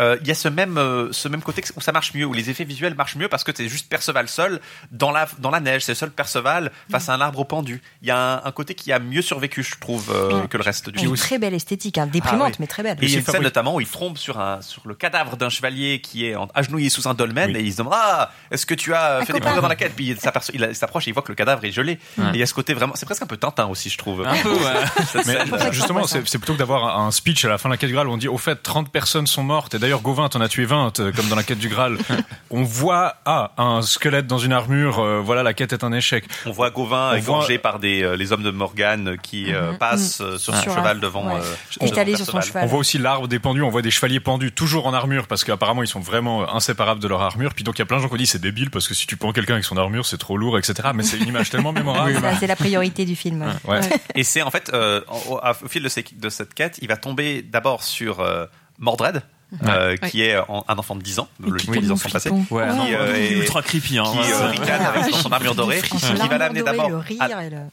Euh, Il y a ce même, euh, ce même côté où ça marche mieux, où les effets visuels marchent mieux parce que c'est juste Perceval seul dans la, dans la neige, c'est seul Perceval face à un arbre pendu. Il y a un, un côté qui a mieux survécu, je trouve, euh, que le reste du Une très belle esthétique, hein, déprimante, Ah oui. mais très belle. Et il y a une scène notamment où il trompe sur, un, sur le cadavre d'un chevalier qui est en- agenouillé sous un dolmen et il se demande Ah, est-ce que tu as fait des progrès dans la quête? Puis il s'aperçoit- il s'approche et il voit que le cadavre est gelé. Et il y a ce côté vraiment, c'est presque un peu Tintin aussi, je trouve. Un peu, ouais. [laughs] Mais euh, justement, c'est c'est plutôt que d'avoir un speech à la fin de la quête du Graal où on dit au fait 30 personnes sont mortes et d'ailleurs Gauvin t'en as tué 20 euh, comme dans la quête du Graal. [laughs] on voit ah un squelette dans une armure, euh, voilà la quête est un échec. On voit Gauvin On égorgé voit- par des, euh, les hommes de Morgane qui euh, Mhm. passent euh, sur son Sur un- cheval devant. ouais. euh, Étalé devant sur son cheval. On voit aussi l'arbre des pendus, on voit des chevaliers pendus toujours en armure parce qu'apparemment ils sont vraiment inséparables de leur armure. Puis donc il y a plein de gens qui ont dit c'est débile parce que si tu prends quelqu'un avec son armure c'est trop lourd etc. Mais c'est une image tellement [laughs] mémorable. Ça, C'est la priorité du film. Ouais. Et c'est en fait, euh, au, fil de, ces- de cette quête, il va tomber d'abord sur euh, Mordred. Euh, qui est en- un enfant de 10 ans, logiquement 10 ans sont passés, Ouais, qui, euh, est- ultra creepy. Hein, qui euh, ricane avec son, son armure dorée, qui va l'amener d'abord le le-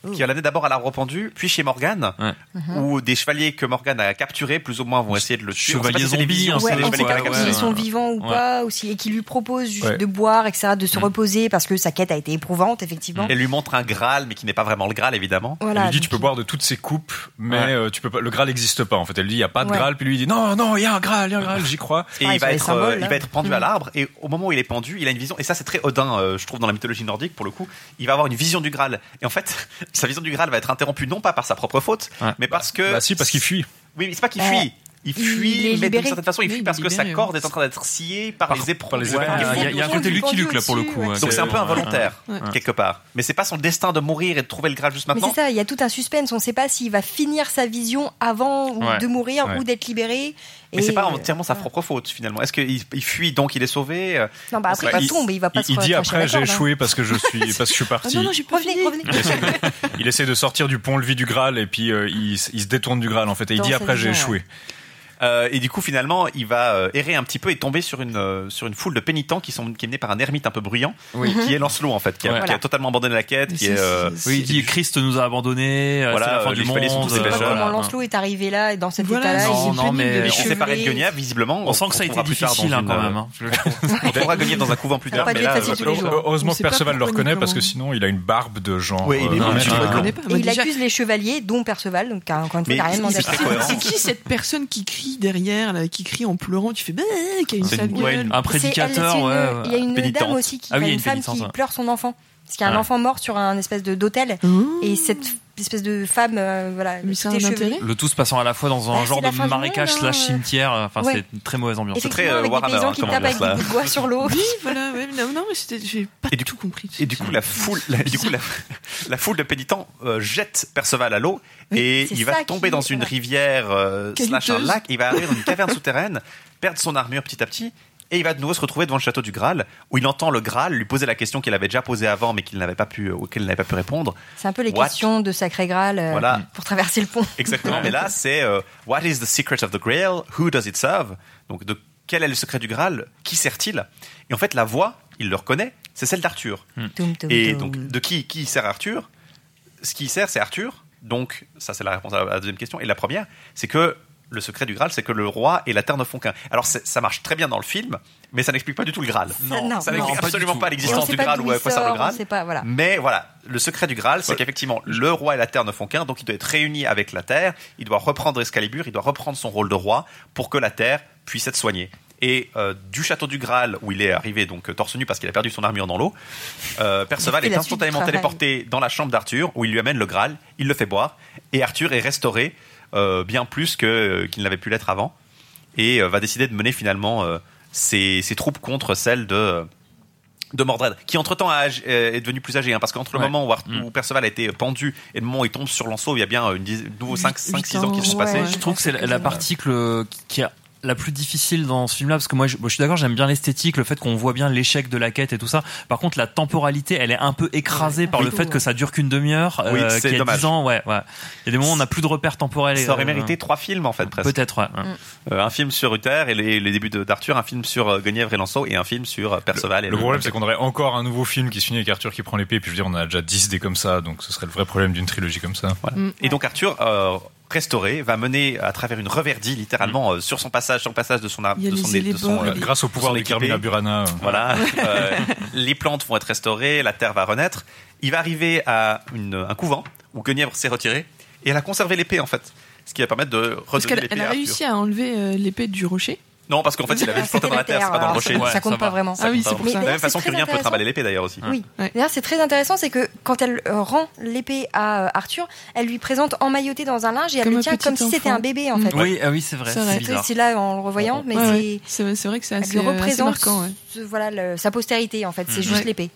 oh. qui va l'amener d'abord à l'arbre pendu, puis chez Morgane, Mhm. où des chevaliers que Morgane a capturés, plus ou moins, vont essayer de le tuer. Chevaliers zombies, s'ils sont vivants ou Ouais. pas, aussi, et qui lui propose juste de boire, etc., de se reposer parce que sa quête a été éprouvante, effectivement. Elle lui montre un Graal, mais qui n'est pas vraiment le Graal, évidemment. Elle lui dit tu peux boire de toutes ces coupes, mais Ouais. euh, tu peux pas. Le Graal n'existe pas en fait. Elle dit il y a pas de. Graal, puis lui il dit non non il y a un Graal, il y a un Graal, j'y crois. Et pareil il va, être, symboles, euh, il va être pendu à Mm. l'arbre et au moment où il est pendu, il a une vision et ça c'est très Odin, euh, je trouve dans la mythologie nordique pour le coup. Il va avoir une vision du Graal et en fait [laughs] sa vision du Graal va être interrompue non pas par sa propre faute, Ouais. mais parce que Bah si parce qu'il fuit. oui, mais c'est pas qu'il Euh, fuit. Il il fuit, mais d'une certaine façon, il Oui, fuit il parce que sa corde est en train d'être sciée par, Par- les Ouais. éperons. Il y a- il y a un côté Lucky Luke là pour le coup. ouais, Donc c'est un peu involontaire Ouais. quelque part. Mais c'est pas son destin de mourir et de trouver le Graal juste Mais maintenant. c'est ça, il y a tout un suspense. On ne sait pas s'il va finir sa vision avant de mourir Ouais. ou d'être libéré. Mais c'est pas entièrement sa propre faute finalement. Est-ce qu'il il fuit donc il est sauvé euh, Non, bah après, il tombe, il va pas se il dit après j'ai échoué parce que je suis [laughs] parce que je suis parti. non, non, fini. revenez. Il essaie, de sortir du pont-levis du Graal et puis euh, il, se détourne du Graal en fait et il dit après j'ai échoué. Euh, et du coup, finalement, il va euh, errer un petit peu et tomber sur une euh, sur une foule de pénitents qui sont qui est menée par un ermite un peu bruyant, Oui. qui est Lancelot en fait, qui a, Ouais. qui a totalement abandonné la quête, qui est euh, Oui, il dit Christ nous a abandonnés, Voilà, la fin euh, du chevaliers sont monde. tous Je sais des pas pêcheurs, comment là. Lancelot est arrivé là, dans cet Voilà, état-là. Non, il non, mais il est il s'est séparé de. Guenièvre visiblement. On sent que ça a été difficile hein, quand même. hein. [laughs] On pourra gagner dans un couvent plus tard. Heureusement que Perceval le reconnaît parce que sinon il a une barbe de genre. Oui, il est bon, un je mec, le Je connais pas. Il accuse les chevaliers, dont Perceval, donc encore une fois Mais qui a rien demandé. C'est qui cette personne qui crie derrière, là, qui crie en pleurant Tu fais bah, qui a une sale gueule. Un elle, prédicateur, une- ouais. Il y a une Pénitente. dame aussi, qui, Ah oui, a une une femme qui ouais. pleure son enfant. Parce qu'il y a un enfant mort sur un espèce de d'hôtel. Et cette espèce de femme, euh, voilà, Mais un intérêt Le tout se passant à la fois dans un Bah, genre c'est la de fin du marécage monde, slash hein. cimetière. Enfin, Ouais. c'est une très mauvaise ambiance. C'est très, euh, avec Warhammer, des paysans hein, qui comme tapent avec ambiance, des bouts de bois sur l'eau. Oui, voilà. ouais, non, non, mais c'était, j'ai pas Et du tout compris. Et du coup, la foule, la, du coup, la, [laughs] la foule de pénitents euh, jette Perceval à l'eau et c'est il va tomber qui- dans une voilà. rivière euh, slash un lac. Il va arriver dans une caverne [laughs] souterraine, perdre son armure petit à petit Et il va de nouveau se retrouver devant le château du Graal, où il entend le Graal lui poser la question qu'il avait déjà posée avant, mais qu'il n'avait pas pu, auquel il n'avait pas pu répondre. C'est un peu les What- questions de Sacré Graal euh, Voilà. pour traverser le pont. Exactement. Mais là, c'est euh, What is the secret of the Grail? Who does it serve? Donc, de quel est le secret du Graal? Qui sert-il? Et en fait, la voix, il le reconnaît, c'est celle d'Arthur. Toum, Et donc, de qui, qui sert Arthur? Ce qui sert, c'est Arthur. Donc, ça, c'est la réponse à la deuxième question. Et la première, c'est que le secret du Graal, c'est que le roi et la terre ne font qu'un. Alors, ça marche très bien dans le film, mais ça n'explique pas du tout le Graal. Non, non, ça n'explique absolument pas l'existence du Graal ou à quoi sert le Graal. pas, voilà. Mais voilà, le secret du Graal, c'est qu'effectivement, le roi et la terre ne font qu'un, donc il doit être réuni avec la terre, il doit reprendre Excalibur, il doit reprendre son rôle de roi pour que la terre puisse être soignée. Et euh, du château du Graal, où il est arrivé donc euh, torse nu parce qu'il a perdu son armure dans l'eau, euh, [laughs] Perceval est instantanément téléporté dans la chambre d'Arthur, où il lui amène le Graal, il le fait boire, et Arthur est restauré euh, bien plus que, euh, qu'il n'avait pu l'être avant, et euh, va décider de mener finalement euh, ses, ses troupes contre celles de de Mordred, qui entre-temps euh, est devenu plus âgé, hein, parce qu'entre le Ouais. moment où, Mm. où Perceval a été pendu et le moment où il tombe sur l'anseau, il y a bien une nouveau 5-6 ans qui sont passés. Je trouve que c'est la, la partie que le- qui a la plus difficile dans ce film-là, parce que moi, je, je suis d'accord, j'aime bien l'esthétique, le fait qu'on voit bien l'échec de la quête et tout ça. Par contre, la temporalité, elle est un peu écrasée par le fait que ça dure qu'une demi-heure, Oui, euh, c'est qui a dommage. 10 ans, ouais, ouais. Il y a des moments où on n'a plus de repères temporels. Ça aurait euh, mérité trois films en fait, presque. Peut-être, ouais. ouais. Euh, un film sur Uther et les, les débuts de- d'Arthur, un film sur euh, Guenièvre et Lancelot et un film sur euh, Perceval. et Le problème, c'est qu'on aurait encore un nouveau film qui se finit avec Arthur qui prend l'épée, puis je veux dire, on a déjà 10 des comme ça, donc ce serait le vrai problème d'une trilogie comme ça. Et donc Arthur, euh, restauré, va mener à travers une reverdie, littéralement euh, sur son passage, sur le passage de son arbre, Il y a de les son, de son, euh, Grâce au de pouvoir de. Carmina Burana. Voilà, [laughs] euh, les plantes vont être restaurées, la terre va renaître. Il va arriver à une- un couvent où Guenièvre s'est retirée et elle a conservé l'épée en fait, ce qui va permettre de redonner qu'elle l'épée elle à a Arthur. réussi à enlever euh, l'épée du rocher. Non, parce qu'en fait, il avait C'était [laughs] planté dans la terre, c'est pas dans le rocher. ça- ça compte pas vraiment. Ah oui, c'est vraiment. pour ça. De la même façon que rien peut trimballer l'épée d'ailleurs aussi. Oui. D'ailleurs, c'est très intéressant, c'est que quand elle euh, rend l'épée à euh, Arthur, elle lui présente emmailloté dans un linge et elle le tient comme si c'était un bébé en fait. Oui, ah oui, c'est vrai, C'est là en le revoyant, mais c'est c'est vrai que c'est elle assez, lui euh, représente voilà sa postérité en fait. C'est Mm. juste l'épée.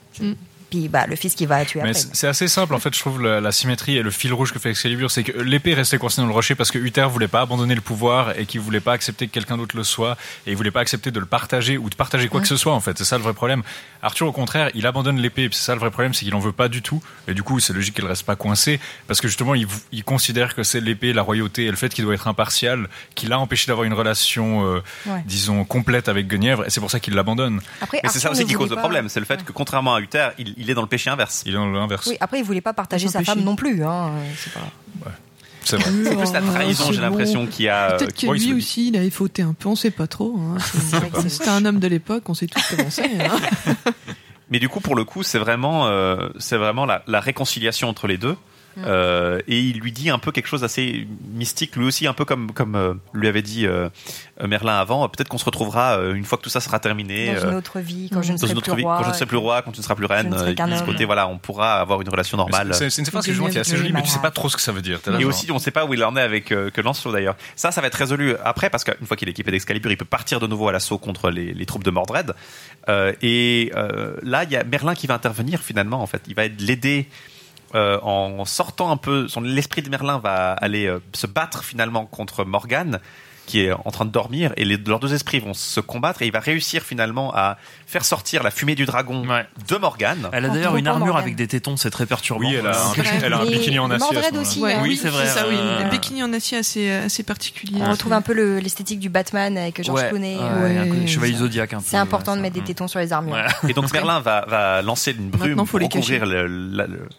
Puis bah le fils qui va tuer Mais après. c'est assez simple en fait, je trouve la, la symétrie et le fil rouge que fait Excalibur, c'est que l'épée restait coincée dans le rocher parce que Uther voulait pas abandonner le pouvoir et qu'il voulait pas accepter que quelqu'un d'autre le soit et il voulait pas accepter de le partager ou de partager quoi que ce soit en fait. C'est ça le vrai problème. Arthur au contraire, il abandonne l'épée et puis c'est ça le vrai problème, c'est qu'il en veut pas du tout et du coup c'est logique qu'elle reste pas coincée parce que justement il, considère que c'est l'épée, la royauté et le fait qu'il doit être impartial qui l'a empêché d'avoir une relation euh, Ouais. disons complète avec Guenièvre et c'est pour ça qu'il l'abandonne. Après, Mais c'est ça aussi qui cause le problème, c'est le fait que contrairement à Uther, il, il est dans le péché inverse. Il est dans l'inverse. Oui, après il voulait pas partager sa péché. femme non plus. Hein. c'est pas- C'est vrai. C'est plus la trahison, c'est j'ai l'impression, bon. qui a. Peut-être que se lui aussi, il avait fauté un peu, on sait pas trop. hein. [laughs] C'était un homme de l'époque, on sait tous comment c'est. hein. [laughs] Mais du coup, pour le coup, c'est vraiment, euh, c'est vraiment la, la réconciliation entre les deux. Mm. Euh, et il lui dit un peu quelque chose d'assez mystique, lui aussi, un peu comme, comme euh, lui avait dit euh, Merlin avant. Peut-être qu'on se retrouvera euh, une fois que tout ça sera terminé. Dans euh, une autre vie, quand je ne serai plus vie, roi. quand je ne serai plus roi, quand tu ne seras plus reine, euh, de ce côté, voilà, on pourra avoir une relation normale. C'est une phrase justement qui est assez jolie, mais tu sais pas trop ce que ça veut dire. Et aussi, on ne sait pas où il en est avec que Lancelot d'ailleurs. Ça, ça va être résolu après parce qu'une fois qu'il est équipé d'Excalibur, il peut partir de nouveau à l'assaut contre les, les troupes de Mordred. Euh, et euh, là, il y a Merlin qui va intervenir finalement. En fait, il va être- l'aider euh, en sortant un peu. Son l'esprit de Merlin va aller euh, se battre finalement contre Morgane qui est en train de dormir et les, leurs deux esprits vont se combattre et il va réussir finalement à faire sortir la fumée du dragon de Morgane. Elle a d'ailleurs une armure avec des tétons, c'est très perturbant. Oui, elle a un, elle a un bikini en acier. aussi, Ouais, hein. Oui, c'est vrai. ça, oui. euh, Le bikini en acier assez, assez particulier. On retrouve un peu le- l'esthétique du Batman avec George Ouais, Clooney. ouais, euh, un chevalier zodiaque un peu. C'est important de mettre des tétons sur les armures. Et donc [laughs] Merlin va, va lancer une brume pour recouvrir le- la- le-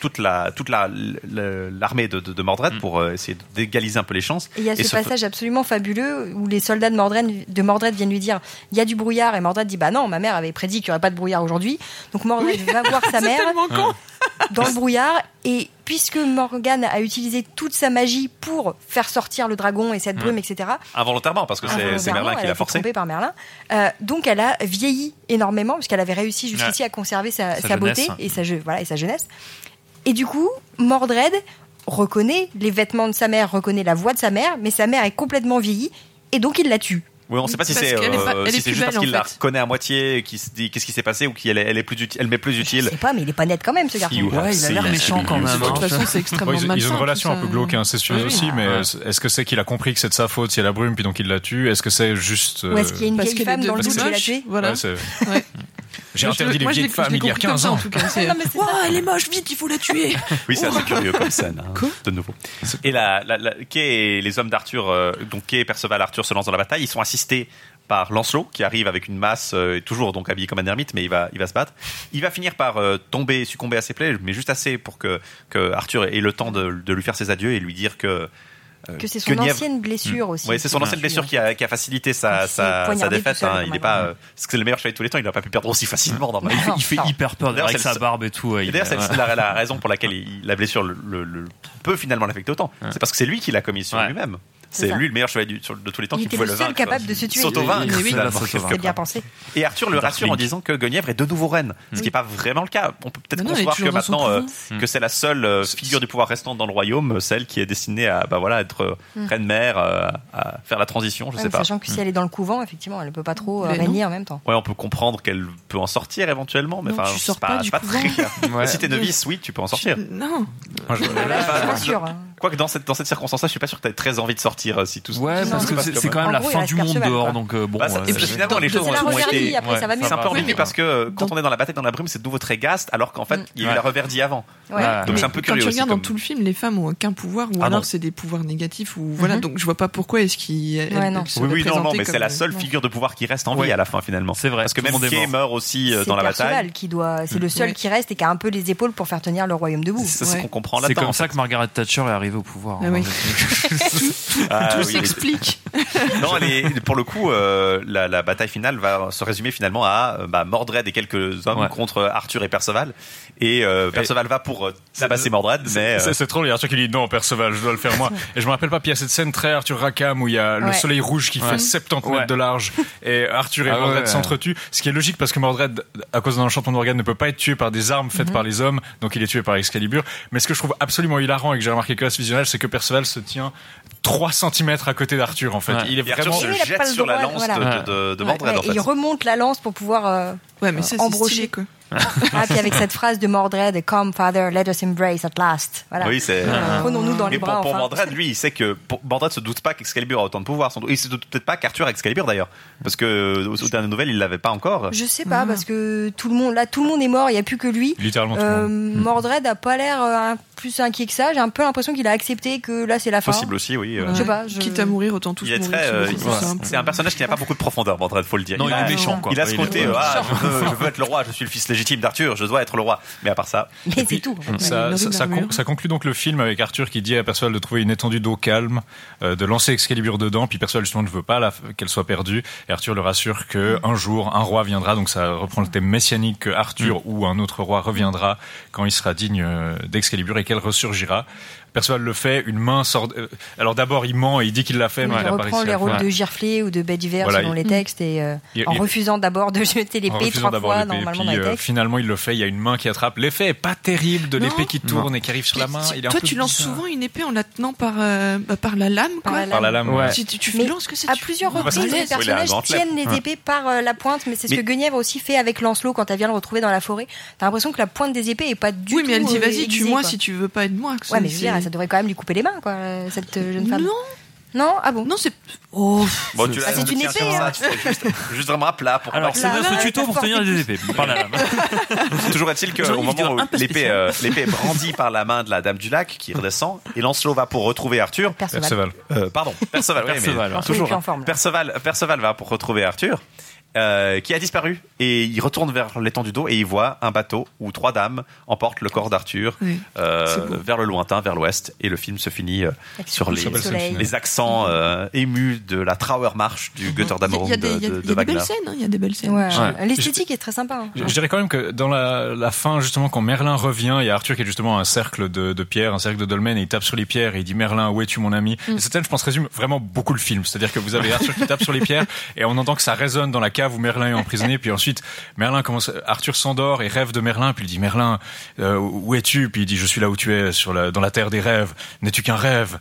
toute la toute la l'armée de, de, de Mordred pour euh, essayer d'égaliser un peu les chances. Et il y a ce ce passage absolument fabuleux où les soldats de Mordred, de Mordred viennent lui dire il y a du brouillard et Mordred dit bah non ma mère avait prédit qu'il n'y aurait pas de brouillard aujourd'hui donc Mordred va voir [laughs] sa mère [laughs] dans le brouillard et puisque Morgane a utilisé toute sa magie pour faire sortir le dragon et cette brume etc involontairement parce que c'est c'est Merlin qui l'a forcé. par Merlin. Euh, donc elle a vieilli énormément puisqu'elle avait réussi jusqu'ici Ouais. à conserver sa, Sa sa beauté et sa, je- voilà, et sa jeunesse. Et du coup, Mordred reconnaît les vêtements de sa mère, reconnaît la voix de sa mère, mais sa mère est complètement vieillie et donc il la tue. Oui, on ne sait pas si c'est euh, juste parce qu'il la reconnaît à moitié, qu'il dit qu'est-ce qui s'est passé ou qu'elle est, elle est plus elle m'est plus utile. Je sais pas, mais il est pas net quand même ce garçon. Ouais, il a l'air méchant quand même. De toute hein. façon, c'est [laughs] extrêmement malsain. Ils ont une relation un peu glauque, hein, c'est sûr aussi, mais est-ce que c'est qu'il a compris que c'est de sa faute si elle a brume puis donc il la tue Est-ce que c'est juste. Ou est-ce qu'il y a une euh, vieille femme dans le doute qui l'a tué Voilà. J'ai interdit les vieilles femmes il y a 15 ans. elle est moche, vite, il faut la tuer. oui, c'est oh. assez curieux comme scène. Hein, de nouveau. Et la, Kay et les hommes d'Arthur, euh, donc Kay, Perceval, Arthur se lancent dans la bataille. Ils sont assistés par Lancelot qui arrive avec une masse, euh, toujours donc habillé comme un ermite, mais il va, il va se battre. Il va finir par euh, tomber, succomber à ses plaies, mais juste assez pour que, que Arthur ait le temps de, lui faire ses adieux et lui dire que euh, que c'est son ancienne blessure mm. aussi. Oui, c'est son ancienne blessure euh, qui a, facilité sa, défaite. Hein. Il est pas, parce que c'est le meilleur cheval de tous les temps. Il n'a pas pu perdre aussi [laughs] facilement. Il, il fait, hyper peur avec sa barbe et tout. D'ailleurs, c'est la, raison pour laquelle la blessure le, peut finalement l'affecter autant. C'est parce que c'est lui qui l'a commis sur lui-même. C'est lui le meilleur chevalier de tous les temps qui pouvait le vaincre. capable de se tuer. S'auto-vaincre. C'est bien pensé. Et Arthur le rassure en disant que Guenièvre est de nouveau reine, ce qui n'est pas vraiment le cas. On peut peut-être concevoir que maintenant euh, que c'est la seule euh, figure du pouvoir restante dans le royaume, euh, celle qui est destinée à bah voilà être mm. reine mère, à faire la transition, je ah sais pas. Sachant que si mm. elle est dans le couvent, effectivement, elle ne peut pas trop régner en même temps. Oui, on peut comprendre qu'elle peut en sortir éventuellement, mais enfin, c'est pas, très clair. Si t'es novice, oui, tu peux en sortir. Non. Je, je, je, je, Quoique dans cette, dans cette circonstance-là, je suis pas sûr que tu très envie de sortir euh, si tout Ouais, parce que c'est quand même la fin du monde dehors, donc bon. Et puis finalement, les choses ont été. C'est un peu ennuyeux parce que euh, quand on est dans la bataille, dans la brume, c'est de nouveau très gaste, alors qu'en fait, il y a eu mm. la reverdie avant. Donc c'est un peu curieux. Quand tu regardes dans tout le film, les femmes ont aucun pouvoir, ou ah alors c'est des pouvoirs négatifs, ou voilà. Mm-hmm. Donc je vois pas pourquoi est-ce qu'ils. Oui, oui, non, non, mais c'est la seule figure de pouvoir qui reste en vie à la fin finalement. C'est vrai. Parce que même Kay meurt aussi euh, dans la bataille. C'est mm. le seul qui reste et qui a un peu les épaules pour faire tenir le royaume debout. C'est ce qu'on comprend là C'est comme ça que Margaret Thatcher est arrivée au pouvoir. Ah hein, [laughs] tout, ah s'explique. [laughs] Non, pour le coup, euh, la, bataille finale va se résumer finalement à euh, bah, Mordred et quelques hommes contre Arthur et Perceval. Et euh, Perceval va pour tabasser Mordred, mais c'est trop. Il y a Arthur qui dit non, Perceval, je dois le faire moi. [laughs] Et je me rappelle pas. Puis il y a cette scène très Arthur Rackham où il y a le soleil rouge qui fait 70 mètres de large et Arthur et ah Mordred s'entretuent. Ce qui est logique parce que Mordred, à cause d'un enchantement d'organe, ne peut pas être tué par des armes faites mhm. par les hommes, donc il est tué par Excalibur. Mais ce que je trouve absolument hilarant et que j'ai remarqué que la c'est que Perceval se tient 3 cm à côté d'Arthur en fait. Il est vraiment Arthur se jette sur la lance de, de, il remonte la lance pour pouvoir euh, embrocher ah, puis avec cette phrase de Mordred, Come, Father, let us embrace at last. Oui, c'est. Euh, Prenons-nous dans les bras. Pour. Mordred, lui, il sait que. Pour, Mordred se doute pas qu'Excalibur a autant de pouvoir. Sans, il se doute peut-être pas qu'Arthur a Excalibur d'ailleurs. Parce que, aux, aux dernières nouvelles, il l'avait pas encore. Je sais pas, hmm. parce que tout le monde, là, tout le monde est mort, il y a plus que lui. Littéralement tout euh, hmm. Mordred a pas l'air euh, plus inquiet que ça. J'ai un peu l'impression qu'il a accepté que là, c'est la fin. Possible aussi, oui. Je sais pas. Je... Quitte à mourir, autant tout mourir. C'est un personnage qui n'a pas beaucoup de profondeur, Mordred, faut le dire. Non, il est méchant, quoi. Il a ce côté, ah, je veux [laughs] être le roi, je suis le fils légitime légitime d'Arthur, je dois être le roi. Mais à part ça. Mais c'est tout. Hein. Ça, ça, conclut donc le film avec Arthur qui dit à Perceval de trouver une étendue d'eau calme, euh, de lancer Excalibur dedans, puis Perceval justement ne veut pas qu'elle soit perdue. Et Arthur le rassure que mm. un jour un roi viendra, donc ça reprend le thème messianique Arthur mm. ou un autre roi reviendra quand il sera digne euh, d'Excalibur et qu'elle ressurgira. Perceval le fait, une main sort. Euh, alors d'abord, il ment et il dit qu'il l'a fait, mais il, il reprend les rôles de Girflé ou de Bédiver voilà, selon les mm. textes, et euh, en refusant d'abord de jeter l'épée trois fois, normalement dans les euh, textes. finalement, il le fait, il y a une main qui attrape. L'effet est pas terrible de l'épée qui tourne et qui arrive sur la main. Toi, tu lances souvent une épée en la tenant par, bah, par la lame, quoi. Par la lame, ouais. Tu lances que c'est À plusieurs reprises, les personnages tiennent les épées par la pointe, mais c'est ce que Guenièvre aussi fait avec Lancelot quand elle vient le retrouver dans la forêt. T'as l'impression que la pointe des épées est pas du tout. Oui, mais elle dit vas-y, tue-moi si tu veux pas être moi. Ouais, mais ça devrait quand même lui couper les mains, quoi, euh, cette euh, jeune femme. Non. Non, ah bon? Non, c'est. Oh, bon, ah, c'est une épée. Hein. Juste, juste vraiment à plat pour. Alors, c'est notre tuto pour tenir des épées. Par la [laughs] Toujours est-il qu'au moment où l'épée euh, est brandie par la main de la Dame du Lac qui redescend, et Lancelot va pour retrouver Arthur. Perceval. Euh, pardon, Perceval. Perceval. Mais Perceval. Hein. Toujours. Perceval, Perceval va pour retrouver Arthur. Euh, qui a disparu. Et il retourne vers l'étang du dos et il voit un bateau où trois dames emportent le corps d'Arthur euh, vers le lointain, vers l'ouest. Et le film se finit euh, sur les, accents émus de la Trauer Marche du ah, Götterdammerung de, de, de, de Wagner. Hein, il y a des belles scènes. L'esthétique est très sympa. Hein. Je, dirais quand même que dans la, fin, justement, quand Merlin revient, il y a Arthur qui est justement un cercle de, pierres, un cercle de dolmen, et il tape sur les pierres et il dit Merlin, où es-tu mon ami? Mm. Cette scène, je pense, résume vraiment beaucoup le film. C'est-à-dire que vous avez Arthur qui tape sur les pierres et on entend que ça résonne dans la cave où Merlin est emprisonné, puis ensuite Merlin commence, Arthur s'endort et rêve de Merlin, puis il dit Merlin, euh, où es-tu? Puis il dit je suis là où tu es, sur la, dans la terre des rêves. N'es-tu qu'un rêve?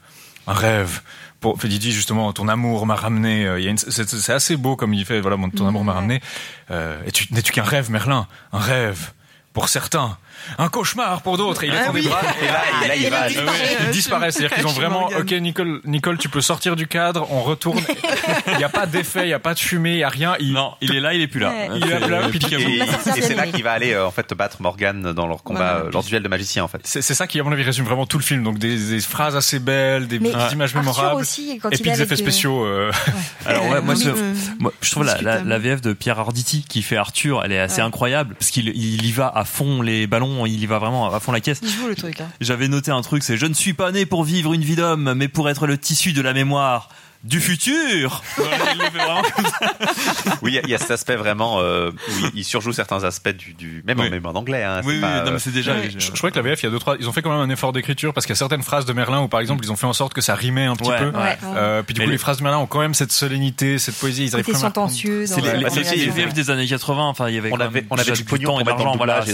Un rêve. Pour, il dit justement, ton amour m'a ramené. euh, c'est, assez beau comme il fait. Voilà, ton amour m'a ramené. Euh, n'es-tu qu'un rêve, Merlin? Un rêve pour certains, un cauchemar pour d'autres. Et il Ah étend des oui. bras. Et là, et là, il Et Ah ouais, il disparaît. C'est-à-dire qu'ils ont vraiment. Ok, Nicole, Nicole, tu peux sortir du cadre. On retourne. [laughs] Il n'y a pas d'effet, il n'y a pas de fumée, il n'y a rien. Il, non, il est là, il est plus là. Ouais. Il est là, puis Et, et c'est là qu'il va aller euh, en fait battre Morgan dans leur combat, Voilà. leur duel de magicien en fait. C'est ça qui, à mon avis, résume vraiment tout le film. Donc des, des phrases assez belles, des images Arthur mémorables, aussi, quand et puis des effets spéciaux. [laughs] Alors ouais, moi, je trouve la, VF de Pierre Arditi qui fait Arthur, elle est assez incroyable parce qu'il il y va à fond les ballons, il y va vraiment à fond la caisse. Il joue le truc. Hein. J'avais noté un truc, c'est je ne suis pas né pour vivre une vie d'homme, mais pour être le tissu de la mémoire du futur. [laughs] Oui, il y a- cet aspect vraiment euh, où il, surjoue certains aspects du, du même, en, même en anglais. Hein, Oui, oui, pas, non, mais euh, c'est déjà. Je, je crois que la VF, il y a deux trois, ils ont fait quand même un effort d'écriture parce qu'il y a certaines phrases de Merlin où par exemple ils ont fait en sorte que ça rimait un petit Ouais, peu. ouais. Euh, puis du Mais coup le- les phrases de Merlin ont quand même cette solennité, cette poésie. Ils arrivent sentencieux. C'est les, les- VF des années 80, enfin il y avait On avait- on avait du pognon pour de mettre voilà, c'est-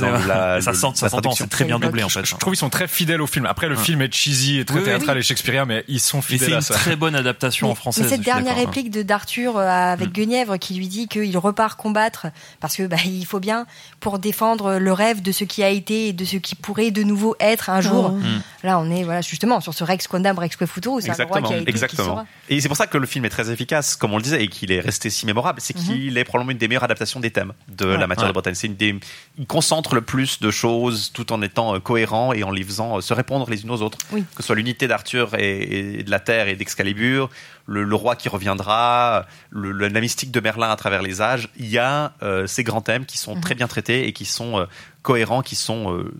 ça sent- ça s'entend, traduction. c'est très bien doublé en fait. Je trouve qu'ils sont très fidèles au film. Après le film est cheesy et très Oui, oui, théâtral oui. et shakespearien, mais ils sont Et fidèles c'est à une ça. très bonne adaptation en français. Mais cette dernière réplique de d'Arthur euh, avec Guenièvre qui lui dit qu'il repart combattre parce que bah, il faut bien pour défendre le rêve de ce qui a été et de ce qui pourrait de nouveau être un jour. Oh. Mm. Là, on est voilà justement sur ce Rex Quandam Rex Futuro, c'est un roi qui a été qui exactement. sera. Et c'est pour ça que le film est très efficace, comme on le disait, et qu'il est resté si mémorable. C'est qu'il est probablement une des meilleures adaptations des thèmes de la matière Ouais. de Bretagne. C'est une des, il concentre le plus de choses tout en étant euh, cohérent et en les faisant euh, se répondre les unes aux autres. Oui. Que ce soit l'unité d'Arthur et, et de la Terre et d'Excalibur, le, le roi qui reviendra, le- la mystique de Merlin à travers les âges. Il y a euh, ces grands thèmes qui sont très bien traités et qui sont euh, cohérents, qui sont euh,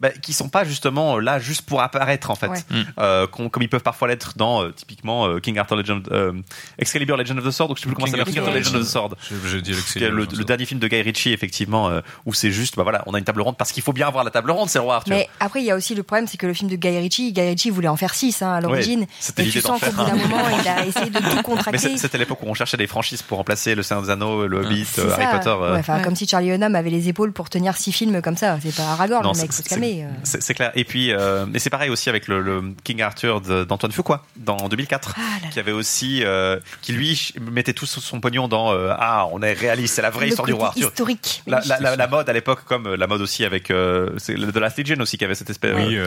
bah, qui sont pas justement euh, là juste pour apparaître en fait, Ouais. Mm. Euh, com- comme ils peuvent parfois l'être dans euh, typiquement euh, King Arthur Legend, euh, Excalibur Legend of the Sword, ou je sais plus comment ça s'appelle, King Arthur Legend of the Sword. Je, dis le, le dernier film de Guy Ritchie effectivement euh, où c'est juste bah voilà on a une table ronde parce qu'il faut bien avoir la table ronde c'est le roi Arthur. Mais après, il y a aussi le problème, c'est que le film de Guy Ritchie, Guy Ritchie voulait en faire six hein, à l'origine. Ouais, c'était et l'idée tu d'en sens qu'au faire bout d'un un. moment, il a [laughs] essayé de tout contracter. c'était l'époque où on cherchait des franchises pour remplacer le Seigneur des Anneaux, le Hobbit, Harry ça. Potter. Ouais, enfin, Comme si Charlie Hunnam avait les épaules pour tenir six films comme ça. C'est pas Aragorn, Non, le mec, c'est- c'est- euh. C'est c'est clair. Et puis, euh, et c'est pareil aussi avec le, le King Arthur de- d'Antoine Fuqua dans 2004, qui avait aussi, euh, qui lui mettait tout son pognon dans euh, ah on est réaliste, c'est la vraie Le histoire du roi Arthur. historique. La, la, la, la mode à l'époque, comme la mode aussi avec euh, c'est le- de la Legion aussi qui avait cette espèce Oui,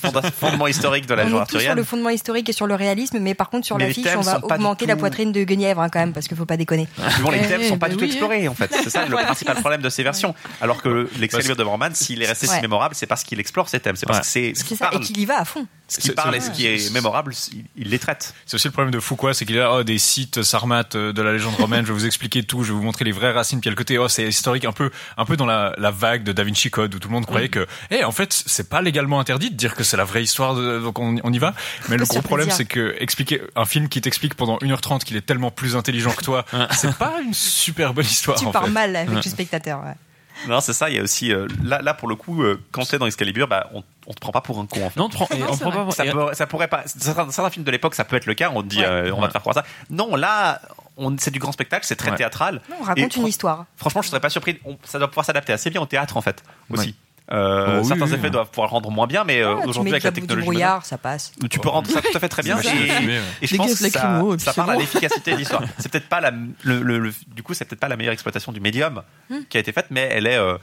fonda- fondement historique de la on est sur le fondement historique et sur le réalisme, mais par contre sur Mais thèmes on va augmenter la poitrine de Guenièvre hein, quand même, parce qu'il faut pas déconner. Bon, les Eh, thèmes sont pas bah du tout oui, explorés en fait. C'est ça le principal problème de ces versions. [laughs] Alors que l'Excalibur de Bormann, s'il est resté si mémorable, c'est parce qu'il explore ces thèmes. C'est parce Ouais. que c'est ce qui ça, et parle. qu'il y va à fond. Ce qui C'est- parle et ce qui est mémorable, il, il les traite. C'est aussi le problème de Foucault, c'est qu'il a oh, des sites sarmates euh, de la légende romaine. je vais vous expliquer tout, je vais vous montrer les vraies racines. Puis il y a le côté, oh, c'est historique, un peu, un peu dans la, la vague de Da Vinci Code où tout le monde croyait que, eh, en fait, c'est pas légalement interdit de dire que c'est la vraie histoire, de, donc on, on y va. Mais le gros problème, c'est que expliquer un film qui t'explique pendant 1h30 qu'il est tellement plus intelligent que toi, c'est pas une super bonne histoire. Tu en pars fait. mal avec le spectateur. ouais. Non, c'est ça. Il y a aussi euh, là, là pour le coup, euh, quand t'es dans Excalibur, bah, on, on te prend pas pour un con. En fait. Non, on te prend- [laughs] et on prend pas- ça, et- peut- ça pourrait pas. Certains, certains films de l'époque, ça peut être le cas. On te dit, Ouais. euh, on va te faire croire ça. Non, là, on, c'est du grand spectacle, c'est très Ouais. théâtral. Non, on raconte Et une histoire. Franchement, je serais pas surpris. On- ça doit pouvoir s'adapter assez bien au théâtre, en fait, aussi. Euh, oui, certains oui, effets oui. doivent pouvoir le rendre moins bien, mais euh, Ah, tu aujourd'hui avec la technologie, brouillard, ça passe. tu peux rendre ça tout à fait très bien. Et, et je pense que ça, ça parle à l'efficacité de l'histoire. C'est peut-être pas la, le, le- le- du coup, c'est peut-être pas la meilleure exploitation du médium Hmm. qui a été faite, mais elle est. euh,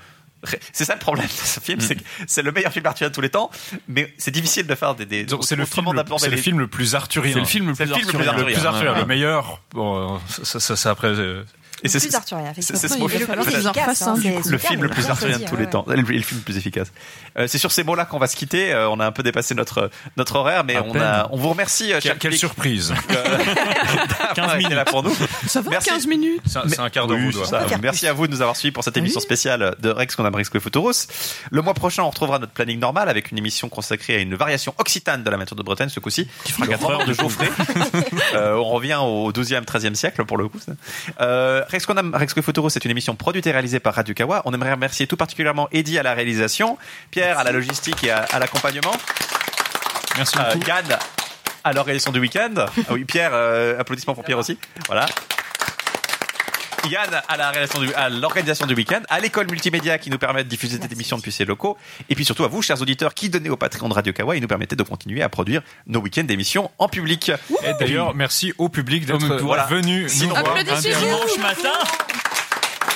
c'est ça le problème de ce film, c'est que c'est le meilleur film arthurien de tous les temps, mais c'est difficile de faire des. des C'est le, film, le- film le plus arthurien. C'est le film le plus le film le plus arthurien. le plus arthurien. arthurien, Ouais. le meilleur. Bon, ça, ça, ça après. euh, Et c'est Plus arthurien, c'est- ce mot- hein, le super, film le plus arthurien de tous les temps, le, le film le plus efficace. Euh, c'est sur ces mots-là qu'on va se quitter. Euh, on a un peu dépassé notre notre horaire, mais on a, on vous remercie. euh, Quelle, surprise [laughs] euh, d'avoir été là pour nous. Ça va, Merci. 15 minutes C'est un- quart faire Merci à vous de nous avoir suivis pour cette émission spéciale de Rex qu'on a Rex Futurus. Le mois prochain, on retrouvera notre planning normal avec une émission consacrée à une variation occitane de la méthode de Bretagne, ce coup-ci. Qui fera 4 heures de Geoffrey. On revient au 12e, 13e siècle pour le coup. Euh, Rex qu'on a Rex Futurus, c'est une émission produite et réalisée par Radio Kawa. On aimerait remercier tout particulièrement Eddie à la réalisation, Pierre à la logistique et à, à l'accompagnement, Merci euh, beaucoup. Yann à l'organisation du week-end. Ah oui, Pierre, euh, applaudissements pour Pierre aussi. Voilà. Yann à la réalisation du- à l'organisation du week-end, à l'école multimédia qui nous permet de diffuser cette émission depuis ses locaux, et puis surtout à vous, chers auditeurs, qui donnez au Patreon de Radio Kawa et nous permettez de continuer à produire nos week-ends d'émissions en public. Et d'ailleurs, merci au public d'être Voilà. venu nous Sinon, voir voilà. un dimanche matin.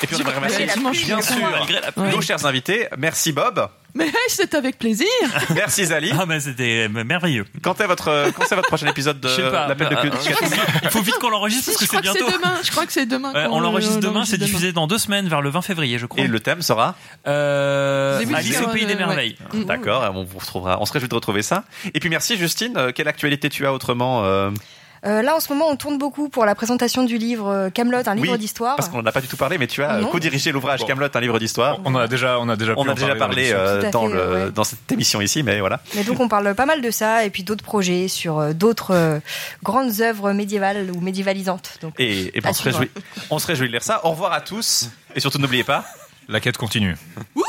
Et puis on aimerait remercier, bien sûr, Malgré la pluie. nos chers invités. Merci Bob. Mais hey, c'est avec plaisir. [laughs] Merci Zali. Ah, mais c'était merveilleux. Quand est votre, quand c'est votre prochain épisode de l'appel de Euh, c'est- Il faut vite qu'on l'enregistre parce Je que c'est crois que bientôt. c'est demain. Je crois que c'est demain. Qu'on on l'enregistre le- demain, c'est diffusé dans deux semaines, vers le 20 février, je crois. Et le thème sera Euh, Alice au pays euh, des merveilles. Mm. D'accord, on vous retrouvera. On se réjouit de retrouver ça. Et puis merci Justine. Euh, Quelle actualité tu as autrement euh, Euh, là, en ce moment, on tourne beaucoup pour la présentation du livre Camelot, un livre oui, d'histoire. Parce qu'on n'en a pas du tout parlé, mais tu as Non. co-dirigé l'ouvrage Bon. Camelot, un livre d'histoire. On en a déjà, on a déjà, On a déjà parlé dans euh, dans, fait, le, ouais. dans cette émission ici, mais voilà. Mais donc, on parle pas mal de ça et puis d'autres projets sur euh, d'autres euh, grandes œuvres médiévales ou médiévalisantes. Donc, Et, et on, se réjouit, on se réjouit de lire ça. Au revoir à tous. Et surtout, n'oubliez pas. La quête continue. Wouh